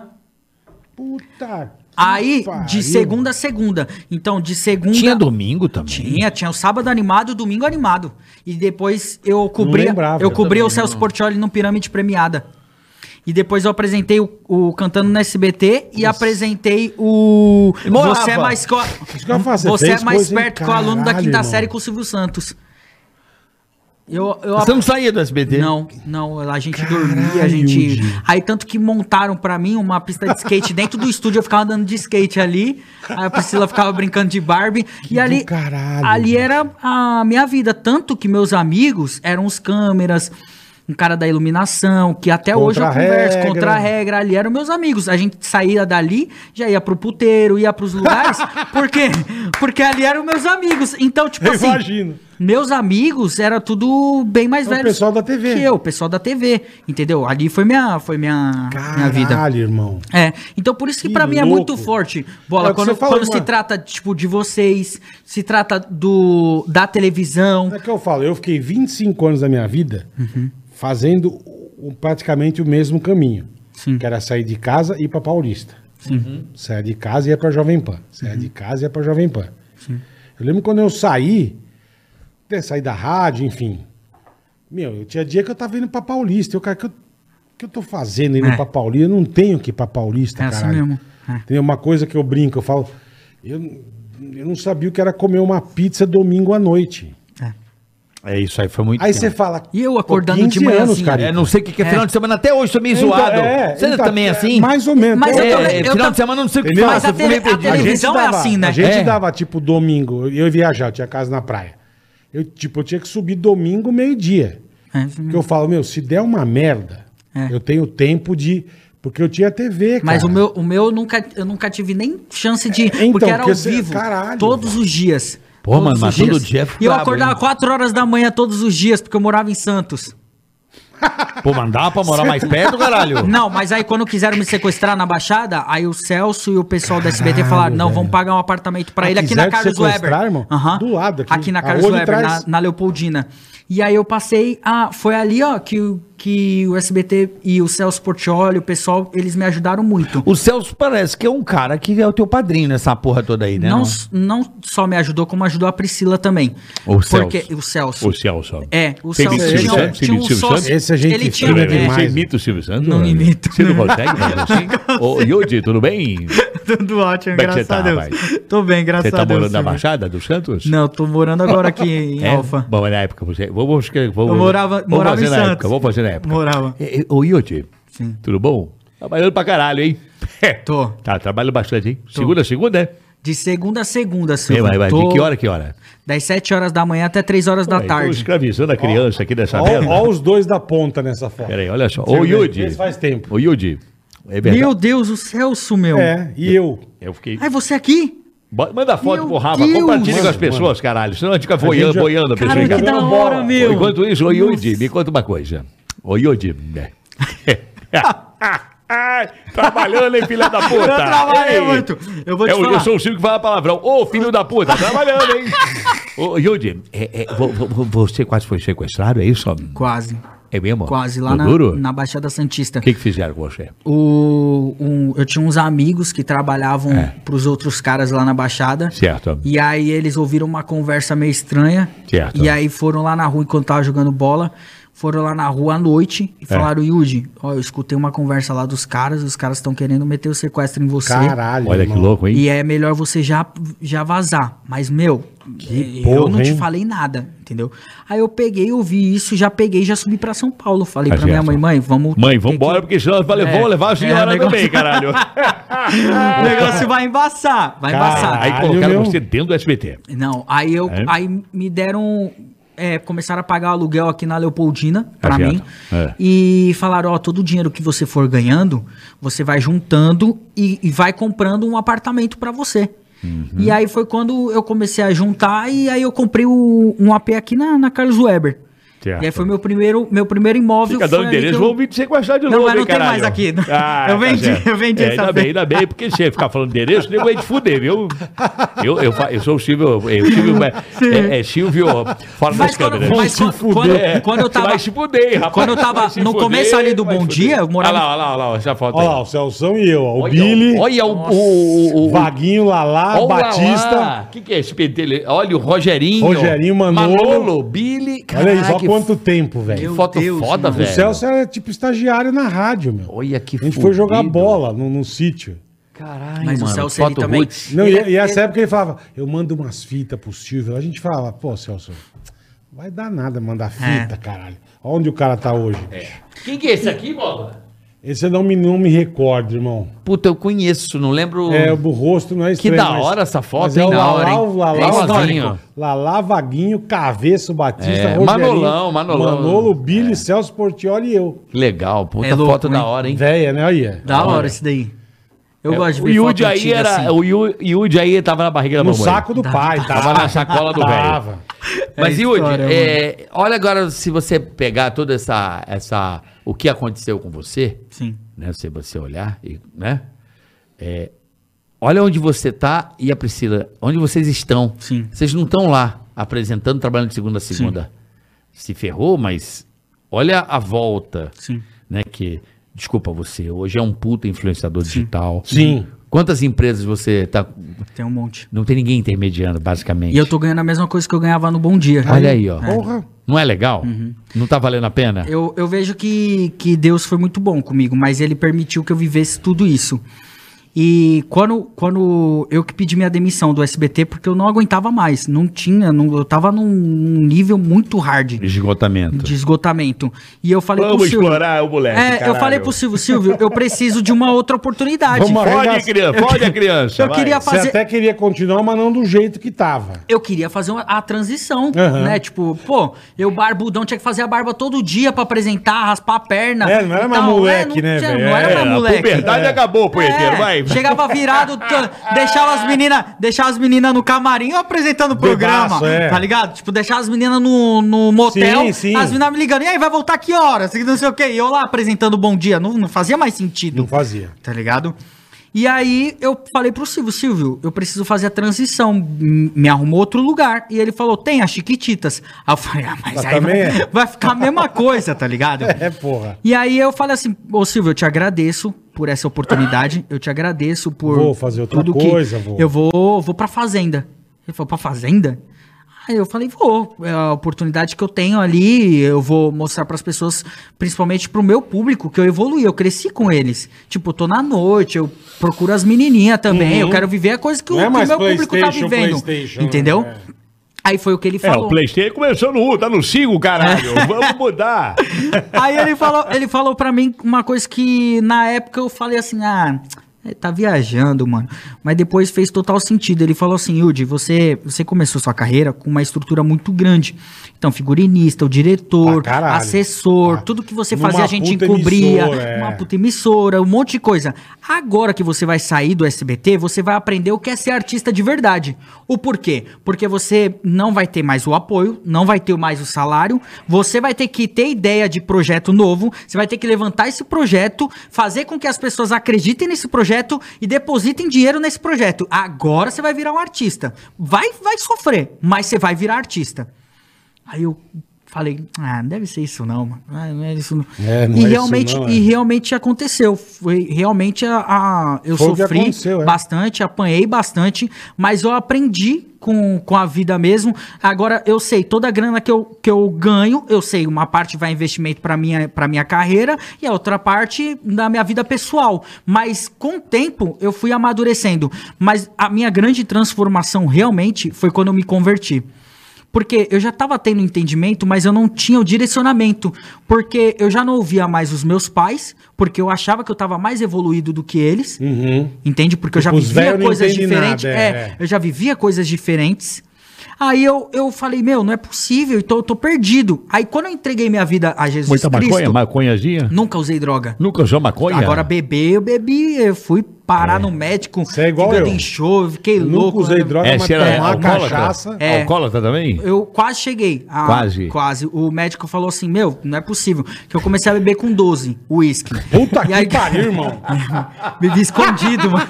Puta Aí, pariu. de segunda a segunda. Então, de segunda. Tinha domingo também. Tinha, tinha o sábado animado e o domingo animado. E depois eu cobria, lembrava. eu Eu cobria o Celso Portioli no Pirâmide Premiada. E depois eu apresentei o, o Cantando no SBT e apresentei o Morava. Você é mais co- que você é mais perto que o aluno da quinta irmão. série com o Silvio Santos. Eu, eu Você não saía do SBT? não, não, a gente Caralho, dormia, a gente. Aí tanto que montaram pra mim uma pista de skate dentro do estúdio, eu ficava andando de skate ali. Aí a Priscila ficava brincando de Barbie. e ali, caralho, ali era a minha vida. Tanto que meus amigos eram os câmeras, um cara da iluminação, que até Contra hoje eu a converso, regra. contra a regra, ali eram meus amigos. A gente saía dali, já ia pro puteiro, ia pros lugares. por quê? Porque ali eram meus amigos. Então, tipo Eu assim. imagino. Meus amigos era tudo bem mais É o velhos. pessoal da TV. Que eu, o pessoal da TV. Entendeu? Ali foi minha, foi minha, minha vida. Caralho, irmão. É, então por isso que, Que pra mim é muito forte, Bola, É o que quando, quando se trata, tipo, de vocês, se trata do da televisão. É que eu falo, eu fiquei 25 anos da minha vida fazendo o- praticamente o mesmo caminho. Sim. Que era sair de casa e ir pra Paulista. Saia de casa e ia pra Jovem Pan. Saia de casa e ia pra Jovem Pan. Eu lembro quando eu saí, até sair da rádio, enfim. Meu, eu tinha dia que eu tava indo pra Paulista. Eu, cara, que eu, que eu tô fazendo indo É. pra Paulista? Eu não tenho que ir pra Paulista, É assim caralho. mesmo. É. Tem uma coisa que eu brinco, eu falo. Eu, eu não sabia o que era comer uma pizza domingo à noite. É isso aí, foi muito Aí você fala. E eu acordando 15 de manhãzinha. cara. É, não sei o que, que é, É. final de semana. Até hoje tô meio Então, zoado. é, Você então, também é assim? Mais ou menos. Mas É, eu É, também- é, eu final tam- de semana não sei o que faço. Mas a tele- a televisão- gente é dava- assim, né? A gente É. dava, tipo, domingo. Eu ia viajar, eu tinha casa na praia. Eu, tipo, eu tinha que subir domingo, meio-dia. É, Porque eu falo, meu, se der uma merda, É. eu tenho tempo de. Porque eu tinha TV, cara. Mas o meu, o meu nunca, eu nunca tive nem chance de. então, porque era ao porque você- vivo. caralho, todos os dias. Pô, mano, mas todo dia é E eu acordava hein? 4 horas da manhã todos os dias, porque eu morava em Santos. Pô, mandava pra morar mais perto, caralho? Não, mas aí quando quiseram me sequestrar na Baixada, aí o Celso e o pessoal da SBT Caralho, falaram: não, velho. vamos pagar um apartamento pra Ah, ele aqui na Carlos Weber. irmão? Aham. Do lado aqui. Aqui na A Carlos Weber, na, na Leopoldina. E aí eu passei. Ah, foi ali, ó, que, o- que o SBT e o Celso Portioli, o pessoal, eles me ajudaram muito. O Celso parece que é um cara que é o teu padrinho nessa porra toda aí, né? não, não só me ajudou, como ajudou a Priscila também. O Porque Celso. o Celso. O Celso. É, o Você Celso imita o tinha, Silvio Santos? tinha um Imita o Silvio sócio. Santos? Esse a gente ele tinha um- demais. Você imita o Silvio Santos? Não imito. Você não consegue assim? Ô, Yudi, tudo bem? Tudo ótimo, Como é você graças a tá, Deus. rapaz? Tô bem, graças Você tá a Deus. morando na. Baixada do Santos? Não, tô morando agora aqui em É? Alfa. Bom, na época você. Vamos, vamos, vamos, Eu morava- morava fazer em na Santos. época. Vamos fazer na época. Morava. É, é, Ô, Yudi, Sim. tudo bom? Trabalhando pra caralho, hein? Tô. Tá, trabalho bastante, hein? Segunda, a segunda, é? De segunda a segunda, É, Silvio. vai, vai. Tô De que hora, a que hora? Das 7 horas da manhã até 3 horas da Ué, Tô tarde. escravizando a criança aqui dessa Ó, merda. ó os dois da ponta nessa foto. Peraí, olha só. Ô, Yudi. faz tempo. Ô, Yudi. É verdade. Meu Deus, o Celso, meu. É, e eu. Eu fiquei. Ai, você aqui? Bota- Manda foto Meu pro Rafa, Deus! compartilha com as Mano, pessoas, caralho. Senão a gente fica gente boiando, já- boiando a pessoa. Cara, em que casa. da hora, meu. Enquanto isso, ô Yudi, me conta uma coisa. Ô Yudi. Ai, Trabalhando, hein, filha da puta? Eu trabalhei Ei. muito. Eu vou te eu, falar. eu sou o Silvio que fala palavrão. Ô, filho da puta, trabalhando, hein? Ô, Yudi, é, é, vo- vo- você quase foi sequestrado, é isso? Quase. É mesmo? Quase, lá No na, duro? na Baixada Santista. O que, que fizeram com você? O, um- eu tinha uns amigos que trabalhavam É. pros outros caras lá na Baixada. Certo. E aí eles ouviram uma conversa meio estranha. Certo. E aí foram lá na rua enquanto tava jogando bola. Foram lá na rua à noite É. e falaram, Yudi, ó, eu escutei uma conversa lá dos caras, os caras estão querendo meter o sequestro em você. Caralho. Olha que irmão. louco, hein? E é melhor você já, já vazar. Mas, meu, eu porra, não te hein? falei nada, entendeu? Aí eu peguei, ouvi isso, já peguei e já subi pra São Paulo. Falei Tá pra minha mãe, mãe, vamos. Mãe, ter vambora, que- porque senão vai levar, É, vão levar a é, senhora o negócio- também, caralho. O negócio vai embaçar, vai Caralho. embaçar. Aí colocaram meu. você dentro do SBT. Não, aí eu É? aí me deram. É, começaram a pagar aluguel aqui na Leopoldina pra Tá mim. É. E falaram, ó, todo o dinheiro que você for ganhando, você vai juntando e, e vai comprando um apartamento pra você. Uhum. E aí foi quando eu comecei a juntar e aí eu comprei o- um AP aqui na, na Carlos Weber. Certo. E aí foi meu primeiro, meu primeiro imóvel. Fica dando endereço, eu- vão vir te sequestrar de Não, novo, mas não tem caralho? mais aqui. Ah, Eu vendi, certo. eu vendi é, essa Ainda bem, ainda bem, porque se você ficar falando endereço, nego vai te fuder, viu? Eu, eu, fa- eu sou o Silvio, eu, Silvio é, é Silvio fora das Mas quando, câmeras. mas se quando, fuder. quando, É, quando eu tava. vai se fuder, rapaz. quando eu tava no fuder, começo ali do Bom Dia, eu morava- Olha lá, olha lá, olha lá, essa foto Olha lá, o Celção e eu. O Olha, Billy, Olha o, o, o, o, Vaguinho, Lalá, Olha Batista. O que, que é esse pentelho? Olha o Rogerinho. Rogerinho, Manolo. Manolo, Billy. Olha aí, só Caraca, quanto tempo, velho. Meu foto Deus, foda, mano. O velho. Celso era tipo estagiário na rádio, meu. Olha que A gente foi jogar fudido. bola no, no sítio. Caralho, Mas o mano, Celso, ele foto também- roots. Não, Ele- e, e essa época ele falava, eu mando umas fitas pro Silvio. A gente falava, pô, Celso, vai dar nada mandar fita, caralho. Onde o cara tá hoje? Quem que é esse aqui, bola? Esse eu não me, não me recordo, irmão. Puta, eu conheço, não lembro. É, o rosto não é Que estranho. da hora essa foto, mas é hein? o Da hora, hein? o Lalá, É o igualzinho. Vaguinho. Lalá, Vaguinho, Caveço, Batista, É, Manolão, Manolão. Manolo, Billy, Celso Portioli e eu. Que legal, puta É louco, foto da hein? hora, hein? Véia, né? Olha. Da Olha. hora esse daí. Eu gosto de É, O ver Yudi foto aí era. assim. O Yu- Yudi aí tava na barriga da No mamãe. saco do pai, tá? Tava na sacola do velho. Tava. Mas, É Yudi, é, olha agora se você pegar toda essa, essa. O que aconteceu com você, Sim. né? Se você olhar, e, né? É, olha onde você tá e a Priscila, onde vocês estão. Sim. Vocês não estão lá apresentando, trabalhando de segunda a segunda. Se ferrou, mas olha a volta. Sim. Né? Que, desculpa você, hoje é um puta influenciador digital. Sim. Quantas empresas você tá. Tem um monte. Não tem ninguém intermediando, basicamente. E eu tô ganhando a mesma coisa que eu ganhava no Bom Dia. Olha aí, ó. Porra. Não é legal? Não tá valendo a pena? Eu, eu vejo que, que Deus foi muito bom comigo, mas ele permitiu que eu vivesse tudo isso. E quando, quando eu que pedi minha demissão do SBT, porque eu não aguentava mais, não tinha, não, eu tava num nível muito hard Esgotamento. de esgotamento. E eu falei Vamos pro Silvio. explorar o moleque. É, eu falei pro Silvio, Silvio, eu preciso de uma outra oportunidade. Vamos Pode, Arregaça. criança, pode a criança. Eu vai. queria Você fazer. até queria continuar, mas não do jeito que tava. Eu queria fazer uma- a transição, Aham. né? Tipo, pô, eu barbudão tinha que fazer a barba todo dia pra apresentar, raspar a perna. É, não era mais tal. moleque, não né, tinha- velho? Não era É, mais a moleque. puberdade acabou, punheteiro, É, vai. Chegava virado, deixava as meninas, deixava as meninas no camarim apresentando o programa, Bebaço, é. tá ligado? Tipo, deixar as meninas no, no motel, Sim, sim. as meninas me ligando, e aí, vai voltar que horas? Não sei o quê. E eu lá apresentando Bom Dia, não, não fazia mais sentido Não fazia. tá ligado? E aí eu falei pro Silvio, Silvio, eu preciso fazer a transição, me arrumou outro lugar. E ele falou, tem as Chiquititas. Aí eu falei, ah, mas Mas aí também vai, é. vai ficar a mesma coisa, tá ligado? É, porra. E aí eu falei assim, ô Silvio, eu te agradeço por essa oportunidade, eu te agradeço por Vou fazer outra tudo coisa, que vou. eu vou, vou pra fazenda. Ele falou, pra fazenda? Aí eu falei, vou, é a oportunidade que eu tenho ali, eu vou mostrar pras pessoas, principalmente pro meu público, que eu evoluí, eu cresci com eles. Tipo, eu tô na noite, eu procuro as menininhas também, eu quero viver a coisa que, o, Uhum. É que meu público tá vivendo. Entendeu? né? Aí foi o que ele É, falou. o Playstation começou no 1, tá no 5, caralho. Vamos mudar. Aí ele falou, ele falou pra mim uma coisa que na época eu falei assim, ah, tá viajando, mano. Mas depois fez total sentido. Ele falou assim, Yudi, você, você começou sua carreira com uma estrutura muito grande. Então, figurinista, o diretor, caralho. assessor, Ah, tudo que você numa fazia a gente encobria, emissora, é. uma puta emissora, um monte de coisa. Agora que você vai sair do SBT, você vai aprender o que é ser artista de verdade. O porquê? Porque você não vai ter mais o apoio, não vai ter mais o salário, você vai ter que ter ideia de projeto novo, você vai ter que levantar esse projeto, fazer com que as pessoas acreditem nesse projeto e depositem dinheiro nesse projeto. Agora você vai virar um artista. Vai, vai sofrer, mas você vai virar artista. Aí eu falei, ah, deve ser isso não, mano. Ah, não é isso não. É, não e é isso realmente, não, é. e realmente aconteceu. Foi realmente a, a- eu Foi sofri é. bastante, apanhei bastante, mas eu aprendi com, com a vida mesmo. Agora eu sei toda a grana que eu, que eu ganho, eu sei uma parte vai investimento para minha para minha carreira e a outra parte da minha vida pessoal. Mas com o tempo eu fui amadurecendo. Mas a minha grande transformação realmente foi quando eu me converti. Porque eu já estava tendo entendimento, mas eu não tinha o direcionamento. Porque eu já não ouvia mais os meus pais, porque eu achava que eu estava mais evoluído do que eles. Entende? Porque eu já Tipo, vivia coisas diferentes. nada, é, é. eu já vivia coisas diferentes. Aí eu, eu falei, meu, não é possível, então eu tô perdido. Aí quando eu entreguei minha vida a Jesus Muita Cristo, maconha, maconhazinha? nunca usei droga. Nunca usou maconha? Agora beber, eu bebi, eu fui parar no médico, Você é igual eu. show, fiquei Nunca louco. usei né? droga, É, mas você era tomar alcoólatra? cachaça. É. Alcoólatra também? Eu quase cheguei. a- Quase? Quase. O médico falou assim: Meu, não é possível. Que eu comecei a beber com 12, uísque. Puta E que aí- pariu, irmão. Bebi escondido, mano.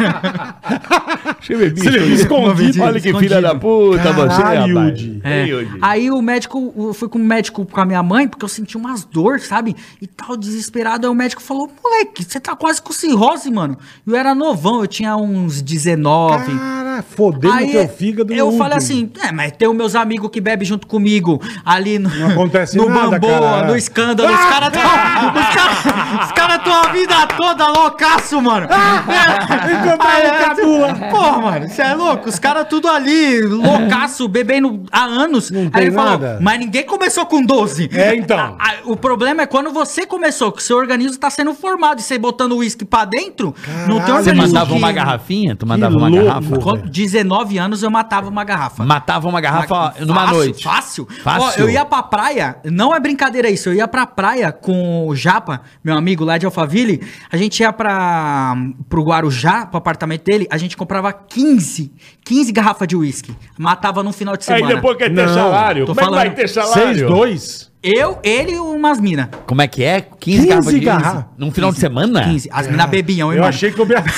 Você bebia Você bebia escondido. Olha que Escondido. filha da puta você, Caralho, rapaz. Yudi. É. Ei, Yudi. Aí o médico, eu fui com o médico com a minha mãe, porque eu senti umas dores, sabe? E tal, desesperado. Aí o médico falou: Moleque, você tá quase com cirrose, mano. Eu era novão, eu tinha uns 19. Cara, fodendo o teu fígado eu no falei último. assim, é, mas tem os meus amigos que bebem junto comigo ali no, Não acontece no nada, Bamboa, cara. no escândalo. Os caras tão, os cara, cara a vida toda loucaço, mano. Encontraram o Cadula. Porra, mano, você é louco? Os caras tudo ali, loucaço, bebendo há anos. Não Aí ele falou, nada. mas ninguém começou com 12. É, então. A- a- o problema é quando você começou, que o seu organismo tá sendo formado e você botando o uísque pra dentro, não tem Caralho. Mandava que- uma garrafinha? Tu mandava uma louco. garrafa? Com 19 anos eu matava uma garrafa. Matava uma garrafa numa Fácil, noite. Fácil. Fácil. Ó, eu ia pra praia, não é brincadeira isso, eu ia pra praia com o Japa, meu amigo lá de Alphaville, a gente ia pra, pro Guarujá, pro apartamento dele, a gente comprava 15, 15 garrafas de uísque, matava num final de Aí semana. depois quer ter Não, salário. Como é que vai falando. ter salário? Seis, dois. Eu, ele e umas minas. Como é que é? 15, 15 garrafas de garrafa? Num final de semana? 15. As minas bebiam, hein, Eu mano? achei que eu bebia.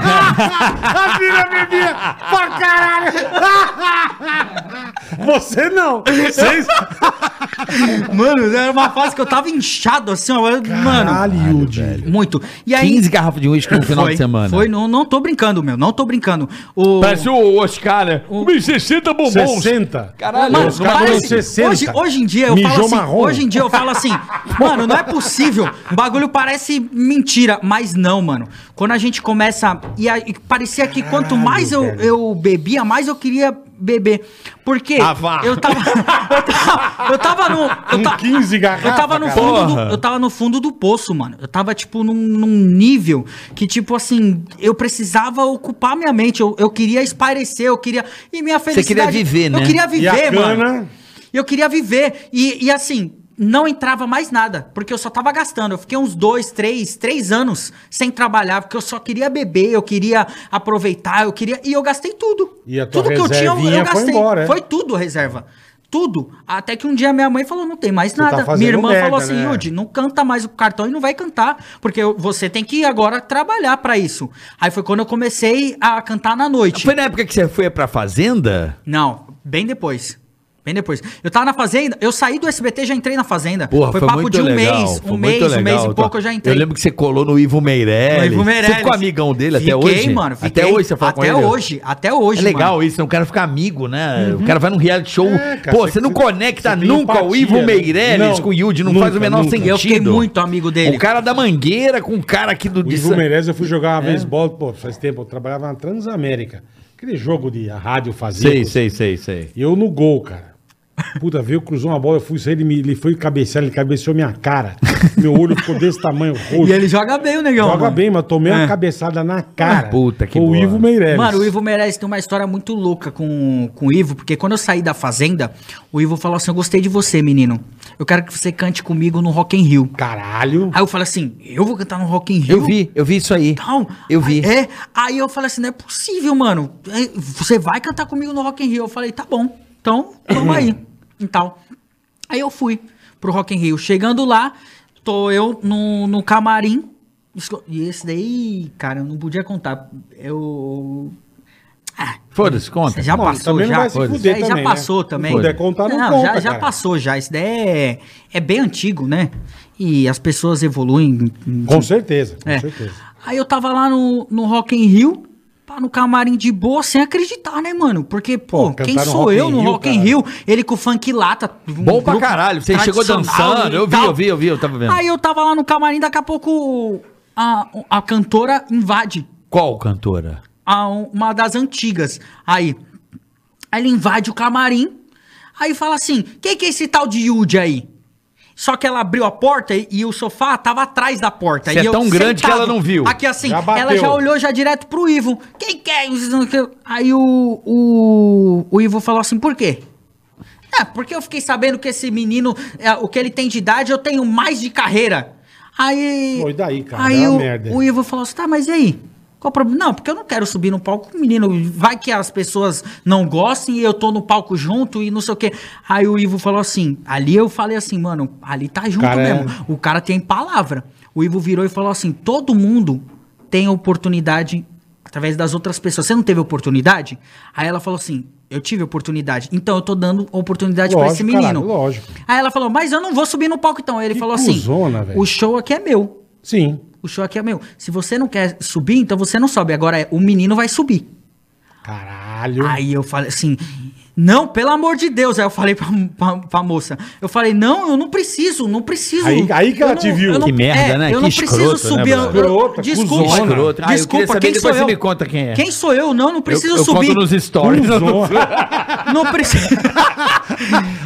A filha bebia pra caralho. Você não. Vocês. Mano, era uma fase que eu tava inchado assim, ó. Mano, Caralho, Yudi. muito. E aí. 15 garrafas de uísque no final foi, de semana. Foi, não, não tô brincando, meu. Não tô brincando. O... Parece o Oscar, né? O- 60 bombons. 60. Caralho, Mano, os caras parece- dão 60. Hoje, hoje em dia eu Mijou falo assim, marrom. hoje em dia eu falo assim, mano, não é possível. O bagulho parece mentira, mas não, mano. Quando a gente começa e, a- e parecia que quanto Caralho, mais eu, velho. eu bebia, mais eu queria beber. Porque Ah, vá. eu tava eu tava, eu tava no eu Com ta- 15 garrafas, Eu tava no cara. fundo do, eu tava no fundo do poço, mano. Eu tava tipo num, num nível que tipo assim, eu precisava ocupar minha mente, eu, eu queria espairecer, eu queria e minha queria felicidade viver, né? Eu queria E a viver, mano. cana? Eu queria viver. E, e assim, não entrava mais nada. Porque eu só tava gastando. Eu fiquei uns dois, três, três anos sem trabalhar. Porque eu só queria beber, eu queria aproveitar, eu queria. E eu gastei tudo. E a tua tudo que eu tinha, eu, eu foi gastei. embora, é? Foi tudo reserva. Tudo. Até que um dia minha mãe falou: não tem mais tá nada. fazendo minha irmã merda, falou assim: né? Yudi, não canta mais o cartão e não vai cantar. Porque você tem que agora trabalhar pra isso. Aí foi quando eu comecei a cantar na noite. Foi na época que você foi pra fazenda? Não, bem depois. Bem depois. Eu tava na Fazenda, eu saí do SBT já entrei na Fazenda. Porra, foi, muito legal. mês, foi um muito mês, um mês legal, e pouco tá? eu já entrei. Eu lembro que você colou no Ivo Meirelles. No Ivo Meirelles. Você ficou amigão dele até Fiquei, hoje? mano. até fiquei. hoje você fala com Até ele? hoje, até hoje, É legal mano. isso, né? o cara fica amigo, né? O cara vai num reality show. É, cara, Pô, você- você não conecta você nunca o empatia, Ivo né? Meirelles Não, com o Yudi, não nunca, faz o menor nunca. sentido. Eu fiquei muito amigo dele. O cara da mangueira com o cara aqui do... O de Ivo Meirelles, eu fui jogar É. uma vez bola, pô, faz tempo, eu trabalhava na Transamérica. Aquele jogo de a rádio fazia. Sei, sei, sei, sei. E eu no gol, cara. Puta, veio, cruzou uma bola, eu fui sair, ele, me, ele foi cabecear, ele cabeceou minha cara. Meu olho ficou desse tamanho, roxo. E ele joga bem o negão. Joga mano. bem, mas tomei uma É. cabeçada na cara. Ah, puta, que o boa. Ivo Meirelles. Mano, o Ivo Meirelles tem uma história muito louca com, com o Ivo, porque quando eu saí da Fazenda, o Ivo falou assim: Eu gostei de você, menino. Eu quero que você cante comigo no Rock in Rio. Caralho. Aí eu falei assim: Eu vou cantar no Rock in Rio? Eu vi, eu vi isso aí. Então, Eu vi. É, aí eu falei assim, não é possível, mano. É, Você vai cantar comigo no Rock in Rio? Eu falei, tá bom. Então, vamos aí. Então, aí eu fui pro Rock in Rio. Chegando lá, tô eu no, no camarim. E esse daí, cara, eu não podia contar. Eu... Ah, Foda-se, conta. já passou, também não já. vai se fuder Isso aí também, já né? passou Se também. puder contar, não já, conta, já cara. passou já. Isso daí é, é bem antigo, né? E as pessoas evoluem. Com certeza, com É. certeza. Aí eu tava lá no, no Rock in Rio, pá, no camarim de boa, sem acreditar, né, mano? Porque, pô, Pô, quem sou Rock eu no Rio, Rock in. Rio? Ele com funk lata. um Bom pra caralho. Você chegou dançando. Eu vi, eu vi, eu vi, eu tava vendo. Aí eu tava lá no camarim, daqui a pouco a, a cantora invade. Qual cantora? a um- uma das antigas. Aí, aí ele invade o camarim, aí fala assim: quem que é esse tal de Yudi aí? Só que ela abriu a porta e, e o sofá tava atrás da porta. Você e é eu tão grande que ela não viu. Aqui assim, Já ela já olhou já direto pro Ivo. Quem quer? Aí o, o, o Ivo falou assim, por quê? É, porque eu fiquei sabendo que esse menino, é, o que ele tem de idade, eu tenho mais de carreira. Aí. E daí, cara? Aí É o, merda. o Ivo falou assim: tá, mas e aí? Qual o problema? Não, porque eu não quero subir no palco com o menino. Vai que as pessoas não gostem e eu tô no palco junto e não sei o quê. Aí o Ivo falou assim: ali eu falei assim, mano, ali tá junto Cara, é- mesmo. O cara tem palavra. O Ivo virou e falou assim: todo mundo tem oportunidade através das outras pessoas. Você não teve oportunidade? Aí ela falou assim: eu tive oportunidade. Então eu tô dando oportunidade pra esse menino. caralho, lógico. Aí ela falou: mas eu não vou subir no palco então. Aí ele Que falou assim: velho. o show aqui é meu. Sim. O show aqui é meu. Se você não quer subir, então você não sobe. Agora é, o menino vai subir. Caralho. Aí eu falei assim, não, pelo amor de Deus. Aí eu falei pra, pra, pra moça, eu falei, não, eu não preciso, não preciso. Aí- aí que Eu ela não- te viu. não- Que merda, né? Eu Que não preciso escroto, né, subir. Escrota, desculpa, cuzona. Escroto. Ah, desculpa, quem depois sou você eu? me conta quem é. Quem sou eu? Não, não preciso eu, eu subir. conto nos stories. Não preciso.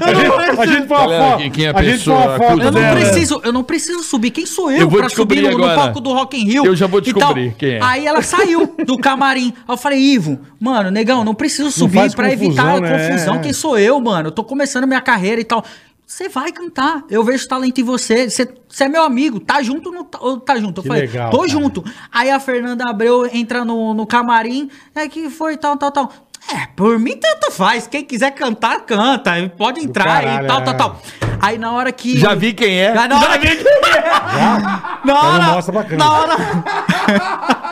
A gente, põe uma foto. quem- é a a gente pessoa? Eu não preciso, eu não preciso subir. Quem sou eu, Eu vou pra subir no, no palco do Rock in Rio? Eu já vou descobrir quem é. Aí ela saiu do camarim. Aí eu falei, Ivo, mano, negão, não preciso subir pra evitar né? Confusão. É. Quem sou eu, mano? Eu tô começando minha carreira e tal. Você vai cantar. Eu vejo talento em você. Você, é meu amigo. Tá junto ou não tá, ou tá junto? Eu Que falei, legal, tô cara. junto. Aí a Fernanda Abreu entra no, no camarim. É que foi tal, tal, tal. É, por mim tanto faz. Quem quiser cantar, canta. Pode entrar caralho, e tal, é. tal, tal. Aí na hora que. Já vi quem é. Já na hora que... Já? Na hora, mostra pra câmera. na hora...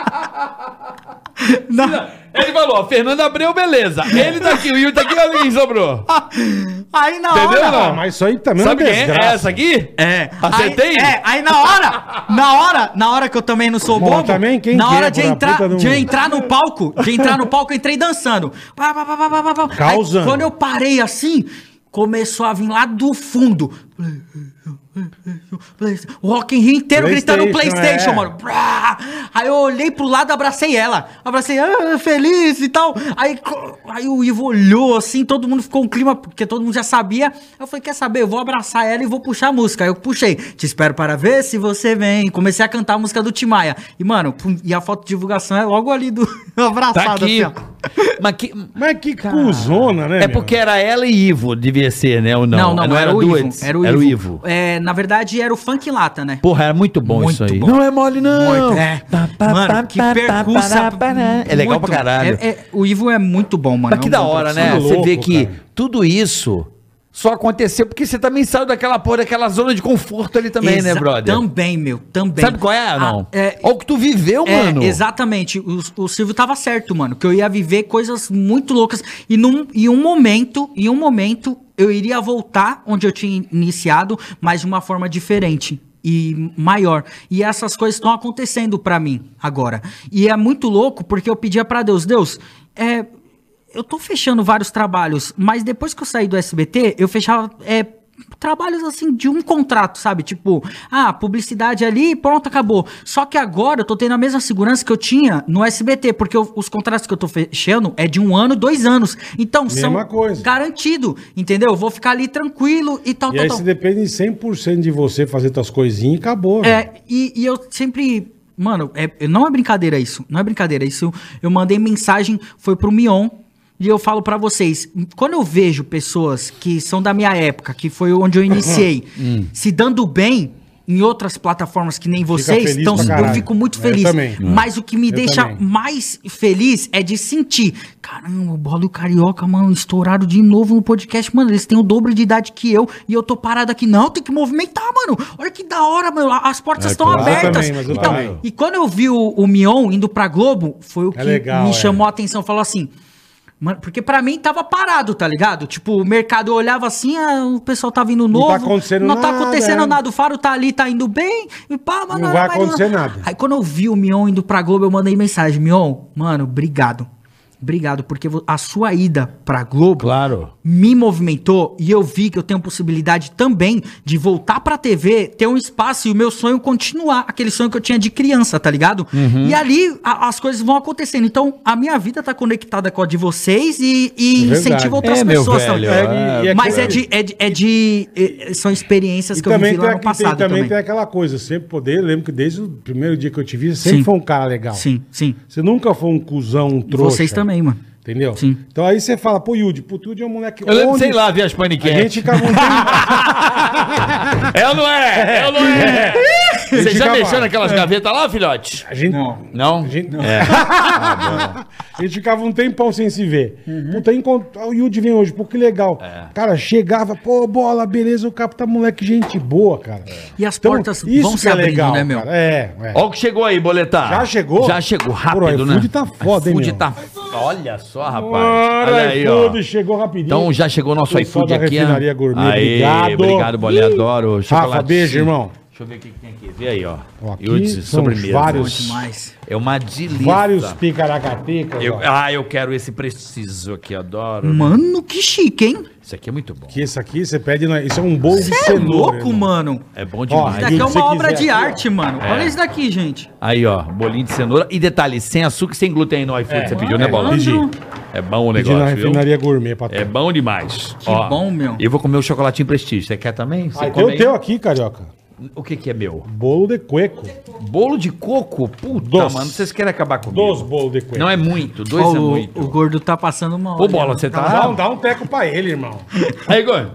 Na- Ele falou, ó, Fernando Abreu, beleza. Ele tá aqui, o Will tá aqui, olha quem sobrou. Aí na Entendeu, hora... não? Ah, mas isso aí também Sabe é quem é? É essa aqui? É. Acertei? Aí, é, aí na hora, na hora, na hora que eu também não sou Bom, bobo, também quem na que hora é, de por a entrar, puta de entrar no palco, de entrar no palco, eu entrei dançando. Pá, pá, pá, pá, pá, pá, pá. Aí, Causando. quando eu parei assim, começou a vir lá do fundo. O Rock in Rio inteiro gritando PlayStation, Playstation, é. mano. Brá! Aí eu olhei pro lado, abracei ela. Abracei, ah, feliz e tal. Aí, aí o Ivo olhou assim, todo mundo ficou um clima, porque todo mundo já sabia. Eu falei, quer saber? Eu vou abraçar ela e vou puxar a música. Aí eu puxei. Te espero para ver se você vem. Comecei a cantar a música do Timaya. E, mano, pum, e a foto de divulgação é logo ali do abraçado, Tá aqui. assim, ó. Mas que... Mas que cuzona, né? É meu? porque era ela e Ivo, devia ser, né? Ou não? Não, não, era, o duas? Ivo. Era o Era Ivo. o Ivo. É, na verdade, era o Funk Lata, né? Porra, era muito bom Muito isso aí. bom. Não é mole, não. Muito, é. Mano, que percussa. É legal muito. pra caralho. É- é- o Ivo é muito bom, mano. Mas que É um da hora, né? Sou Você louco, vê que cara. tudo isso só aconteceu porque você também saiu daquela porra, daquela zona de conforto ali também, né, Exa- brother? Também, meu, também. Sabe qual é, não? Ah, é, Olha o que tu viveu, é, mano. exatamente. O, o Silvio tava certo, mano. Que eu ia viver coisas muito loucas. E num, em um momento, em um momento, eu iria voltar onde eu tinha iniciado, mas de uma forma diferente. E maior. E essas coisas estão acontecendo pra mim agora. E é muito louco porque eu pedia pra Deus, Deus, é, eu tô fechando vários trabalhos, mas depois que eu saí do SBT, eu fechava é, trabalhos assim de um contrato, sabe? Tipo, ah, publicidade ali, pronto, acabou. Só que agora eu tô tendo a mesma segurança que eu tinha no SBT, porque eu- os contratos que eu tô fechando é de um ano, dois anos. Então, Mesma são coisa. garantido, entendeu? Eu vou ficar ali tranquilo e tal, E tal, aí tal. se depende 100% de você fazer tuas coisinhas e acabou. É, e, e eu sempre. Mano, é- não é brincadeira isso. Não é brincadeira. Isso eu mandei mensagem, foi pro Mion. E eu falo pra vocês, quando eu vejo pessoas que são da minha época, que foi onde eu iniciei, Hum. se dando bem em outras plataformas que nem vocês, então eu fico muito feliz. Mas o que me Eu deixa também. mais feliz é de sentir. Caramba, o Bola e o Carioca, mano, estouraram de novo no podcast. Mano, eles têm o dobro de idade que eu e eu tô parado aqui. Não, tem que movimentar, mano. Olha que da hora, mano. As portas É, estão claro. Abertas. também, então, e quando eu vi o, o Mion indo pra Globo, foi o que É legal, me é. chamou a atenção. Falou assim. Mano, porque pra mim tava parado, tá ligado? Tipo, o mercado eu olhava assim, ah, o pessoal tá vindo novo. tá acontecendo Não tá nada, acontecendo é. nada. O Faro tá ali, tá indo bem. E pá, mano, Não vai mas acontecer nada. Aí quando eu vi o Mion indo pra Globo, eu mandei mensagem. Mion, mano, obrigado. Obrigado, porque a sua ida pra Globo Claro. Me movimentou e eu vi que eu tenho possibilidade também de voltar pra TV, ter um espaço e o meu sonho continuar, aquele sonho que eu tinha de criança, tá ligado? Uhum. E ali a- as coisas vão acontecendo. Então a minha vida tá conectada com a de vocês e, e Verdade. incentiva outras É, pessoas velho, também. É, e- é Mas é de, é de, é de- é- São experiências E que eu vivi lá no aqui- tem- passado também, também. tem aquela coisa, sempre poder, lembro que desde o primeiro dia que eu te vi, você sempre Sim. foi um cara legal. Sim, sim. Você nunca foi um cuzão, um trouxa. vocês também, mano. Entendeu? Sim. Então aí você fala, pô, Yudi, puto, Yudi é um moleque. Eu lembro, onde- sei lá, ver as A paniquetes. gente ficava um tempo. É ou não é? É ou não é? Você já ficava- mexeu naquelas gavetas lá, filhote? A gente, Não? A gente, É. a gente ficava um tempão sem se ver. Puta, aí encont- o Yudi vem hoje, pô, que legal. Cara, chegava, pô, bola, beleza, o capo tá moleque, gente boa, cara. E as Então, portas isso vão se é abrindo, legal, né, meu? cara. É, é. Olha o que chegou aí, boletar. Já chegou? Já chegou, Pô, rápido, o né? iFood tá foda, hein, meu? tá... Olha só, rapaz. Ora, Olha aí, ó. chegou rapidinho. Então já chegou o nosso iFood aqui. ó. Refinaria Gourmet, Aí, obrigado. obrigado, adoro. Rafa, Chocolate beijo, irmão. Deixa eu ver o que que tem aqui. Vê aí, ó. Ó, aqui são sobremesa. vários- Bom demais. É uma delícia. Vários picaracatecas. Eu- ó. ah, eu quero esse preciso aqui, adoro. Mano, que chique, hein? Isso aqui é muito bom. Que esse aqui você pede. na- Isso é um bolo de Você é cenoura. louco, irmão. mano. É bom demais. Isso daqui é se uma obra quiser de aqui, ó. arte, mano. É. Olha isso daqui, gente. Aí, ó, bolinho de cenoura. E detalhe, sem açúcar e sem glúten aí no iFood. É. Você pediu, né, É, Bola? pedi. É bom o Pedi na negócio, viu? refinaria gourmet, patrão. É bom demais. Que bom, meu. Eu vou comer o chocolatinho prestígio. Você quer também? Você Ah, tem o aí? teu aqui, carioca. O que que é meu? Bolo de cueco. Bolo de coco? Puta, Dois. mano. Vocês querem acabar comigo? Dos bolos de cueco. Não é muito. Dois Ó, é o, muito. o gordo tá passando uma Ô, Bola, você Dá, tá... um- dá um teco pra ele, irmão. Aí, Gordo.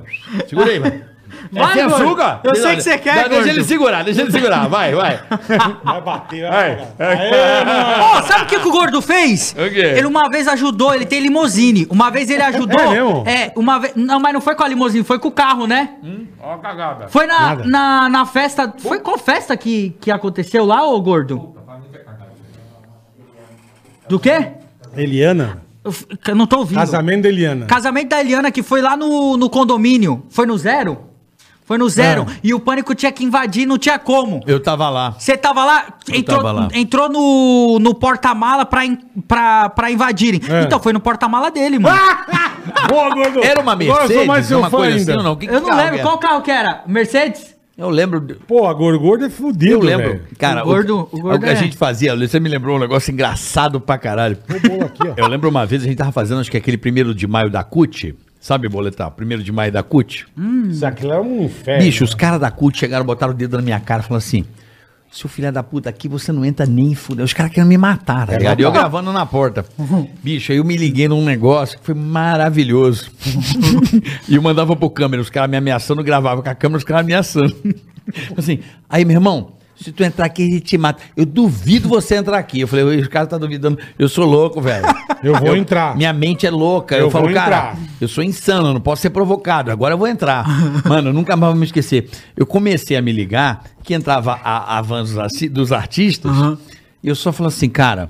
Segura aí, mano. Vai, é açúcar? Eu sei que você quer, Deixa gordo. ele segurar, deixa ele segurar. Vai, vai. Vai bater, Vai. Ó, sabe o que, que o gordo fez? O quê? Ele uma vez ajudou, ele tem limousine. Uma vez ele ajudou. É mesmo? É, uma vez. Não, mas não foi com a limousine, foi com o carro, né? Ó a cagada. Foi na, Nada. na, na festa. Foi qual festa que, que aconteceu lá, ô gordo? Do quê? Eliana. Eu não tô ouvindo. Casamento da Eliana. Casamento da Eliana, que foi lá no, no condomínio. Foi no zero? Foi no zero. É. E o pânico tinha que invadir, não tinha como. Eu tava lá. Você tava lá? Entrou, tava lá. entrou no, no porta-mala pra, in- pra, pra invadirem. É. Então foi no porta-mala dele, mano. Boa, gordo. Era uma Agora eu Mercedes, mais uma coisa ainda. assim não? Que Eu não lembro qual carro que era. Mercedes? Eu lembro. de- Pô, a gordo, gordo é fudido, Eu lembro. velho. Cara, O gordo- o gordo que a é- gente fazia, você me lembrou um negócio engraçado pra caralho. O aqui, ó. Eu lembro uma vez a gente tava fazendo, acho que aquele primeiro de maio da CUT. Sabe, boletar? Primeiro de maio da CUT. Isso aqui é um inferno. Bicho, os caras da CUT chegaram, botaram o dedo na minha cara e falaram assim: seu filho da puta, aqui você não entra nem fudeu. Os caras querem me matar, tá É ligado? E eu gravando na porta. Bicho, aí eu me liguei num negócio que foi maravilhoso. e eu mandava pro câmera, os caras me ameaçando, gravava com a câmera, os caras ameaçando. assim, aí, meu irmão. Se tu entrar aqui, gente te mata. Eu duvido você entrar aqui. Eu falei, os caras tá duvidando. Eu sou louco, velho. Eu vou entrar. Minha mente é louca. Eu, Eu falo, vou cara, entrar. eu sou insano, eu não posso ser provocado. Agora eu vou entrar. Mano, eu nunca mais vou me esquecer. Eu comecei a me ligar que entrava a, a van dos, dos artistas e eu só falo assim, cara,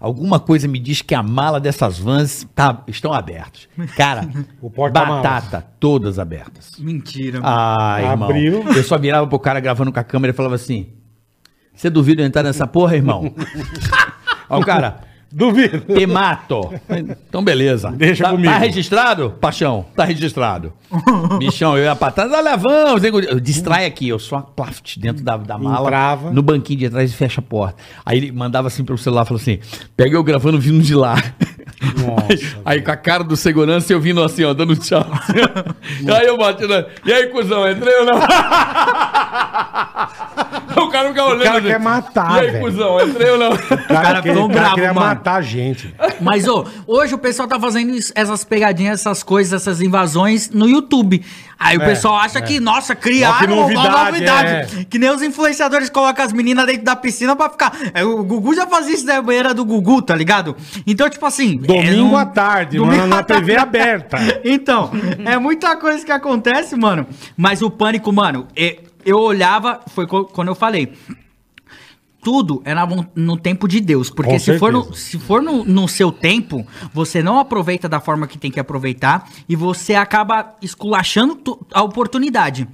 alguma coisa me diz que a mala dessas vans tá, estão abertas. Cara, O porta-malas. batata, todas abertas. Mentira. Ah, irmão. Abriu. Eu só virava pro cara gravando com a câmera e falava assim: Você duvida eu entrar nessa porra, irmão? Ó, o cara. Duvido. Te mato. Então, beleza. Deixa tá, comigo. Tá registrado? Paixão, tá registrado. Bichão, eu ia pra trás, olha, vamos. Eu distrai aqui, eu só plaft dentro da, da mala, Entrava. no banquinho de trás e fecha a porta. Aí ele mandava assim pelo celular, falou assim, pega eu gravando vindo de lá. Nossa, aí, aí com a cara do segurança eu vindo assim, ó, dando tchau. aí eu bati na... E aí, cuzão, entrei ou não? o cara fica olhando. cara assim, quer matar, E aí, velho. cuzão, entrei ou não? O cara, cara quer- ficou o cara bravo, queria mano. matar a gente. Mas, ô, hoje o pessoal tá fazendo isso- essas pegadinhas, essas coisas, essas invasões no YouTube. Aí o É, pessoal acha que, nossa, criaram uma novidade, novidade. Que nem os influenciadores colocam as meninas dentro da piscina pra ficar. É, o Gugu já fazia isso na banheira do Gugu, tá ligado? Então, tipo assim. é, Domingo à tarde, Domingo mano, na à tarde. TV aberta. Então, é muita coisa que acontece, mano. Mas o pânico, mano, é- eu olhava, foi quando eu falei. Tudo é na no tempo de Deus. Porque Com se for, no, se for no, no seu tempo, você não aproveita da forma que tem que aproveitar e você acaba esculachando a oportunidade.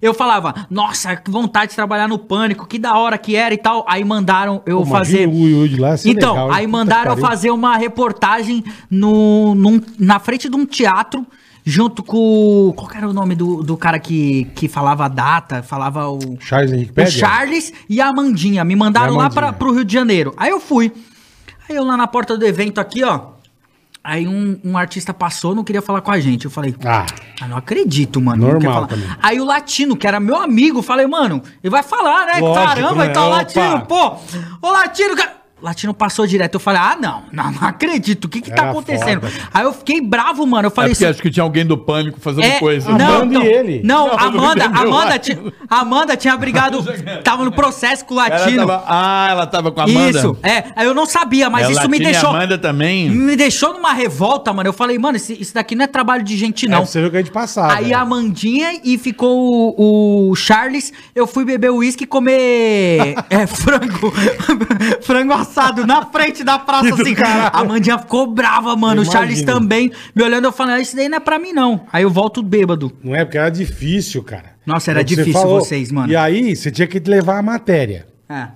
Eu falava, nossa, que vontade de trabalhar no pânico, que da hora que era e tal. Aí mandaram eu Pô, fazer. o Yudi lá, ser então, legal, aí mandaram eu fazer uma reportagem no, num- na frente de um teatro junto com. Qual era o nome do, do cara que, que falava a data? Falava o. Charles Henrique O Pédia? Charles e a Amandinha. Me mandaram E a lá Amandinha. pra, pro Rio de Janeiro. Aí eu fui. Aí eu lá na porta do evento aqui, ó. Aí um, um artista passou, não queria falar com a gente. Eu falei, Ah, ah, não acredito, mano. Normal também. Aí o latino, que era meu amigo, falei, mano, ele vai falar, né? Lógico, Caramba, né? então, Opa. latino, pô. Ô, latino, cara. Latino passou direto. Eu falei, ah, não, não, não acredito. O que que tá Era acontecendo? foda. Aí eu fiquei bravo, mano. Eu É falei, porque "Isso- acho que tinha alguém do pânico fazendo é, coisa. não, Amanda não, e ele. Não, Não, Amanda, entendeu, Amanda, tinha, Amanda tinha brigado, tava no processo com o Ela latino. tava- ah, ela tava com a Amanda. Isso, é. Aí eu não sabia, mas É, isso me e deixou. Amanda também. Me deixou numa revolta, mano. Eu falei, mano, esse- isso daqui não é trabalho de gente, não. É, você viu que a gente passava. Aí a Amandinha e ficou o, o Charles. Eu fui beber uísque e comer é, frango. frango na frente da praça, assim. A Amandinha ficou brava, mano. O Charles também. Me olhando, eu falei, ah, isso daí não é pra mim, não. Aí eu volto bêbado. Não é porque era difícil, cara. Nossa, era É você difícil vocês, mano. E aí, você tinha que levar a matéria. É.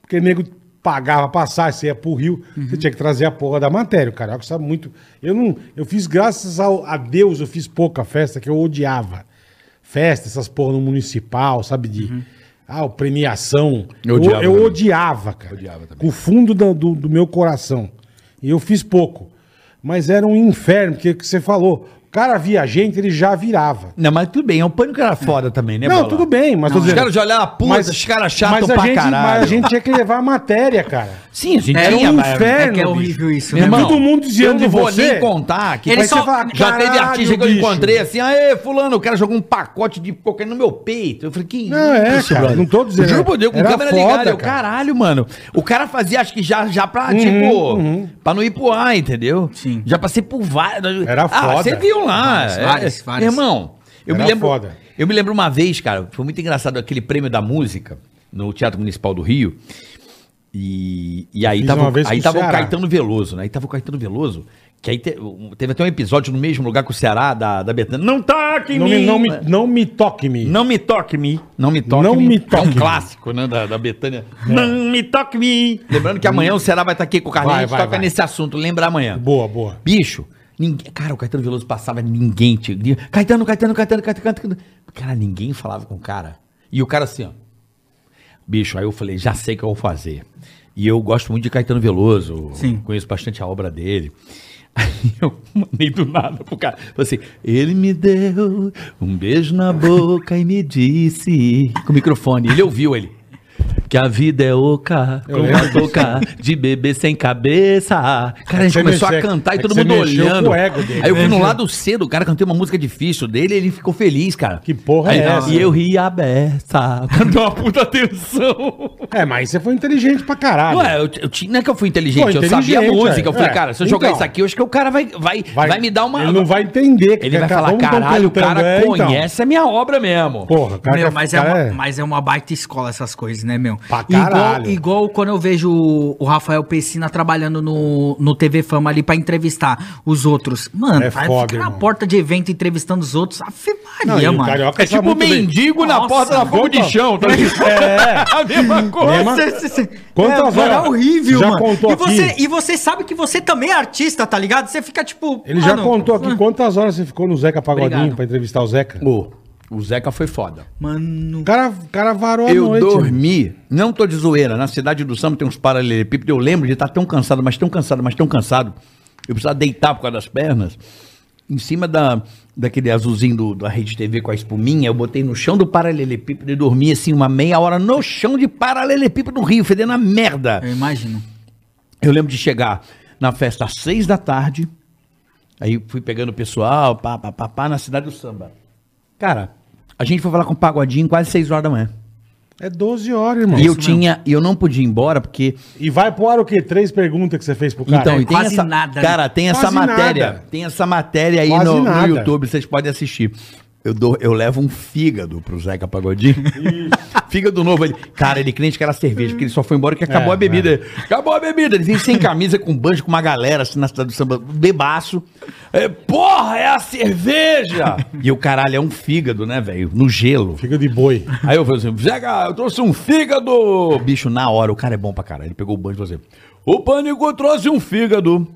Porque o nego pagava passagem, você ia pro Rio, você tinha que trazer a porra da matéria. O carioca sabe muito. Eu não. Eu fiz, graças ao, a Deus, eu fiz pouca festa que eu odiava. Festa, essas porra no municipal, sabe? De. Ah, o premiação. Eu Eu, odiava eu também. odiava, cara. Odiava também. Com o fundo do, do, do meu coração. E eu fiz pouco. Mas era um inferno, porque o que você falou. O cara via a gente, ele já virava. Não, mas tudo bem. O pânico era foda também, né, Não, Bola? tudo bem, mas tô Os dizendo- caras já olhavam, puta, os caras chatos mas a pra gente, caralho. Mas a gente tinha que levar a matéria, cara. Sim, a gente Era tinha, um mas- inferno. É que é bicho. horrível isso, Meu né? irmão, Todo mundo dizendo eu não de vou você. nem contar que Ele só- ser fa- já teve Caralho, artista que eu bicho. encontrei assim, aê, fulano, o cara jogou um pacote de cocaína no meu peito. Eu falei, que Não, é, cara, não tô dizendo, Juro por Deus, com era câmera foda, ligada. Eu, cara. caralho, mano. O cara fazia, acho que já, já pra, Uhum, tipo, pra não ir pro ar, entendeu? Sim. Já passei por vários. Era Ah, foda. você viu lá. Vários, é, vários, é. vários. Irmão, eu me lembro. foda. Eu me lembro uma vez, cara, foi muito engraçado aquele prêmio da música no Teatro Municipal do Rio. E, e aí Fiz tava, aí o tava o. Caetano Veloso, né? Aí tava o Caetano Veloso, que aí te- teve até um episódio no mesmo lugar com o Ceará, da, da Betânia. Não toque em Não me, não, me, não me toque me. Não me toque me. Não me toque Não me. me É toque um me. clássico, né, da, da Betânia. Não me toque me. Lembrando que amanhã o Ceará vai estar aqui com o Carlinhos, Vai, a gente vai, toca vai. nesse assunto, lembra amanhã. Boa, boa. Bicho, ninguém, cara, o Caetano Veloso passava, ninguém tinha. Caetano, Caetano, Caetano, Caetano, Caetano. Cara, ninguém falava com o cara. E o cara assim, ó. Bicho, aí eu falei, já sei o que eu vou fazer. E eu gosto muito de Caetano Veloso. Sim. Conheço bastante a obra dele. Aí eu mandei do nada pro cara. Falei assim, ele me deu um beijo na boca e me disse. Com o microfone. Ele ouviu ele. Que a vida é oca, Eu com lembro a boca de bebê sem cabeça. Cara, a gente você começou mexeu- a cantar é e que todo mundo olhando. Aí eu fui no Mexeu. lado cedo, o cara cantei uma música difícil dele e ele ficou feliz, cara. Que porra Aí, é essa? E eu ri a beça. Deu uma puta atenção. É, mas você foi inteligente pra caralho. Não é, eu, eu tinha- não é que eu fui inteligente, Pô, eu sabia a inteligente, música. Eu é. falei, cara, se eu Então. jogar isso aqui, eu acho que o cara vai, vai, vai, me dar uma. Ele não vai entender. Ele vai que falar, tão caralho, o cantando, cara é, então. conhece a minha obra mesmo. Porra, cara Meu, que- mas, é cara uma, mas é uma baita escola essas coisas, né, meu? Pra igual, caralho. igual quando eu vejo o, Rafael Pessina trabalhando no, no TV Fama ali pra entrevistar os outros. Mano, É vai foda, ficar na irmão. porta de evento entrevistando os outros. Afe Não, Maria, e o mano. É tipo sabe muito bem. mendigo na Nossa, porta da fogo de chão, tá ligado? É. a mesma coisa. Quantas é, mano, é horas? horrível, Já mano. contou e, aqui? você, e você sabe que você também é artista, tá ligado? Você fica tipo. Ele já mano, contou aqui quantas horas você ficou no Zeca Pagodinho Obrigado. pra entrevistar o Zeca. Ô, o Zeca foi foda. Mano. O cara, o cara varou a Eu noite. dormi, não tô de zoeira, na cidade do Samba tem uns paralelepípedos, eu lembro de estar tão cansado, mas tão cansado, mas tão cansado. Eu precisava deitar por causa das pernas. Em cima da, daquele azulzinho do, da Rede TV com a espuminha, eu botei no chão do paralelepípedo e dormi assim uma meia hora no chão de paralelepípedo no Rio, fedendo a merda. Eu imagino. Eu lembro de chegar na festa às seis da tarde, aí fui pegando o pessoal, pá, pá, pá, pá, na cidade do samba. Cara, a gente foi falar com o Pagodinho quase seis horas da manhã. É 12 horas, irmão. E eu tinha, e eu não podia ir embora porque E vai pro ar o quê? Três perguntas que você fez pro cara? então, e tem quase essa, nada, né? cara, tem essa Quase matéria, nada. tem essa matéria aí Quase no, no nada. YouTube, vocês podem assistir. Eu, dou, eu levo um fígado pro Zeca Pagodinho. fígado novo. Ele, cara, ele crente que era cerveja, porque ele só foi embora que acabou É, a bebida. Acabou a bebida. Ele vem sem camisa, com banjo, com uma galera assim na cidade do samba, bebaço. É, porra, é a cerveja! e o caralho é um fígado, né, velho? No gelo. Fica de boi. Aí eu falei assim, Zeca, eu trouxe um fígado. Bicho, na hora, o cara é bom pra caralho. Ele pegou o banjo e falou assim, o Pânico trouxe um fígado.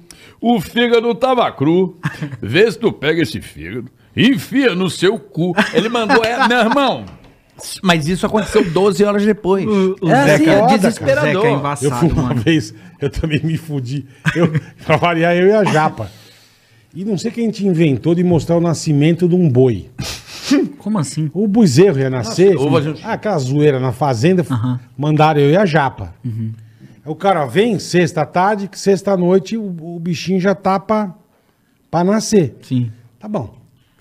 O fígado tava cru. Vê se tu pega esse fígado, enfia no seu cu. Ele mandou, é, meu irmão. Mas isso aconteceu 12 horas depois. O- o é assim, Zeca- é Foda, cara. desesperador. Zeca é Eu embaçado, fui uma mano. vez, eu também me fudi. Eu, pra variar, eu e a Japa. E não sei quem a gente inventou de mostrar o nascimento de um boi. Como assim? O Bezerro ia nascer. Nossa, eu um- ah, aquela zoeira na fazenda, mandaram eu e a Japa. Aí O cara vem sexta à tarde, que sexta à noite o, o bichinho já tá pra, pra nascer. Sim. Tá bom.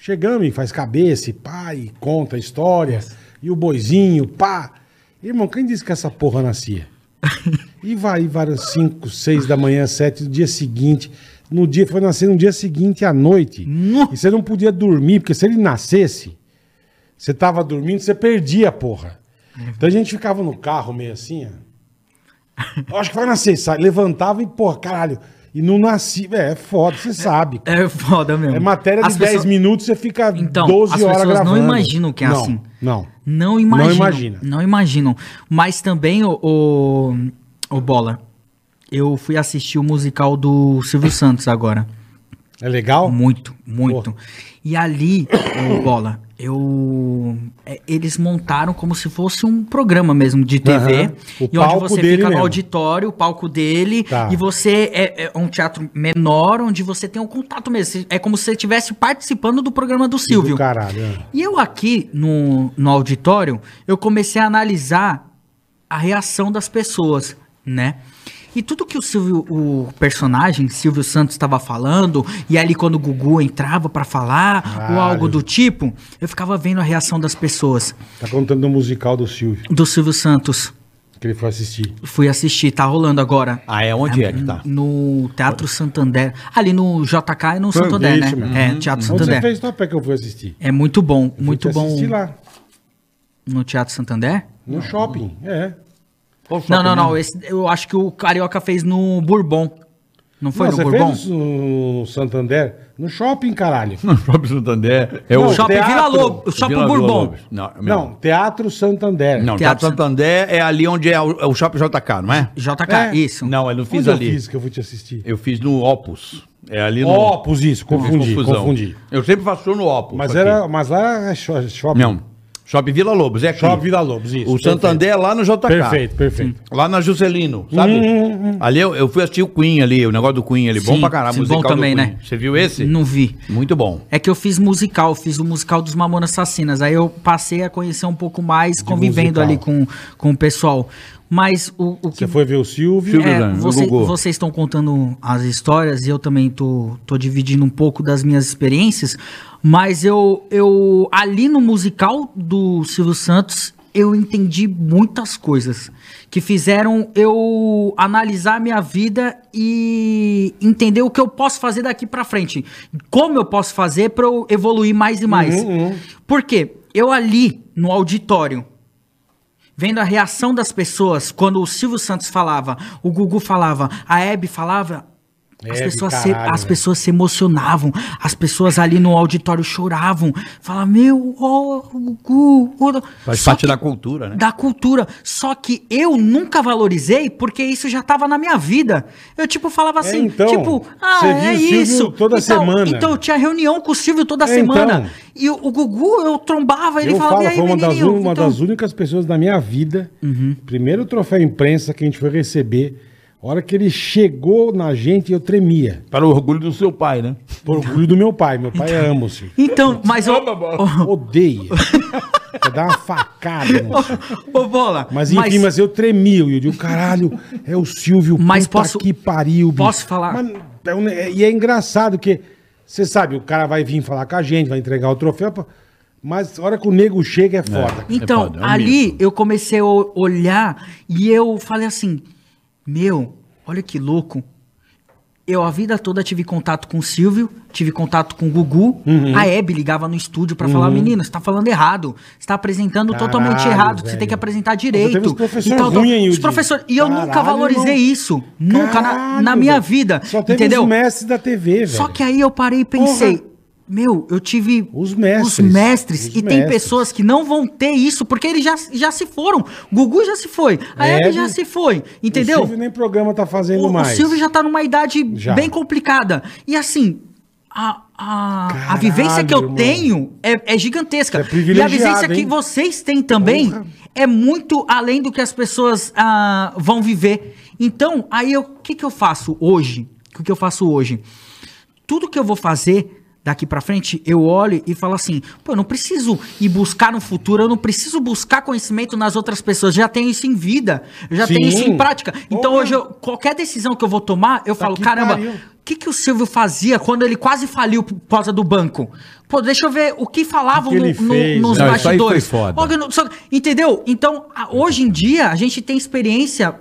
Chegamos e faz cabeça, e pá, e conta a história. E o boizinho, pá. Irmão, quem disse que essa porra nascia? E vai, vários 5, 6 da manhã, 7 do dia seguinte. No dia, foi nascer no dia seguinte à noite. E você não podia dormir, porque se ele nascesse, você tava dormindo, você perdia a porra. Então a gente ficava no carro meio assim, ó. Eu acho que vai nascer, sai, levantava e, porra, caralho. E não nascia. É, é foda, você sabe. É foda mesmo. É matéria de As 10 pessoas- minutos, você fica Então, 12 as horas pessoas não gravando. imaginam que é não, assim. Não. Não imaginam. Não imagina. Não imaginam. Mas também, o, o, o Bola, eu fui assistir o musical do Silvio Santos agora. É legal? Muito, muito. E ali, o Bola, eu. é, eles montaram como se fosse um programa mesmo de TV. O E onde você fica no mesmo. auditório, o palco dele. Tá. E você. É, é um teatro menor, onde você tem um contato mesmo. É como se você estivesse participando do programa do Silvio. Do caralho. é. E eu aqui no, no auditório, eu comecei a analisar a reação das pessoas, né? E tudo que o Silvio, o personagem Silvio Santos estava falando, e ali quando o Gugu entrava pra falar, ou algo do tipo, eu ficava vendo a reação das pessoas. Tá contando do musical do Silvio, Do Silvio Santos. que ele foi assistir. Fui assistir, tá rolando agora. Ah, é? Onde é que tá? No Teatro Santander. Ali no JK e no Foi, Santander, né? isso mesmo. É, Teatro Onde você Santander. fez topé que eu fui assistir? É muito bom, Eu fui muito te bom. assistir lá, No Teatro Santander? no shopping. É. Não, não, não. Esse, eu acho que o Carioca fez no Bourbon. Não foi Não, no você Bourbon? fez no, no Santander? No shopping, caralho. No Shopping Santander. É Não, o Shopping teatro. Vila Lobo. O Shopping Vila Bourbon. Não, meu. Não, Teatro Santander. Não, Teatro Teatro Santander é ali onde é o, é o Shopping JK, não é? JK, É. isso. Não, eu não fiz Onde ali. eu fiz que eu fui te assistir? Eu fiz no Opus. É ali no. Opus, isso, confundi, confusão. confundi. Eu sempre faço show no Opus. Mas, aqui. era, mas lá é sho- shopping. Não. Shopping Vila Lobos, é aqui. Shopping Vila Lobos, isso. O Santander é lá no JK. Perfeito, perfeito. Lá na Juscelino, sabe? Hum, Ali eu, eu fui assistir o Queen ali, o negócio do Queen ali. bom Sim, pra caralho, sim, musical bom do também, Queen. né? Você viu esse? Não vi. Muito bom. É que eu fiz musical, fiz o musical dos Mamonas Assassinas. Aí eu passei a conhecer um pouco mais, convivendo musical. ali com, com o pessoal. Mas o, o que. Você foi ver o Silvio. Silvio É, no você- vocês estão contando as histórias e eu também tô, tô dividindo um pouco das minhas experiências, mas eu, eu ali no musical do Silvio Santos eu entendi muitas coisas que fizeram eu analisar a minha vida e entender o que eu posso fazer daqui pra frente, como eu posso fazer pra eu evoluir mais e mais. Por quê? Eu ali no auditório vendo a reação das pessoas quando o Silvio Santos falava, o Gugu falava, a Hebe falava, as, pessoas, se, caralho, as velho. pessoas se emocionavam, as pessoas ali no auditório choravam, falavam, meu, ó, o Gugu. ó." Faz Só parte da cultura, né? da cultura. Só que eu nunca valorizei porque isso já tava na minha vida. Eu, tipo, falava assim, então, tipo, ah, é isso. toda então, semana. Então, eu tinha reunião com o Silvio toda É, semana. então. E o, o Gugu, eu trombava, ele eu falava, falo, e aí, foi uma, das, uma Então- das únicas pessoas da minha vida. Primeiro troféu imprensa que a gente foi receber. A hora que ele chegou na gente, eu tremia. Para o orgulho do seu pai, né? Por orgulho do meu pai. Meu pai ama o Silvio. Então, mas o. Odeia. Quer dar uma facada. Silvio. Ô, bola. Mas enfim, mas, eu tremia. Eu digo, caralho, é o Silvio. Mas puta posso- que pariu. bicho. posso falar? Mas é um- é- e é engraçado que, você sabe, o cara vai vir falar com a gente, vai entregar o troféu, pô, mas a hora que o nego chega é foda. Então, foda, é ali mito. eu comecei a o- olhar e eu falei assim: Meu, olha que louco. eu a vida toda tive contato com o Silvio, tive contato com o Gugu. Uhum. A Hebe ligava no estúdio pra falar: menino, você tá falando errado. Você tá apresentando Caralho, totalmente errado. Você velho. tem que apresentar Você direito. teve uns professor E tal, ruim, Os professores. E eu nunca Caralho, valorizei irmão. isso. Nunca na, Caralho, na minha velho. vida. Só teve entendeu? os mestres da TV, velho. Só que aí eu parei e pensei. Porra. Meu, eu tive Os mestres. os mestres Os e tem mestres. pessoas que não vão ter isso porque eles já, já se foram. Gugu já se foi, a Hebe já se foi, entendeu? O Silvio nem programa tá fazendo O, o mais. Silvio já tá numa idade Já. bem complicada. E assim, a, a, a Caralho, vivência que eu irmão. tenho é, é gigantesca. É e a vivência que hein? vocês têm também Porra. é muito além do que as pessoas ah, vão viver. Então, aí o que, que eu faço hoje? O que eu faço hoje? Tudo que eu vou fazer daqui pra frente, eu olho e falo assim, pô, eu não preciso ir buscar no futuro, eu não preciso buscar conhecimento nas outras pessoas, já tenho isso em vida, já Sim. tenho isso em prática. Então hoje, eu- qualquer decisão que eu vou tomar, eu falo, que caramba, pariu. O que, que o Silvio fazia quando ele quase faliu por causa do banco? Pô, deixa eu ver o que falavam que no- no- nos né? Não, isso aí foi bastidores. foda. Ó, que não- só- entendeu? Então, a- hoje em dia, a gente tem experiência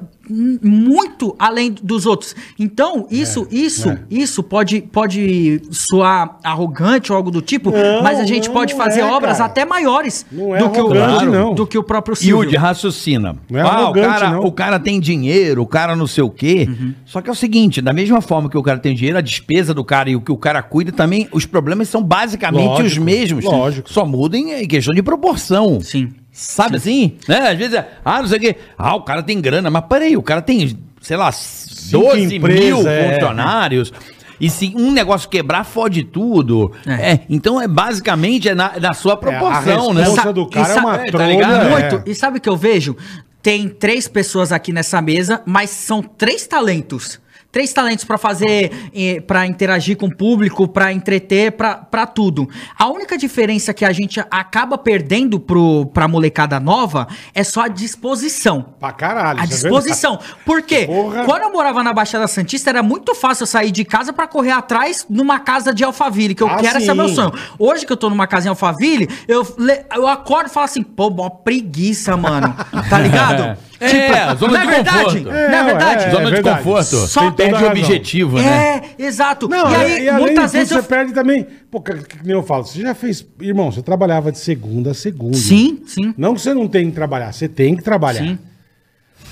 muito além dos outros. Então, isso, isso, é. isso pode, pode soar arrogante ou algo do tipo, Não, mas a gente não, pode não fazer é, obras cara. até maiores é do, que o, não. do que o próprio Silvio. Yudi, raciocina. Não é ah, o cara, não. o cara tem dinheiro, o cara não sei o quê. Uhum. Só que é o seguinte, da mesma forma que o cara tem dinheiro, a despesa do cara e o que o cara cuida também, os problemas são basicamente os Lógico, mesmos. lógico. Só mudam em questão de proporção. Sim. Sabe assim? Né? Às vezes, é, ah, não sei o quê. Ah, o cara tem grana, mas peraí, o cara tem, sei lá, 12 mil empresas, é. funcionários. E se um negócio quebrar, fode tudo. É. É, então é basicamente é na, na sua proporção, a né? Sa- do cara é uma é, tá trolha. ligado? é. Muito. E sabe o que eu vejo? Tem três pessoas aqui nessa mesa, mas são três talentos. Três talentos pra fazer, pra interagir com o público, pra entreter, pra pra tudo. A única diferença que a gente acaba perdendo pro, pra molecada nova é só a disposição. Pra caralho. A isso é disposição. Por quê? Porra. Quando eu morava na Baixada Santista, era muito fácil eu sair de casa pra correr atrás numa casa de Alphaville, que eu Ah, quero, esse é meu sonho. Hoje que eu tô numa casa em Alphaville, eu, eu acordo e falo assim, pô, mó preguiça, mano. Tá ligado? É, zona não de é verdade? conforto. não É, é verdade? ué, Zona de verdade. conforto. Só Tem perde o objetivo, né? É, exato. Não, e aí, e além muitas disso, vezes eu... você perde também. Pô, que, que nem eu falo, você já fez. Irmão, você trabalhava de segunda a segunda. Sim, sim. Não que você não tem que trabalhar, você tem que trabalhar. Sim.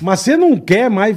Mas você não quer mais.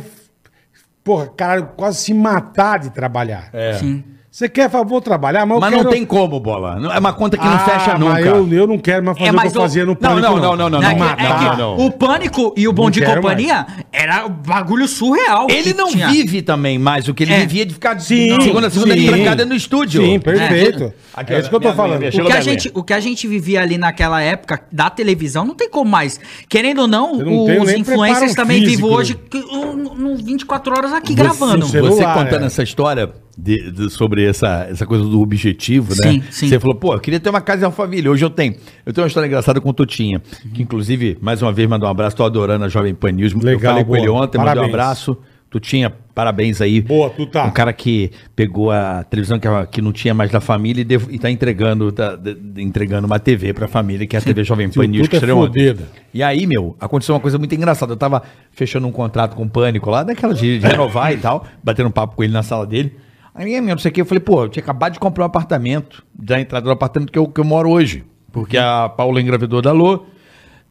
Porra, cara, quase se matar de trabalhar. Sim. Você quer, falar, vou trabalhar, mas, eu Mas quero... não tem como, bola. Não- É uma conta que não Ah, fecha mas nunca. Eu, eu não quero mais fazer É, o que mas eu fazia no Não, pânico. não, não, não, não, É que- não, é não, que não, não. O Pânico e o Bom Não de Companhia era um bagulho surreal. Ele não tinha. vive também mais o que ele É. vivia de ficar de Sim, segunda a segunda sim. trancado no estúdio. Sim, perfeito. Aqui, é ó, isso que eu tô minha- falando. minha- O que, a gente, o que a gente vivia ali naquela época da televisão não tem como mais. Querendo ou não, não os influencers também vivem hoje que, uh, no- no 24 horas aqui Você- gravando. você- contando é. essa história de- de- sobre essa, essa coisa do objetivo, né? Sim, sim. Você falou, pô, eu queria ter uma casa em Alphaville. Hoje eu tenho. Eu tenho uma história engraçada com o Tutinha, que inclusive, mais uma vez, mandou um abraço. Tô adorando a Jovem Pan News. eu Legal, falei com boa. ele ontem, mandei um Parabéns. abraço. Tutinha, parabéns aí. Boa, Tuta. Um cara que pegou a televisão que, que não tinha mais da família e, dev- e tá entregando, tá, de- de- entregando uma TV pra família, que é a TV Jovem Pan News, que é estreou ontem. fodida. E aí, meu, aconteceu uma coisa muito engraçada. Eu tava fechando um contrato com o Pânico lá, daquela de, de renovar e tal, batendo um papo com ele na sala dele. Aí, meu, não sei o que, eu falei, pô, eu tinha acabado de comprar um apartamento, da entrada do apartamento que eu, que eu moro hoje. Porque a Paula engravidou da Lô,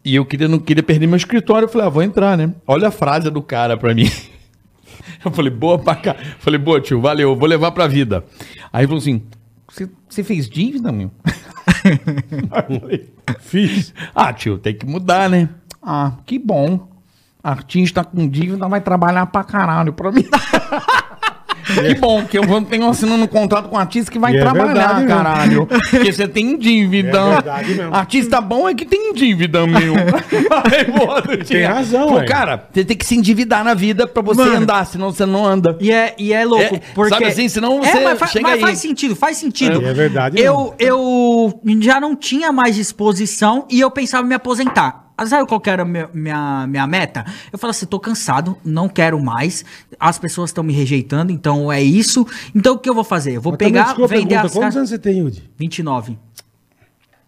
e eu queria, não queria perder meu escritório. Eu falei, ah, vou entrar, né? Olha a frase do cara pra mim. Eu falei, boa pra cá. Falei, boa, tio, valeu, vou levar pra vida. Aí falou assim, "Você- você fez dívida, meu? Aí eu falei, Fiz. ah, tio, tem que mudar, né? Ah, que bom. Artista com dívida vai trabalhar pra caralho pra mim. que bom, que eu vou- tenho assinando um contrato com um artista que vai E é trabalhar, mesmo. caralho. Porque você tem dívida. É verdade mesmo. Artista bom é que tem dívida, meu. Aí, boa, Tem razão, Pô, cara, você tem que se endividar na vida pra você Mano. andar, senão você não anda. E é, e é louco, É, porque... sabe assim, senão você É, mas, fa- chega mas aí. faz sentido, faz sentido. É, é verdade Eu, eu já não tinha mais disposição e eu pensava em me aposentar. Ah, Sabe qual que era a minha, minha, minha meta? Eu falei assim, tô cansado, não quero mais, as pessoas estão me rejeitando, então é isso. Então o que eu vou fazer? Eu vou Mas pegar, vender pergunta, as Quantos anos você tem, Yudi? 29.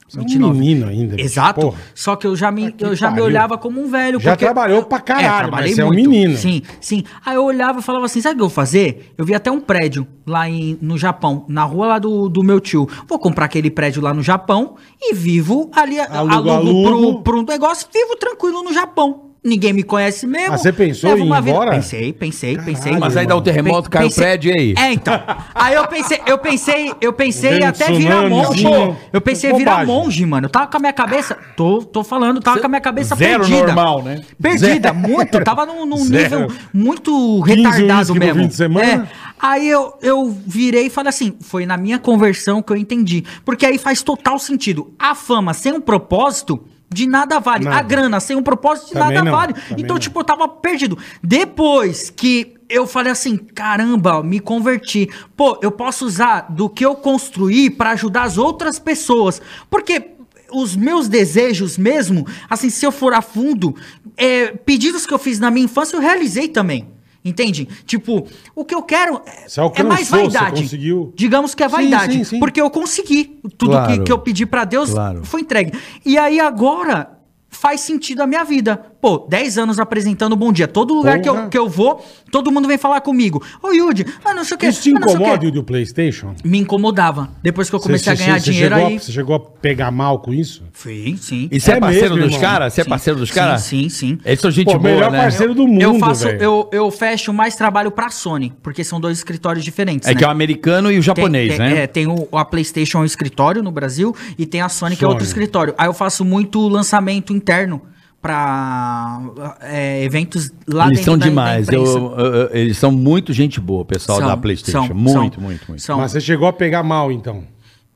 Você é um menino ainda. bicho. Exato. Porra. Só que eu já me, eu já me olhava como um velho. Já trabalhou pra caralho, mas você é um menino. Sim, sim. Aí eu olhava e falava assim: sabe o que eu vou fazer? Eu vi até um prédio lá em, no Japão, na rua lá do, do meu tio. Vou comprar aquele prédio lá no Japão e vivo ali, Alugo, alugo, alugo. Pro, pro negócio, vivo tranquilo no Japão. Ninguém me conhece mesmo. Ah, você pensou em ir uma vida- embora? Pensei, pensei, pensei. Caralho, Mas aí dá o terremoto, cai o prédio e aí? É, então. Aí eu pensei, eu pensei, eu pensei Vem um até virar monge. tsunamizinho. Eu pensei em virar monge, mano. Eu tava com a minha cabeça. Tô, tô falando, tava com a minha cabeça Zero perdida. normal, né? Perdida, muito. Tava num, num Zero. nível muito 15 retardado no mesmo. fim de semana? É. Aí eu, eu virei e falei assim: foi na minha conversão que eu entendi. Porque aí faz total sentido. A fama sem um propósito. De nada vale. Nada. A grana sem um propósito de Também nada não, vale. também Então, não. tipo, eu tava perdido. Depois que eu falei assim, caramba, me converti. Pô, eu posso usar do que eu construí pra ajudar as outras pessoas. Porque os meus desejos mesmo, assim, se eu for a fundo, é, pedidos que eu fiz na minha infância, eu realizei também. Entende? Tipo, o que eu quero é- Você é alcançou, mais vaidade. conseguiu. Digamos que é Sim, vaidade. sim, sim. Porque eu consegui. Tudo Claro. que, que eu pedi pra Deus Claro. foi entregue. E aí agora faz sentido a minha vida. Pô, 10 anos apresentando Bom Dia. Todo lugar que eu, que eu vou, todo mundo vem falar comigo. Ô, Yudi, ah, não sei o que. Isso te ah, o quê." incomoda o do PlayStation? Me incomodava. Depois que eu comecei Você- a ganhar você- você dinheiro chegou aí. Você chegou a pegar mal com isso? Sim, sim. E você é, É parceiro mesmo, dos caras? Você é Sim, parceiro dos sim, caras? Sim, sim. Eles são gente Pô, boa, melhor né? parceiro do mundo, eu faço, eu, eu fecho mais trabalho pra Sony, porque são dois escritórios diferentes. É né? que é o americano e o japonês, tem, tem- né? É, tem o, a PlayStation é um escritório no Brasil e tem a Sony, que é Sony. outro escritório. Aí eu faço muito lançamento interno pra é, eventos lá eles são da- da demais. Eu- imprensa. eu- eu- eles são muito gente boa, o pessoal São, da PlayStation. são, muito, são, muito, muito, são. Mas você chegou a pegar mal, então.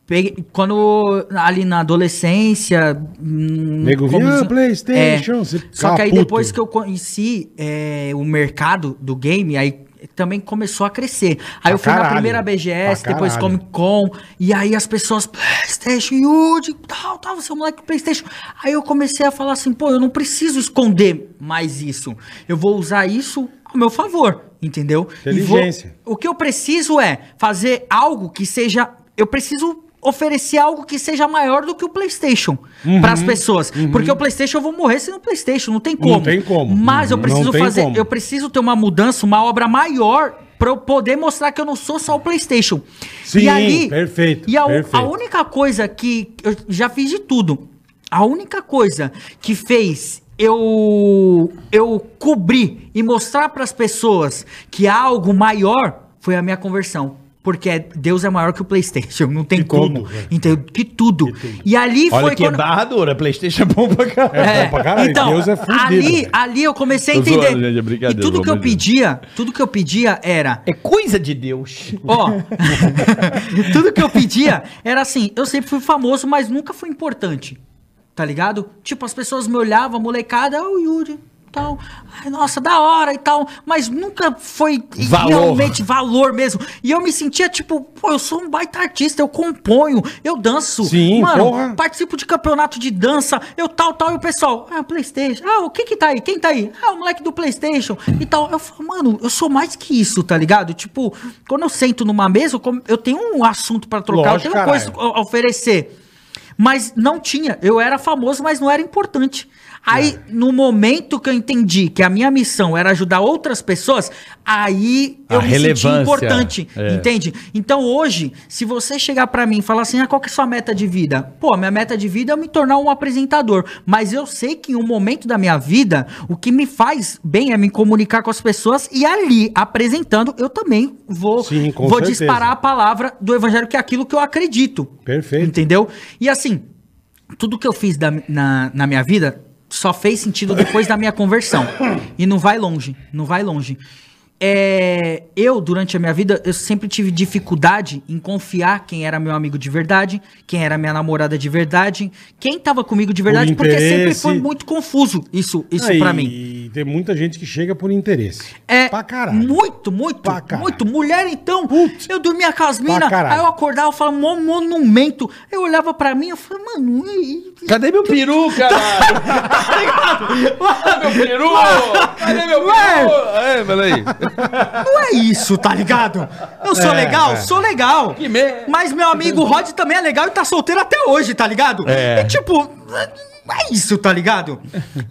Peguei- quando ali na adolescência. hum, Nego vinha, como- "Ah, PlayStation", É. você Só que aí puto. depois que eu conheci é, o mercado do game, aí também começou a crescer. Aí Pra eu fui caralho, na primeira BGS, depois caralho. Comic Con, e aí as pessoas, PlayStation, Yuji, tal, tal, você é um moleque do PlayStation. Aí eu comecei a falar assim, pô, eu não preciso esconder mais isso. Eu vou usar isso ao meu favor, entendeu? E vou- Inteligência. o que eu preciso é fazer algo que seja. Eu preciso oferecer algo que seja maior do que o PlayStation Uhum. para as pessoas. Porque o PlayStation eu vou morrer sem o PlayStation, não tem como. tem como. Mas eu Não preciso fazer. como. Eu preciso ter uma mudança, uma obra maior. Pra eu poder mostrar que eu não sou só o PlayStation. Sim, perfeito, E a, perfeito. a única coisa que. Eu já fiz de tudo. A única coisa que fez eu eu cobrir e mostrar para as pessoas que há algo maior foi a minha conversão. Porque é- Deus é maior que o PlayStation, não tem Que como. tudo, velho. Entendeu? Que tudo. E ali Olha foi que barra dura, PlayStation é bom pra caralho. É bom pra caralho, Deus é fudido, ali, ali eu comecei a entender. zoando, gente, é e tudo que eu pedia, tudo que eu pedia era, É coisa de Deus. ó, tudo que eu pedia era assim, eu sempre fui famoso, mas nunca fui importante. Tá ligado? Tipo, as pessoas me olhavam, molecada, é o Yuri, tal. Ai, nossa, da hora e tal, mas nunca foi Valor. realmente valor mesmo. E eu me sentia tipo, pô, eu sou um baita artista, eu componho, eu danço. Sim, Mano, porra. participo de campeonato de dança, eu tal, tal, e o pessoal, ah, Playstation, ah, o que que tá aí? Quem tá aí? Ah, o moleque do Playstation e tal. Eu falo, mano, eu sou mais que isso, tá ligado? Tipo, quando eu sento numa mesa, eu tenho um assunto pra trocar, Lógico, eu tenho caralho. coisa a oferecer. Mas não tinha, eu era famoso, mas não era importante. Aí, É. no momento que eu entendi que a minha missão era ajudar outras pessoas, aí A eu me senti importante, é. entende? Então hoje, se você chegar pra mim e falar assim, ah, qual que é a sua meta de vida? Pô, minha meta de vida é eu me tornar um apresentador. Mas eu sei que em um momento da minha vida, o que me faz bem é me comunicar com as pessoas e ali, apresentando, eu também vou, Sim, vou certeza. disparar a palavra do evangelho, que é aquilo que eu acredito. Perfeito. Entendeu? E assim, tudo que eu fiz da- na, na minha vida só fez sentido depois da minha conversão. E não vai longe, não vai longe. É, eu, durante a minha vida, eu sempre tive dificuldade em confiar quem era meu amigo de verdade, quem era minha namorada de verdade, quem tava comigo de verdade, porque sempre foi muito confuso isso, isso pra mim. E tem muita gente que chega por interesse. É Pra caralho. muito, muito, Pra caralho. muito. Mulher, então, Putz. eu dormia com as minas, aí eu acordava, eu falava, mó monumento. Eu olhava pra mim, eu falei, mano, e- e- Cadê meu peru, caralho? Cadê meu peru? Cadê meu peru? É, peraí. Não é isso, tá ligado? Eu sou É, legal? é. Sou legal. Que me- Mas meu amigo Rod também é legal e tá solteiro até hoje, tá ligado? É. E tipo, não é isso, tá ligado?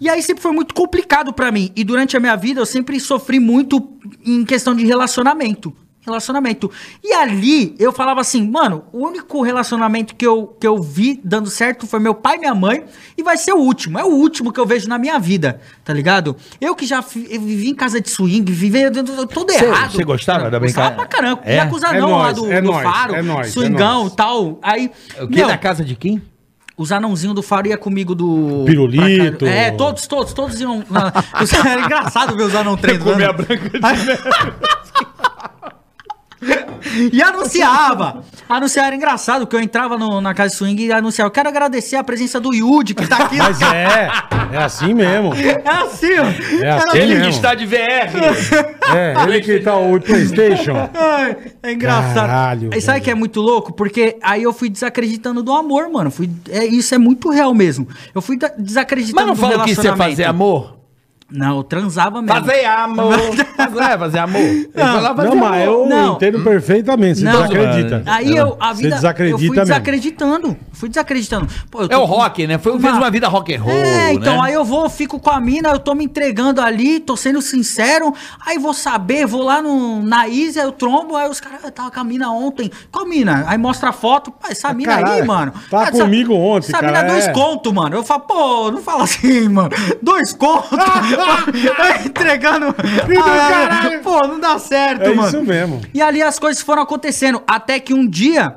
E aí sempre foi muito complicado pra mim. E durante a minha vida eu sempre sofri muito em questão de relacionamento. Relacionamento. E ali eu falava assim, mano, o único relacionamento que eu, que eu vi dando certo foi meu pai e minha mãe, e vai ser o último. É o último que eu vejo na minha vida, tá ligado? Eu que já eu vivi em casa de swing, vivi todo Cê- errado. cê gostava da Gostava brincadeira? pra caramba. É? Ia acusar É não lá nóis, do, é do nóis, faro, é nóis, é swingão e tal. Aí, O que meu, da casa de quem? os anãozinhos do faro ia comigo do. Pirulito. É, todos, todos, todos iam. na- Era engraçado ver os anão treinando. Comer a branca de E anunciava. Anunciava, era engraçado, que eu entrava no- na casa de swing e anunciava. Eu quero agradecer a presença do Yudi, que tá aqui. Mas é, é assim mesmo. É assim, ó. É assim Ele mesmo. que está de VR. É, ele que tá o PlayStation. Ai, é engraçado. Caralho, Aí sabe velho. que é muito louco? Porque aí eu fui desacreditando do amor, mano. Fui, é, isso é muito real mesmo. Eu fui desacreditando Mas não fala que isso é fazer amor? Não, eu transava mesmo. Fazer amor. Fazer, é, fazer amor. Fazer Não, mas eu Não. entendo perfeitamente. Você Não. desacredita. Aí eu, a Você vida, desacredita eu fui mesmo. desacreditando. Fui desacreditando. Pô, eu É o com- rock, né? Foi, uma- fez uma vida rock and roll, É, então né? aí eu vou, fico com a mina, eu tô me entregando ali, tô sendo sincero, aí vou saber, vou lá no, na Isa, eu trombo, aí os caras, eu tava com a mina ontem. Qual mina? Aí mostra a foto, pô, essa mina aí, caralho, mano. tava essa- comigo ontem, Essa cara, mina é dois é. conto, mano. Eu falo, pô, não fala assim, mano. Dois conto. Aí entregando. Ah, caralho. pô, não dá certo, É mano. isso mesmo. E ali as coisas foram acontecendo. Até que um dia,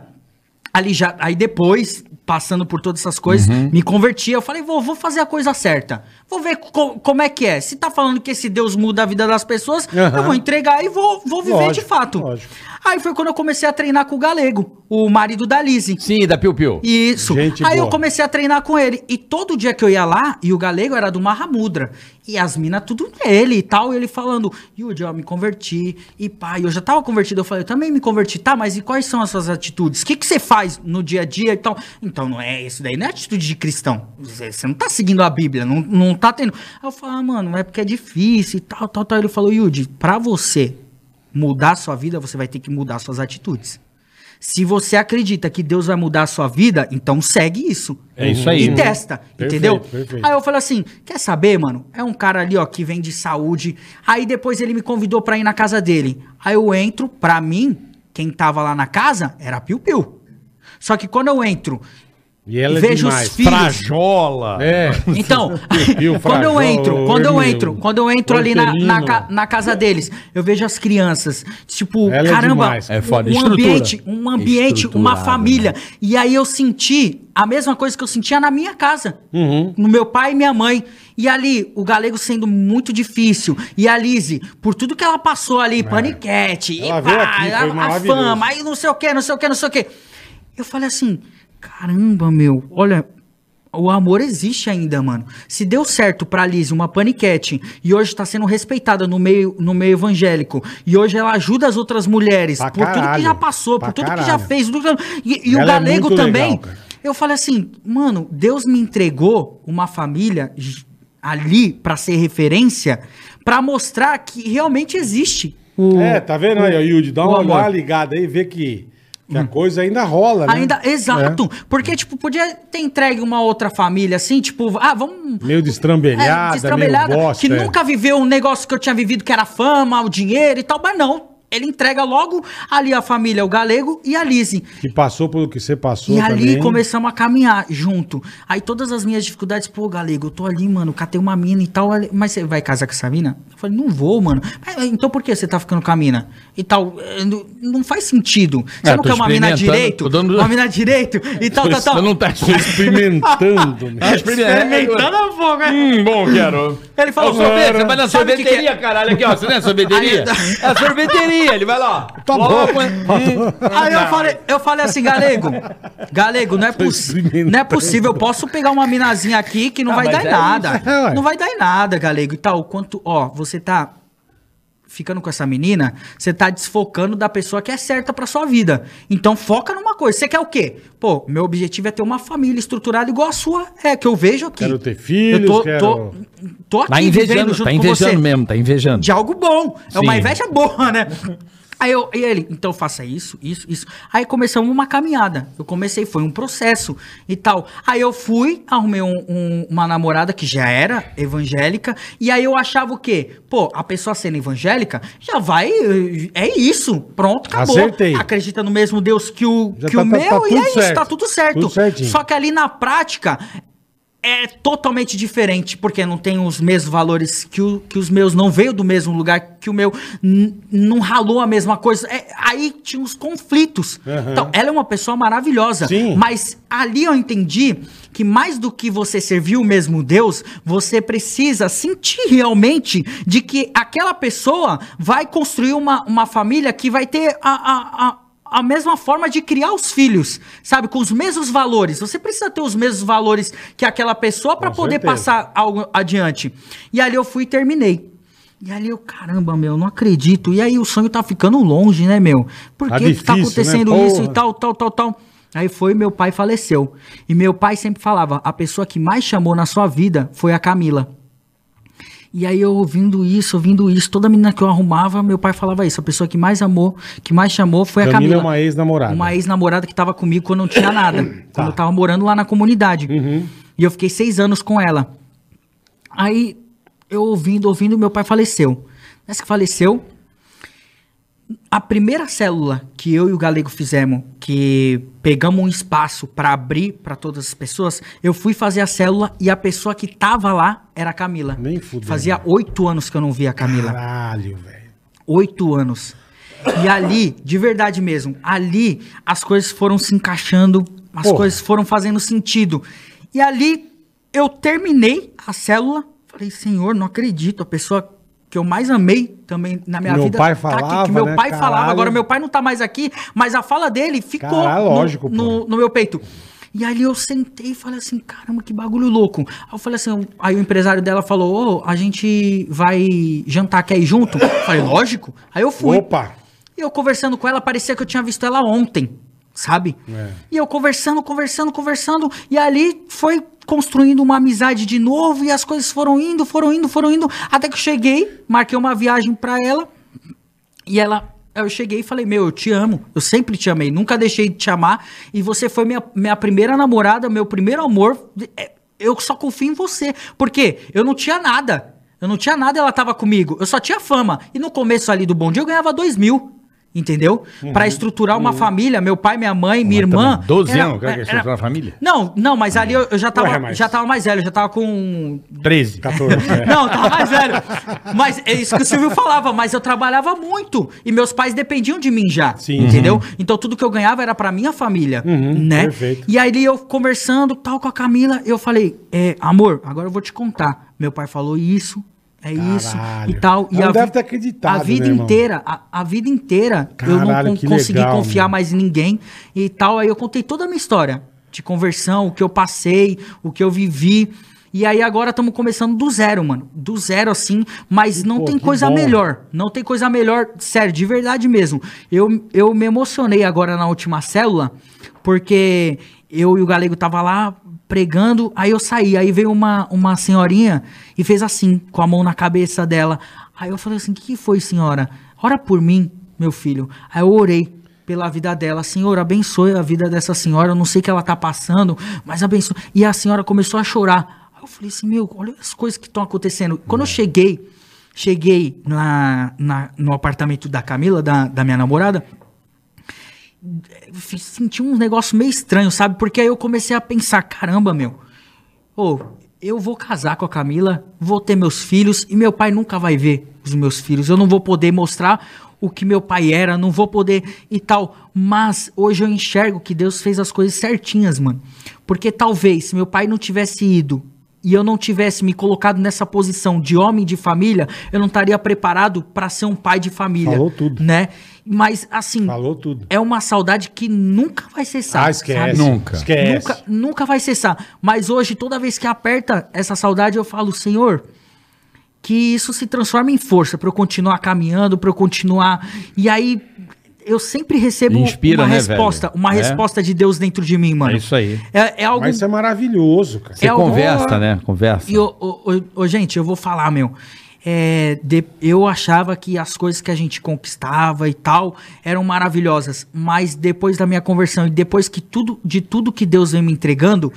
ali já. Aí depois, passando por todas essas coisas, Uhum. me converti. Eu falei, vou, vou fazer a coisa certa. Vou ver co- como é que é. Se tá falando que esse Deus muda a vida das pessoas, Aham. eu vou entregar e vou, vou viver Lógico, de fato. lógico. Aí foi quando eu comecei a treinar com o Galego, o marido da Lizzie. Sim, da Piu Piu. Isso. Gente Aí eu boa. comecei a treinar com ele. E todo dia que eu ia lá, e o galego era do Mahamudra. E as minas tudo nele e tal. E ele falando, Yudi, ó, me converti. E e eu já tava convertido. Eu falei, eu também me converti. Tá, mas e quais são as suas atitudes? O que, que você faz no dia a dia e tal? Então, não é isso daí, não é atitude de cristão. Você você não tá seguindo a Bíblia, não, não tá tendo. Aí eu falei, ah, mano, é porque é difícil e tal, tal, tal. Ele falou, Yudi, pra você mudar a sua vida, você vai ter que mudar suas atitudes. Se você acredita que Deus vai mudar a sua vida, então segue isso. É isso aí. E testa, Perfeito, entendeu? perfeito. Aí eu falei assim: quer saber, mano? É um cara ali, ó, que vem de saúde. Aí depois ele me convidou pra ir na casa dele. Aí eu entro, pra mim, quem tava lá na casa era Piu Piu. Só que quando eu entro E ela é vejo demais. os filhos. Frajola. É. Então, quando eu entro, quando eu entro, quando eu entro ali na, na, na casa deles, eu vejo as crianças, tipo, Ela é caramba. É foda. um Estrutura. ambiente, um ambiente, uma família. E aí eu senti a mesma coisa que eu sentia na minha casa, Uhum. no meu pai e minha mãe. E ali, o galego sendo muito difícil. E a Lise, por tudo que ela passou ali, paniquete, É. Ela e pá, aqui, a, a fama, aí não sei o que, não sei o que, não sei o que. Eu falei assim, caramba, meu, olha, o amor existe ainda, mano. Se deu certo pra Liz uma paniquete e hoje tá sendo respeitada no meio, no meio evangélico e hoje ela ajuda as outras mulheres Pra por tudo que caralho. já passou, por tudo que já caralho. fez. E, e o é galego muito também. legal, eu falei assim, mano, Deus me entregou uma família ali pra ser referência, pra mostrar que realmente existe. O, É, tá vendo aí, Yudi? Dá uma, uma ligada aí, vê que, que a coisa ainda rola, né? Ainda, exato. Porque, tipo, podia ter entregue uma outra família assim, tipo, ah, vamos. Meio destrambelhada, É, destrambelhada, meio bosta. que é. nunca viveu um negócio que eu tinha vivido, que era fama, o dinheiro e tal, mas não. Ele entrega logo ali a família, o Galego e a Lise. Que passou pelo que você passou E ali também. começamos a caminhar junto. Aí todas as minhas dificuldades, pô, Galego, eu tô ali, mano, catei uma mina e tal. ali- Mas você vai casar com essa mina? Eu falei, não vou, mano. "Mas, então por que você tá ficando com a mina? E tal. eh, Não, faz sentido. Você É, não quer uma mina direito? dando- Uma mina direito e tal, tal, tal. Você não tá experimentando. Tá experimentando. Experimentando a fogo, né? Hum, bom, quero. Ele falou, sorvete, você vai na Sabe o que que sorveteria, caralho, aqui, ó. Você não é sorveteria? É a ele vai lá. Tá bom. Aí eu falei, eu falei assim, Galego, Galego, não é, experimentando. não é possível, eu posso pegar uma minazinha aqui que não Ah, vai dar em é nada. isso, é, não vai dar em nada, Galego, e tal. Quanto, ó, você tá ficando com essa menina, você tá desfocando da pessoa que é certa pra sua vida. Então foca numa coisa. Você quer o quê? Pô, meu objetivo é ter uma família estruturada igual a sua é, que eu vejo aqui. Quero ter filhos, Eu tô, quero- tô, tô aqui Tá vivendo invejando, junto tá com invejando você mesmo, tá invejando. de algo bom. É uma Sim. inveja boa, né? Aí eu, e ele, então faça isso, isso, isso. Aí começamos uma caminhada. Eu comecei, foi um processo e tal. Aí eu fui, arrumei um- um- uma namorada que já era evangélica. E aí eu achava o quê? Pô, a pessoa sendo evangélica já vai. É isso. Pronto, acabou. Acertei. Acredita no mesmo Deus que o, Já que tá- o tá- meu tá e tudo é isso, certo. tá tudo certo. Tudo. Só que ali na prática é totalmente diferente, porque não tem os mesmos valores que, o- que os meus, não veio do mesmo lugar que o meu, não ralou a mesma coisa. É, aí tinha uns conflitos. Aham. Então, ela é uma pessoa maravilhosa, Sim. mas ali eu entendi que mais do que você servir o mesmo Deus, você precisa sentir realmente de que aquela pessoa vai construir uma, uma família que vai ter a- a- a, a mesma forma de criar os filhos, sabe? Com os mesmos valores. Você precisa ter os mesmos valores que aquela pessoa para poder certeza. passar algo adiante. E ali eu fui e terminei. E ali eu, caramba, meu, não acredito. E aí o sonho tá ficando longe, né, meu? Por Tá que, que tá difícil, acontecendo né? isso e tal, tal, tal, tal? Aí foi, meu pai faleceu. E meu pai sempre falava: a pessoa que mais chamou na sua vida foi a Camila. E aí eu ouvindo isso, ouvindo isso, toda menina que eu arrumava, meu pai falava isso. A pessoa que mais amou, que mais chamou foi a Camila Camila. é uma ex-namorada. Uma ex-namorada que tava comigo quando não tinha nada. Quando eu tava morando lá na comunidade. E eu fiquei seis anos com ela. Aí, eu ouvindo, ouvindo, meu pai faleceu. Nessa que faleceu, a primeira célula que eu e o Galego fizemos, que pegamos um espaço para abrir para todas as pessoas, eu fui fazer a célula e a pessoa que tava lá era a Camila. Nem fudendo. Fazia oito anos que eu não via a Camila. Caralho, velho. Oito anos. E ali, de verdade mesmo, ali as coisas foram se encaixando, as Porra. coisas foram fazendo sentido. E ali eu terminei a célula, falei, Senhor, não acredito, a pessoa que eu mais amei também na minha Meu vida pai tá aqui, falava, que meu né? pai falava, Caralho. agora meu pai não tá mais aqui, mas a fala dele ficou Caralho, no- lógico, pô. no, no meu peito. E aí eu sentei e falei assim, caramba, que bagulho louco. Aí eu falei assim, aí o empresário dela falou, ô, a gente vai jantar, quer ir junto? Eu falei, lógico. Aí eu fui. Opa! E eu conversando com ela, parecia que eu tinha visto ela ontem, sabe? É. E eu conversando, conversando, conversando, e ali foi construindo uma amizade de novo, e as coisas foram indo, foram indo, foram indo, até que eu cheguei, marquei uma viagem pra ela, e ela. Eu cheguei e falei, meu, eu te amo. Eu sempre te amei, nunca deixei de te amar. E você foi minha, minha primeira namorada, meu primeiro amor. É, Eu só confio em você. Porque eu não tinha nada. Eu não tinha nada, ela tava comigo. Eu só tinha fama. E no começo ali do Bom Dia eu ganhava dois mil. Entendeu? Pra estruturar uma família, meu pai, minha mãe, minha irmã. também, 12 Era- anos, cara, que era- estruturar a família? Não, não, mas ali eu, eu já, tava, Ué, mas- já tava mais velho, já tava com 13. 14. é. não, tava mais velho. Mas é isso que o Silvio falava, mas eu trabalhava muito. E meus pais dependiam de mim já. Sim. Entendeu? Então tudo que eu ganhava era pra minha família. Uhum, né? perfeito. E aí eu conversando tal com a Camila, eu falei, é, amor, agora eu vou te contar. Meu pai falou isso. É isso Caralho. e tal. E a deve ter acreditado, A vida né, inteira, a, a vida inteira, eu não Caralho, con- consegui legal, confiar mano. mais em ninguém e tal. Aí eu contei toda a minha história de conversão, o que eu passei, o que eu vivi. E aí agora estamos começando do zero, mano. Do zero, assim, mas não Pô, tem coisa bom. melhor. Não tem coisa melhor, sério, de verdade mesmo. Eu, eu me emocionei agora na última célula, porque eu e o Galego tava lá pregando, aí eu saí, aí veio uma, uma senhorinha e fez assim, com a mão na cabeça dela. Aí eu falei assim, o que, que foi, senhora? Ora por mim, meu filho. Aí eu orei pela vida dela. Senhor, abençoe a vida dessa senhora. Eu não sei o que ela tá passando, mas abençoe. E a senhora começou a chorar. Aí eu falei assim, meu, olha as coisas que estão acontecendo. Quando eu cheguei, cheguei na, na- no apartamento da Camila, da, da minha namorada, senti um negócio meio estranho, sabe? Porque aí eu comecei a pensar, caramba, meu, ô, eu vou casar com a Camila, vou ter meus filhos e meu pai nunca vai ver os meus filhos. Eu não vou poder mostrar o que meu pai era, não vou poder e tal. Mas hoje eu enxergo que Deus fez as coisas certinhas, mano. Porque talvez se meu pai não tivesse ido e eu não tivesse me colocado nessa posição de homem de família, eu não estaria preparado para ser um pai de família, Falou tudo. né? Mas assim, Falou tudo. é uma saudade que nunca vai cessar. Ah, esquece. sabe? Nunca. Esquece. Nunca, nunca vai cessar. Mas hoje, toda vez que aperta essa saudade, eu falo, Senhor, que isso se transforma em força pra eu continuar caminhando, pra eu continuar. E aí eu sempre recebo Inspira, uma né, resposta, velho? uma É. resposta de Deus dentro de mim, mano. É isso aí. É, é algo Mas isso é maravilhoso, cara. Você É algo- conversa, né? Conversa. e, ô, ô, ô, gente, eu vou falar, meu. É, de- eu achava que as coisas que a gente conquistava e tal eram maravilhosas, mas depois da minha conversão e depois que tudo, de tudo que Deus vem me entregando,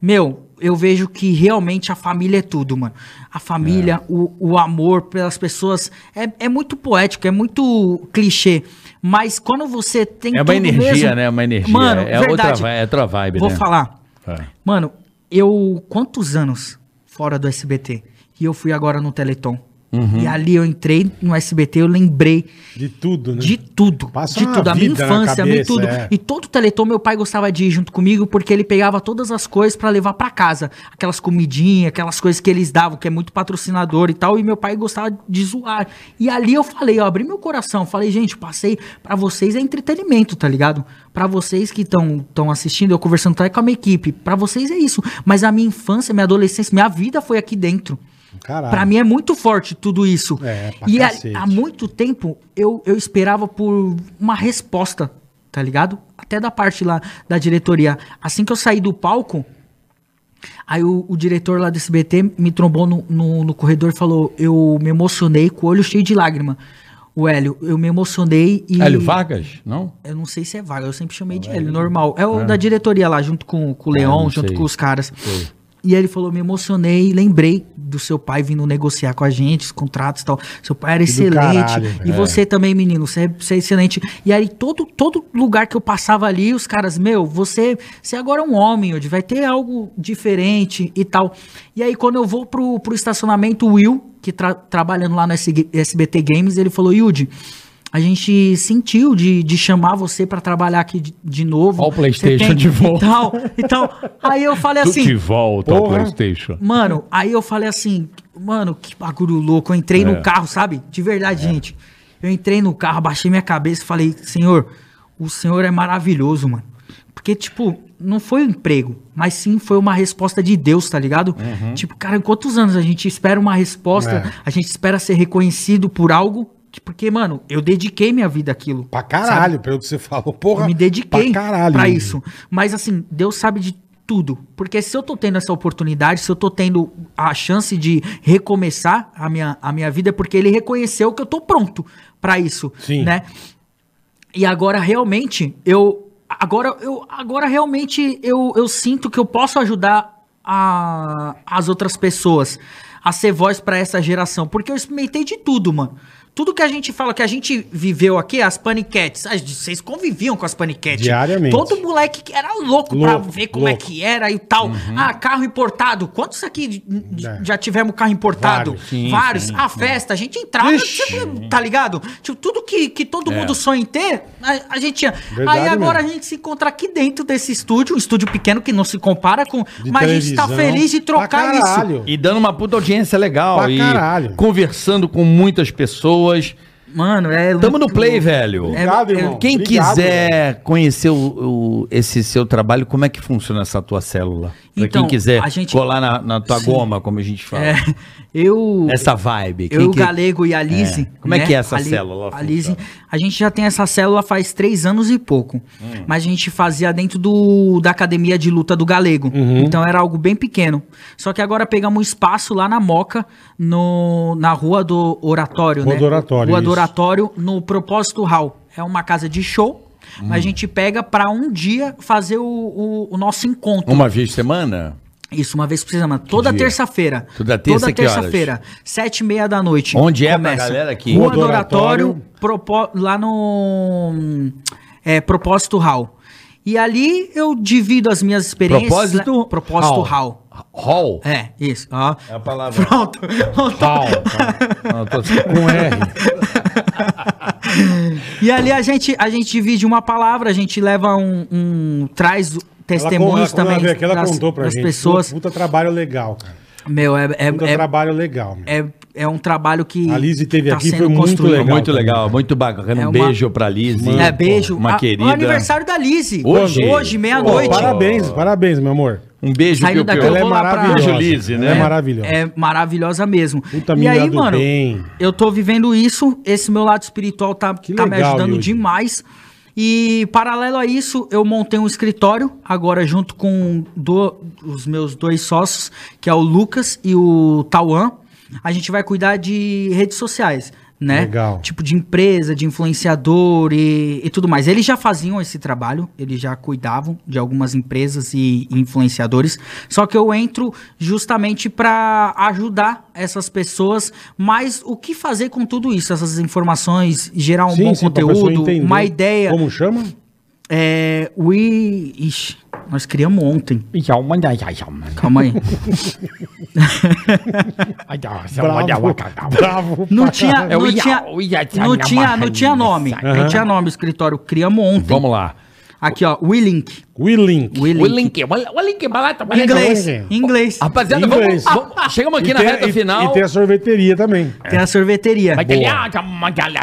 meu, eu vejo que realmente a família é tudo, mano. A família, o, o amor pelas pessoas é, é muito poético, é muito clichê, mas quando você tem É uma energia, mesmo- né? Uma energia. Mano, é, verdade. outra, é outra vibe, Vou né? falar. É. Mano, eu. Quantos anos fora do SBT? E eu fui agora no Teleton. Uhum. E ali eu entrei no SBT, eu lembrei De tudo, né? de tudo. Passa de tudo. A minha infância, a minha cabeça, tudo. é. E todo o Teleton, meu pai gostava de ir junto comigo, porque ele pegava todas as coisas pra levar pra casa. Aquelas comidinhas, aquelas coisas que eles davam, que é muito patrocinador e tal. E meu pai gostava de zoar. E ali eu falei, eu abri meu coração. Falei, gente, passei pra vocês é entretenimento, tá ligado? Pra vocês que estão assistindo, eu conversando até com a minha equipe. Pra vocês é isso. Mas a minha infância, minha adolescência, minha vida foi aqui dentro. Caralho. Pra mim é muito forte tudo isso. É, pra e há, há muito tempo eu, eu esperava por uma resposta, tá ligado? Até da parte lá da diretoria. Assim que eu saí do palco, aí o, o diretor lá do SBT me trombou no, no, no corredor e falou: Eu me emocionei com o olho cheio de lágrima. O Hélio, eu me emocionei e. Hélio Vargas? Não? Eu não sei se é vaga, eu sempre chamei de Hélio, normal. É o da diretoria lá, junto com, com o Leon, não junto sei. com os caras. E aí ele falou, me emocionei, lembrei do seu pai vindo negociar com a gente, os contratos e tal. Seu pai era excelente. caralho, e é. você também, menino, você é, você é excelente. E aí todo, todo lugar que eu passava ali, os caras, meu, você, você agora é um homem, Yudi, vai ter algo diferente e tal. E aí quando eu vou pro, pro estacionamento, o Will, que tra trabalhando lá no SBT Games, ele falou, Yudi, a gente sentiu de, de chamar você pra trabalhar aqui de, de novo. Ó o PlayStation tem- de volta. E tal, então, aí eu falei Tu assim... de volta ao. Playstation. Mano, aí eu falei assim, mano, que bagulho louco. Eu entrei É. no carro, sabe? De verdade, gente. Eu entrei no carro, baixei minha cabeça e falei, Senhor, o Senhor é maravilhoso, mano. Porque, tipo, não foi um emprego, mas sim foi uma resposta de Deus, tá ligado? Uhum. Tipo, cara, em quantos anos a gente espera uma resposta, É. a gente espera ser reconhecido por algo, porque, mano, eu dediquei minha vida àquilo. Pra caralho, pelo que você falou. Porra. Eu me dediquei pra, caralho, pra isso. Mas assim, Deus sabe de tudo. Porque se eu tô tendo essa oportunidade, se eu tô tendo a chance de recomeçar a minha, a minha vida, é porque ele reconheceu que eu tô pronto pra isso, Sim. né? E agora realmente eu agora eu agora realmente eu, eu sinto que eu posso ajudar a, as outras pessoas a ser voz pra essa geração, porque eu experimentei de tudo, mano. Tudo que a gente fala que a gente viveu aqui, as paniquetes, as- vocês conviviam com as paniquetes. Diariamente. Todo moleque que era louco, pra Louco, ver como é louco. que era e tal. Ah, carro importado. Quantos aqui É. já tivemos carro importado? Vários. Sim, Vários. sim, a festa, a gente entrava, Ixi. você- tá ligado? Tipo, tudo que, que todo mundo sonha em ter, a, a gente tinha. Verdade Aí agora mesmo. a gente se encontra aqui dentro desse estúdio, um estúdio pequeno que não se compara com. De mas a gente tá feliz de Pra trocar isso. caralho. E dando uma puta audiência legal. Pra e caralho. conversando com muitas pessoas. Mano, é. Tamo no play, velho. Obrigado, É, é, irmão. Quem Obrigado, quiser conhecer o, o- esse seu trabalho, como é que funciona essa tua célula? Pra Então, quem quiser a gente- colar na, na tua Sim. goma, como a gente fala. É, eu. Essa vibe. Eu, Quem o que- Galego e a Lise. É. Como é que é essa célula A Lise, funciona? A gente já tem essa célula faz três anos e pouco. Hum. Mas a gente fazia dentro do, da academia de luta do Galego. Uhum. Então era algo bem pequeno. Só que agora pegamos um espaço lá na Moca, no, na Rua do Oratório, Rua né? do Oratório, Rua do isso. Oratório, no Propósito Hall. É uma casa de show. Hum. Mas a gente pega pra um dia fazer o, o, o nosso encontro. Uma vez por semana? Isso, uma vez por semana. Toda terça-feira. Toda terça, Toda terça-feira. Sete e meia da noite. Onde é pra galera aqui? Rua do Oratório, lá no é, Propósito Hall. E ali eu divido as minhas experiências. Propósito? né? Propósito Hall. Hall. Hall? É, isso. ó. É a palavra. Pronto. Pau, Não, eu tô- com R. E ali a gente, a gente divide uma palavra, a gente leva um. um- traz testemunhos ela, também ela, que ela das, contou pra das gente. pessoas. Puta, puta trabalho legal, cara. Meu, é, é, Puta é, trabalho legal, meu. é, é um trabalho que. A Lizzy teve aqui, sendo foi muito construído. legal. muito legal, muito bacana. É Um uma- beijo pra Liz. É, beijo. Uma A- querida. O aniversário da Lizzy. Hoje? Hoje, meia-noite. parabéns, parabéns, meu amor. Um beijo, Saindo Piu daqui, eu Ela é pra- maravilhosa. Lizzy, Ela né? É maravilhosa. É maravilhosa mesmo. Puta e aí, mano, bem. eu tô vivendo isso, esse meu lado espiritual tá, Que tá me legal, ajudando Yudi. demais. E paralelo a isso, eu montei um escritório, agora junto com do- os meus dois sócios, que é o Lucas e o Tauan. A gente vai cuidar de redes sociais, né? Legal. Tipo de empresa, de influenciador e, e tudo mais. Eles já faziam esse trabalho, eles já cuidavam de algumas empresas e influenciadores. Só que eu entro justamente para ajudar essas pessoas, mas o que fazer com tudo isso, essas informações, gerar um bom pra pessoa conteúdo, uma ideia. Como chama? É, we, ixi, nós criamos ontem. Calma aí. Bravo. Bravo. Não tinha, não tinha, não tinha, não tinha nome. Não tinha nome o escritório. Criamos ontem. Vamos lá. Aqui, ó, Willink. Willink. Willink. Em inglês. Olha Em inglês. Rapaziada, Inglês. vamos, vamos- chegamos aqui E na tem- reta e- final. E tem a sorveteria também. Tem a sorveteria.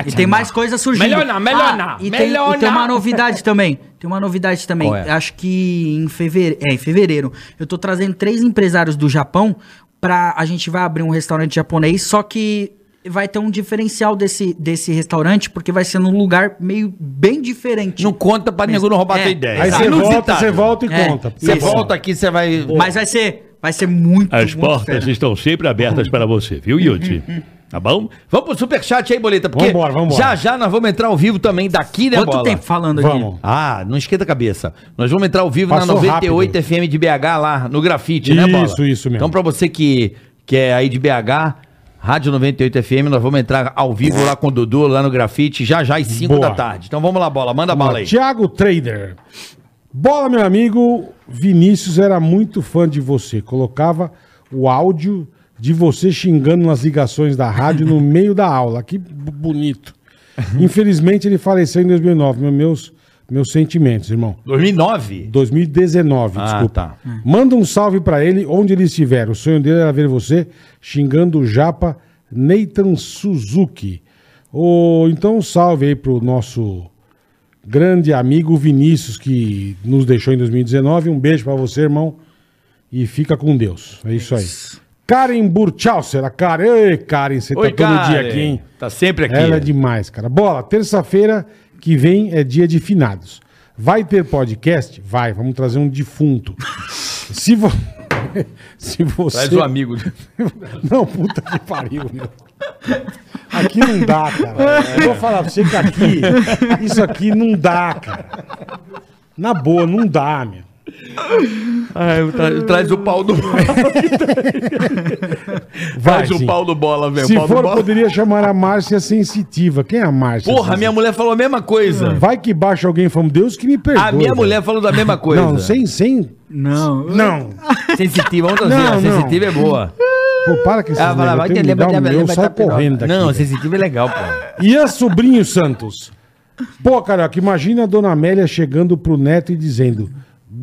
E tem mais coisas surgindo. Melhor não, melhor Ah, não, E tem, melhor e tem uma novidade também. Tem uma novidade também. É? Acho que em fevereiro, é, em fevereiro, eu tô trazendo três empresários do Japão pra a gente vai abrir um restaurante japonês, só que vai ter um diferencial desse, desse restaurante, porque vai ser num lugar meio bem diferente. Não conta pra nego não roubar É. tua ideia. Aí você volta, você volta e É. conta. Você Isso. volta aqui, você vai... Mas vai ser, vai ser muito, As muito portas fera. estão sempre abertas para você, viu, Yudi? Tá bom? Vamos pro superchat aí, Boleta, porque Vambora, vambora. já já nós vamos entrar ao vivo também daqui, né, Quanto Bola? tempo falando aqui? Vamos. Ah, não esquenta a cabeça. Nós vamos entrar ao vivo Passou na 98 rápido. FM de BH lá, no grafite, né, Bola? Isso, isso mesmo. Então, pra você que, que é aí de BH, Rádio 98 FM, nós vamos entrar ao vivo lá com o Dudu, lá no grafite, já já às 5 Boa. da tarde. Então vamos lá, Bola, manda bala aí. Tiago Trader. Bola, meu amigo. Vinícius era muito fã de você. Colocava o áudio de você xingando nas ligações da rádio no meio da aula. Que bonito. Infelizmente, ele faleceu em 2009. Meu- Meus, meus sentimentos, irmão. 2009? 2019, Ah, desculpa. tá. Manda um salve pra ele onde ele estiver. O sonho dele era ver você xingando o japa Nathan Suzuki. Ô, então, um salve aí pro nosso grande amigo Vinícius, que nos deixou em 2019. Um beijo pra você, irmão. E fica com Deus. É isso aí. Karen Burchauser, a Karen. Ei, Karen, você tá Oi, todo dia aqui, hein? Tá sempre aqui. Ela é demais, cara. Bola, terça-feira que vem é dia de finados. Vai ter podcast? Vai, vamos trazer um defunto. Se, vo... Se você. Traz o amigo. Não, puta que pariu, meu. Aqui não dá, cara. Eu vou falar pra você que aqui, isso aqui não dá, cara. Na boa, não dá, meu. Traz o pau do Vai, Traz o sim. pau do bola, velho. Se Pau do for, bola. poderia chamar a Márcia Sensitiva. Quem é a Márcia? Porra, Sensitiva? minha mulher falou a mesma coisa. Vai que baixa alguém falando, Deus que me perdoe. A minha velho. mulher falou da mesma coisa. Não, sem, sem. Não. Não. Sensitiva, vamos trazer. Não, a não. sensitiva é boa. Pô, para que esses Ah, vai vai que o entender, meu, vai sai tá correndo daqui. Não, sensitiva é legal, pô. Ian Sobrinho Santos. Pô, Carioca, imagina a dona Amélia chegando pro neto e dizendo: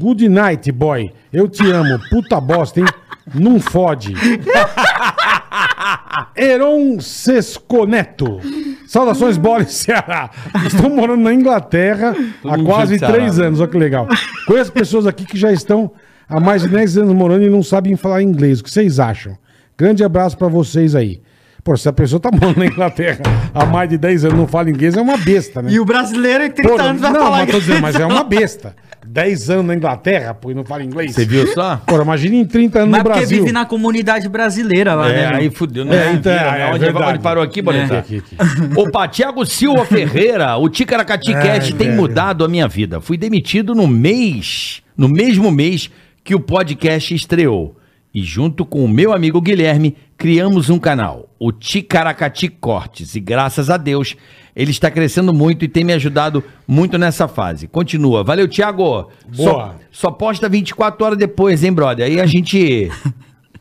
Good night, boy. Eu te amo. Puta bosta, hein? Não fode. Heron Sesconeto. Saudações, bola e Ceará. Estou morando na Inglaterra há quase três né? anos. Olha que legal. Conheço pessoas aqui que já estão há mais de 10 anos morando e não sabem falar inglês. O que vocês acham? Grande abraço pra vocês aí. Pô, se a pessoa tá morando na Inglaterra há mais de 10 anos e não fala inglês, é uma besta, né? E o brasileiro em 30 Pô, anos vai não, falar mas tô dizendo, mas é uma besta. 10 anos na Inglaterra, pô, e não fala inglês. Você viu só? Pô, imagina em 30 anos Mas no porque Brasil. vive na comunidade brasileira lá, né? É, meu? aí fudeu, né? É, então, Vira, é, né? é onde, verdade. onde parou aqui, Boletar? Aqui, aqui, Opa, Thiago Silva Ferreira, o Ticaracati Ai, Cast tem velho. mudado a minha vida. Fui demitido no mês, no mesmo mês que o podcast estreou. E junto com o meu amigo Guilherme, criamos um canal, o Ticaracati Cortes. E graças a Deus, ele está crescendo muito e tem me ajudado muito nessa fase. Continua. Valeu, Thiago. Só, Boa. só posta 24 horas depois, hein, brother? Aí a gente...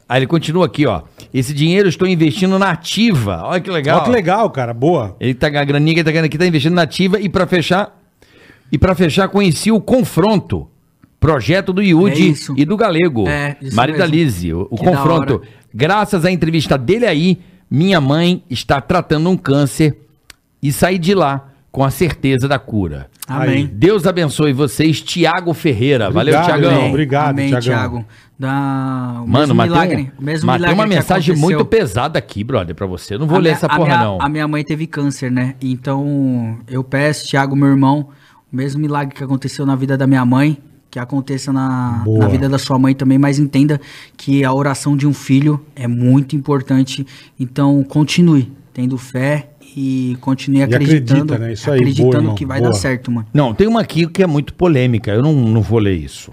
Aí ele continua aqui, ó. Esse dinheiro eu estou investindo na ativa. Olha que legal. Olha que legal, cara. Boa. Ele tá a graninha que ele tá ganhando aqui, tá investindo na ativa e pra fechar e para fechar conheci o Confronto, projeto do É Yudi isso. e do Galego, É, isso marido da mesmo. Lizzie, o, o Confronto. Graças à entrevista dele aí, minha mãe está tratando um câncer e saí de lá com a certeza da cura. Amém. Deus abençoe vocês, Tiago Ferreira. Valeu, Obrigado, Tiagão. irmão. Obrigado, Amém, Thiagão. Thiago. Da... o Mano, mesmo matei, milagre, um, mesmo matei milagre uma mensagem aconteceu. muito pesada aqui, brother, pra você. Eu não vou A ler minha- essa a porra, minha- não. A minha mãe teve câncer, né? Então, eu peço, Thiago, meu irmão, o mesmo milagre que aconteceu na vida da minha mãe, que aconteça na, na vida da sua mãe também, mas entenda que a oração de um filho é muito importante. Então, continue tendo fé e continue acreditando, acredita, né? Isso aí, boa, acreditando irmão, que vai boa. dar certo, mano. Não, tem uma aqui que é muito polêmica. Eu não, não vou ler isso.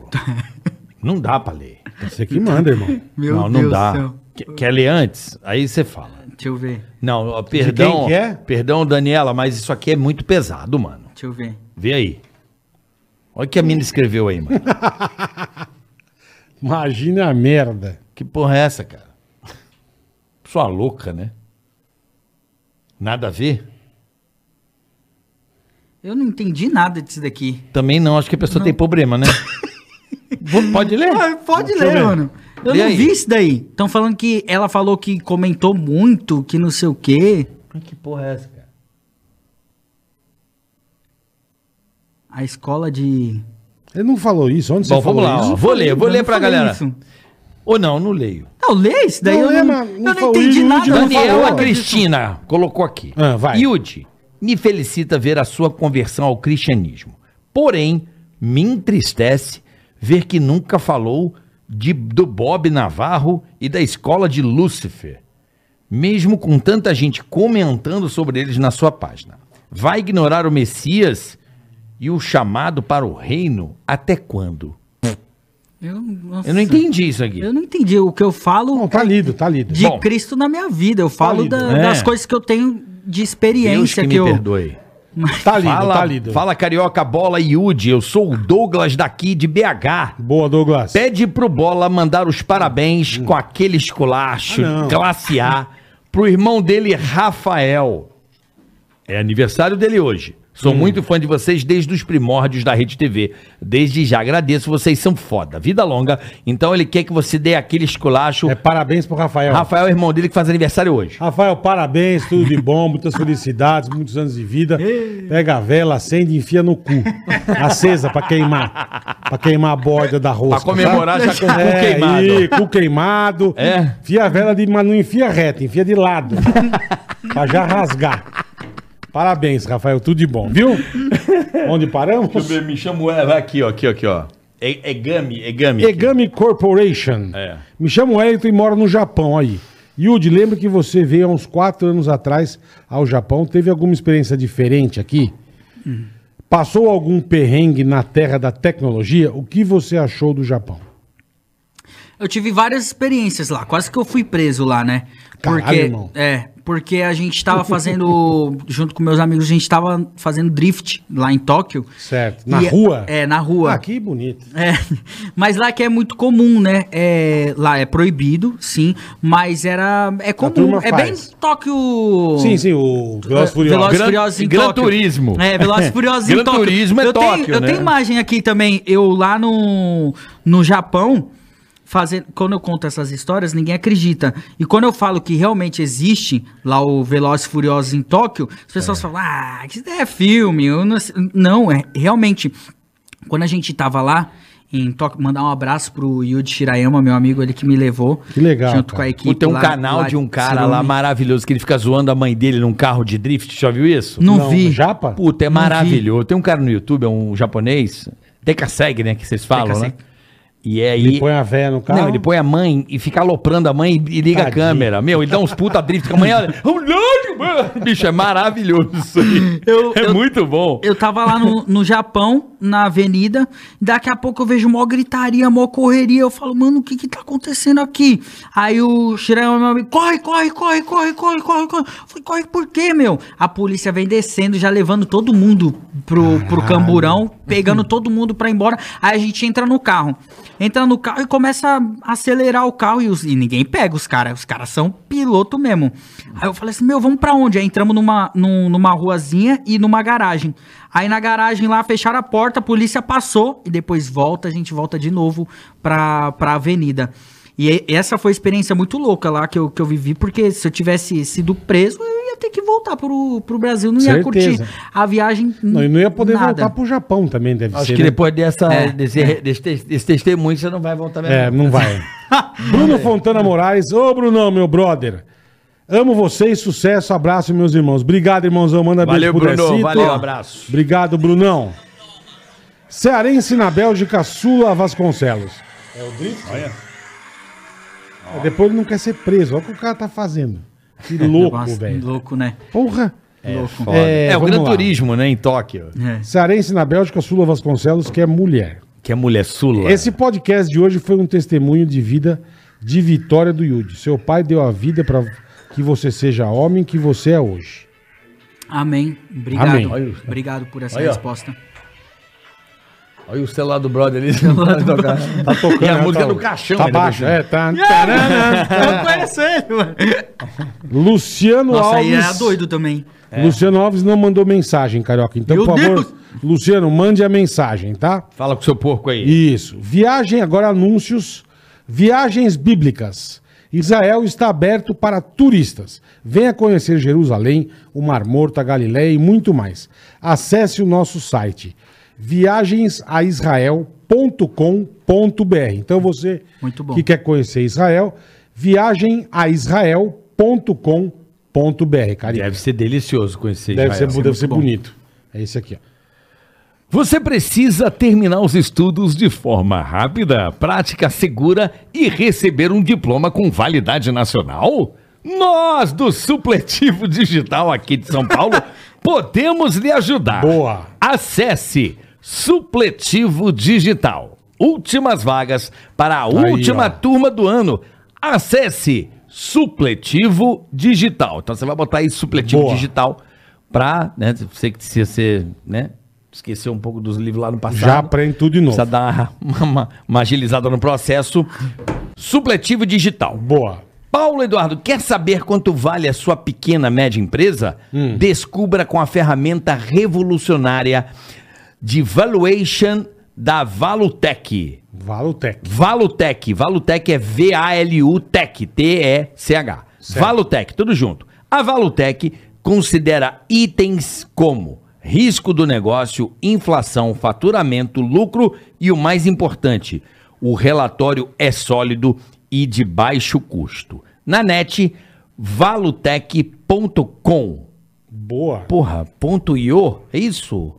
não dá pra ler. Você que manda, irmão. Meu não, Deus não dá. Quer, quer ler antes? Aí você fala. Deixa eu ver, Não, ó, perdão. quem que é? Perdão, Daniela, mas isso aqui é muito pesado, mano. deixa eu ver. Vê aí. Olha o que a mina escreveu aí, mano. Imagina a merda. Que porra é essa, cara? Sua louca, né? Nada a ver? Eu não entendi nada disso daqui. Também não, acho que a pessoa tem problema, né? Vou- Pode ler? Ah, pode Deixa ler, ver. mano. Eu Lê não aí. vi isso daí. Estão falando que ela falou que comentou muito, que não sei o quê. Que porra é essa, cara? A escola de. Ele não falou isso. Onde Bom, você falou vamos lá, isso? ó. Vou ler, vou Eu ler não pra galera. isso. Ou não, não leio. Não, lê isso daí. Não eu lê, não, não eu não entendi Yudi nada. Daniela falou. Cristina colocou aqui. Ah, vai. Yudi, me felicita ver a sua conversão ao cristianismo. Porém, me entristece ver que nunca falou de, do Bob Navarro e da escola de Lúcifer. Mesmo com tanta gente comentando sobre eles na sua página. Vai ignorar o Messias e o chamado para o reino até quando? Eu, nossa, Eu não entendi isso aqui. Eu não entendi. O que eu falo Não, tá lido, tá lido. de Bom. Cristo na minha vida. Eu falo lido. da- É. das coisas que eu tenho de Deus experiência que que, me eu. perdoe. Tá lido, Fala, tá lido. fala Carioca Bola e Yudi, eu sou o Douglas daqui de BH. Boa, Douglas. Pede pro Bola mandar os parabéns com aquele esculacho Ah, classe A pro irmão dele, Rafael. É aniversário dele hoje. Sou Hum. muito fã de vocês desde os primórdios da Rede TV. Desde já agradeço, vocês são foda. Vida longa. Então ele quer que você dê aquele esculacho. É parabéns pro Rafael. Rafael é o irmão dele que faz aniversário hoje. Rafael, parabéns, tudo de bom, muitas felicidades, muitos anos de vida. Pega a vela, acende e enfia no cu. Acesa pra queimar. Pra queimar a borda da rosca. Pra comemorar já com o cu é, queimado. Aí, cu queimado. É. Enfia a vela, de, mas não enfia reta, enfia de lado. pra já rasgar. Parabéns, Rafael, tudo de bom, viu? Onde paramos? Me chamo ela aqui, ó, aqui, ó, aqui, ó. É, é Gami, é Gami. Egami Corporation. É. Me chamo Wellington e moro no Japão aí. Yudi, lembra que você veio há uns quatro anos atrás ao Japão? Teve alguma experiência diferente aqui? Passou algum perrengue na terra da tecnologia? O que você achou do Japão? Eu tive várias experiências lá, quase que eu fui preso lá, né? Caralho, Porque irmão. é, porque a gente tava fazendo junto com meus amigos, a gente tava fazendo drift lá em Tóquio. Certo. Na E- rua? É, na rua. Ah, que bonito. É, mas lá que é muito comum, né? É, lá é proibido, sim, mas era é comum, é bem. Tóquio. Sim, sim, o Velozes e Furiosos. Velozes e Gran- Furiosos em Gran Tóquio. Turismo. É, Velozes e Furiosos em Gran Tóquio. Turismo é eu tenho, Tóquio, Eu né? tenho imagem aqui também, eu lá no, no Japão, fazendo, quando eu conto essas histórias, ninguém acredita. E quando eu falo que realmente existe lá o Velozes e Furiosos em Tóquio, as pessoas falam, ah, isso é filme. eu não, sei." não, é realmente. Quando a gente tava lá em Tóquio, mandar um abraço pro Yuji Shirayama, meu amigo, ele que me levou. Que legal, Junto cara. com a equipe. Tem um lá- canal lá de um cara lá maravilhoso que ele fica zoando a mãe dele num carro de drift. Já viu isso? Não, vi. Japa? Puta, é Não maravilhoso. Tem um cara no YouTube, é um japonês, Dekaseg, né, que vocês falam, né? E é Ele aí... põe a véia no carro. Não, ele põe a mãe e fica aloprando a mãe e liga Tadinho. a câmera. Meu, ele dá uns puta drift com a mãe. Olha, bicho, é maravilhoso isso aí. Eu- é eu- muito bom. Eu tava lá no, no Japão, na avenida, daqui a pouco eu vejo mó gritaria, mó correria. Eu falo, mano, o que que tá acontecendo aqui? Aí o Shirayama, meu amigo, corre, corre, corre, corre, corre, corre, corre. Eu falei, corre por quê, meu? A polícia vem descendo, já levando todo mundo pro, pro camburão, pegando todo mundo pra ir embora. Aí a gente entra no carro. Entra no carro e começa a acelerar o carro e, os- e ninguém pega os caras. Os caras são piloto mesmo. Aí eu falei assim, meu, vamos pra onde? Aí entramos numa, num- numa ruazinha e numa garagem. Aí na garagem lá fecharam a porta, a polícia passou e depois volta, a gente volta de novo pra, pra avenida. E essa foi uma experiência muito louca lá que eu, que eu vivi, porque se eu tivesse sido preso, eu ia ter que voltar pro, pro Brasil, não ia Certeza. curtir a viagem. Não, e não ia poder nada. voltar pro Japão também, deve Acho ser. que né? depois dessa, É, desse, desse, te- desse testemunho você não vai voltar mesmo. É, não vai. Bruno Fontana Moraes. Ô, Brunão, meu brother. Amo vocês, sucesso, abraço, meus irmãos. Obrigado, irmãozão. Manda Valeu, beijo pro Bruno. Decito. Valeu, abraço. Obrigado, Brunão. Cearense na Bélgica, Sula Vasconcelos. É o Drift? Olha. depois ele não quer ser preso. Olha o que o cara tá fazendo. Que louco, velho. Louco, né? Porra. louco. É, É, o Gran lá. Turismo, né, em Tóquio. É. Cearense na Bélgica, Sula Vasconcelos, que é mulher. Que é mulher sula. Esse podcast de hoje foi um testemunho de vida de vitória do Yudi. Seu pai deu a vida para que você seja homem que você é hoje. Amém. Obrigado. Amém. Obrigado por essa Olha, resposta. Olha o celular do brother ali. Tá tocando. E a né? música Tá- do caixão. Tá ainda baixo, é. Tá, Eu conheço ele, mano. Luciano Nossa, aí Alves. era doido também. Luciano Alves não mandou mensagem, Carioca. Então, Meu por favor, Deus. Luciano, mande a mensagem, tá? Fala com o seu porco aí. Isso. Viagem, agora anúncios. Viagens bíblicas. Israel está aberto para turistas. Venha conhecer Jerusalém, o Mar Morto, a Galiléia e muito mais. Acesse o nosso site viagensaisrael.com.br. Então você Muito bom. que quer conhecer Israel, viagensaisrael.com.br, carinho. Deve ser delicioso conhecer Deve Israel. ser, deve ser bom. bonito. É esse aqui, ó. Você precisa terminar os estudos de forma rápida, prática, segura e receber um diploma com validade nacional? Nós, do Supletivo Digital aqui de São Paulo, podemos lhe ajudar. Boa. Acesse Supletivo Digital. Últimas vagas para a Aí, última ó. turma do ano. Acesse Supletivo Digital. Então você vai botar aí Supletivo Boa. Digital para, né, você que se você, né, esqueceu um pouco dos livros lá no passado. Já aprende tudo de novo. Precisa dar uma, uma- uma agilizada no processo. Supletivo Digital. Boa. Paulo Eduardo, quer saber quanto vale a sua pequena, média empresa? Hum. Descubra com a ferramenta revolucionária de valuation da Valutec. Valutec. Valutec. Valutec é V-A-L-U-TEC. T-E-C-H. Valutec, tudo junto. A Valutec considera itens como risco do negócio, inflação, faturamento, lucro e o mais importante, o relatório é sólido e de baixo custo. Na net, valutec.com. Boa. Porra, ponto .io? É isso?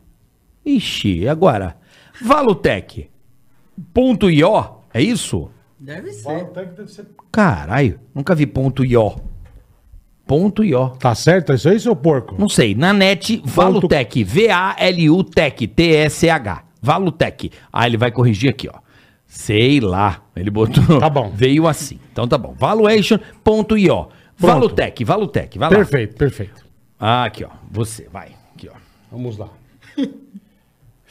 Ixi, e agora? Valutec. Ponto .io? É isso? Deve ser. Valutec deve ser... Caralho, nunca vi ponto .io. Ponto .io. Tá certo? É isso aí, seu porco? Não sei, na net, Valutec. V-A-L-U-TEC. T-E-C-H. Valutec. Ah, ele vai corrigir aqui, ó. Sei lá. Ele botou. Tá bom. Veio assim. Então tá bom. Valuation.io. Valutec, Valutec. Vai lá. Perfeito, perfeito. Ah, aqui, ó. Você, vai. Aqui, ó. Vamos lá.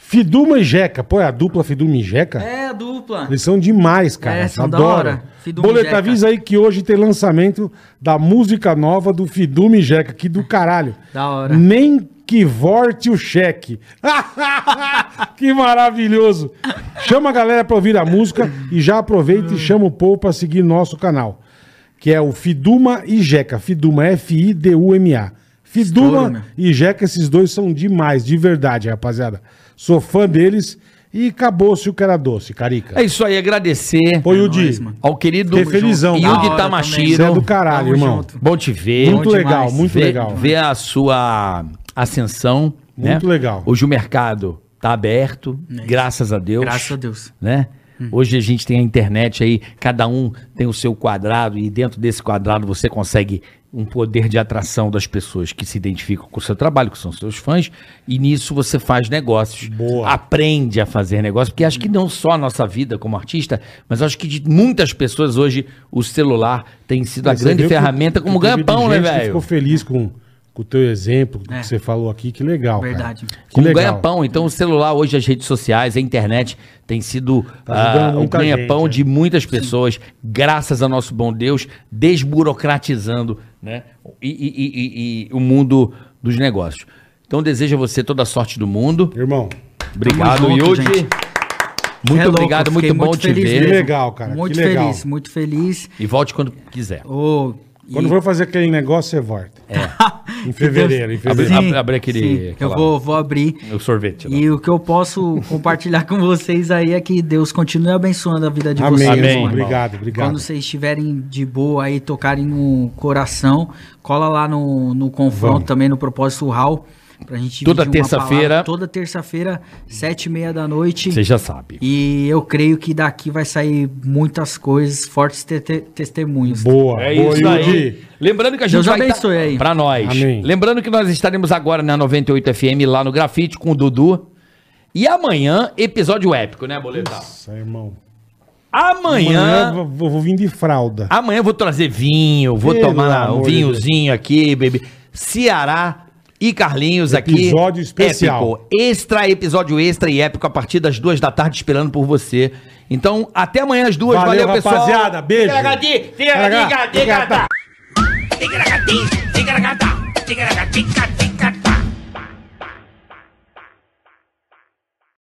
Fiduma e Jeca. Pô, é a dupla Fiduma e Jeca? É, a dupla. Eles são demais, cara. É, são da Adoro. hora. Fiduma e Boleta, avisa aí que hoje tem lançamento da música nova do Fiduma e Jeca, que do caralho. Da hora. Nem que vorte o cheque. que maravilhoso. Chama a galera pra ouvir a música e já aproveita e chama o povo pra seguir nosso canal. Que é o Fiduma e Jeca. Fiduma, F-I-D-U-M-A. Fiduma e Jeca, esses dois são demais, de verdade, rapaziada. Sou fã deles e acabou-se o que era doce, Carica. É isso aí, agradecer Yudi, nóis, mano. ao querido Fiquei felizão, Yudi também. Tamashiro. você é do caralho, Tamo irmão. junto. Bom te ver. Muito Bom legal, demais. muito ver, legal. ver a sua ascensão. Muito né? legal. Hoje o mercado tá aberto, graças a Deus. Graças a Deus. Né? Hoje a gente tem a internet aí, cada um tem o seu quadrado e dentro desse quadrado você consegue um poder de atração das pessoas que se identificam com o seu trabalho, que são seus fãs, e nisso você faz negócios. Boa. Aprende a fazer negócios, porque acho que não só a nossa vida como artista, mas acho que de muitas pessoas hoje o celular tem sido a Você grande que- ferramenta como que teve ganha-pão, né, velho? Ficou feliz com, com o teu exemplo, com o É. que você falou aqui, que legal. cara. Verdade. Que Como ganha-pão. Então, o celular, hoje, as redes sociais, a internet, tem sido Tá ah, o ganha-pão gente, é. de muitas pessoas, graças ao nosso bom Deus, desburocratizando né, e, e- e- e- e o mundo dos negócios. Então, desejo a você toda a sorte do mundo. Irmão, Obrigado, Yudi. Muito É louco, obrigado, muito bom muito te feliz ver. Que legal, cara. Muito que legal. feliz, muito feliz. E volte quando quiser. Ô, e- Quando for fazer aquele negócio, você volta. Em fevereiro, em Abre, fevereiro. abre, abre aquele. sim, eu vou, vou abrir. O sorvete. lá. E o que eu posso compartilhar com vocês aí é que Deus continue abençoando a vida de Amém, vocês. Amém, mano. Obrigado, obrigado. Quando vocês estiverem de boa aí, tocarem no coração, cola lá no, no confronto Vamos. também, no Propósito Rural, pra gente Toda terça-feira. Toda terça-feira, sete e meia da noite. Você já sabe. E eu creio que daqui vai sair muitas coisas, fortes te- te- testemunhos. Boa, É boa, isso aí. Lembrando que a gente Deus vai abençoe tá- aí. Pra nós. Amém. Lembrando que nós estaremos agora na 98 FM lá no Grafite com o Dudu. E amanhã, episódio épico, né, Boletão? Nossa, irmão. Amanhã. Amanhã vou, vou vir de fralda. Amanhã eu vou trazer vinho, vou Pelo tomar um vinhozinho aqui, baby. Ceará e Carlinhos aqui. Episódio especial. Épico. Extra, episódio extra e épico a partir das duas da tarde, esperando por você. Então, até amanhã às duas. Valeu, Valeu, pessoal. rapaziada. Beijo. Tigaragati, tigaragati, tigaragati. Tigaragati, tigaragata, tigaragati,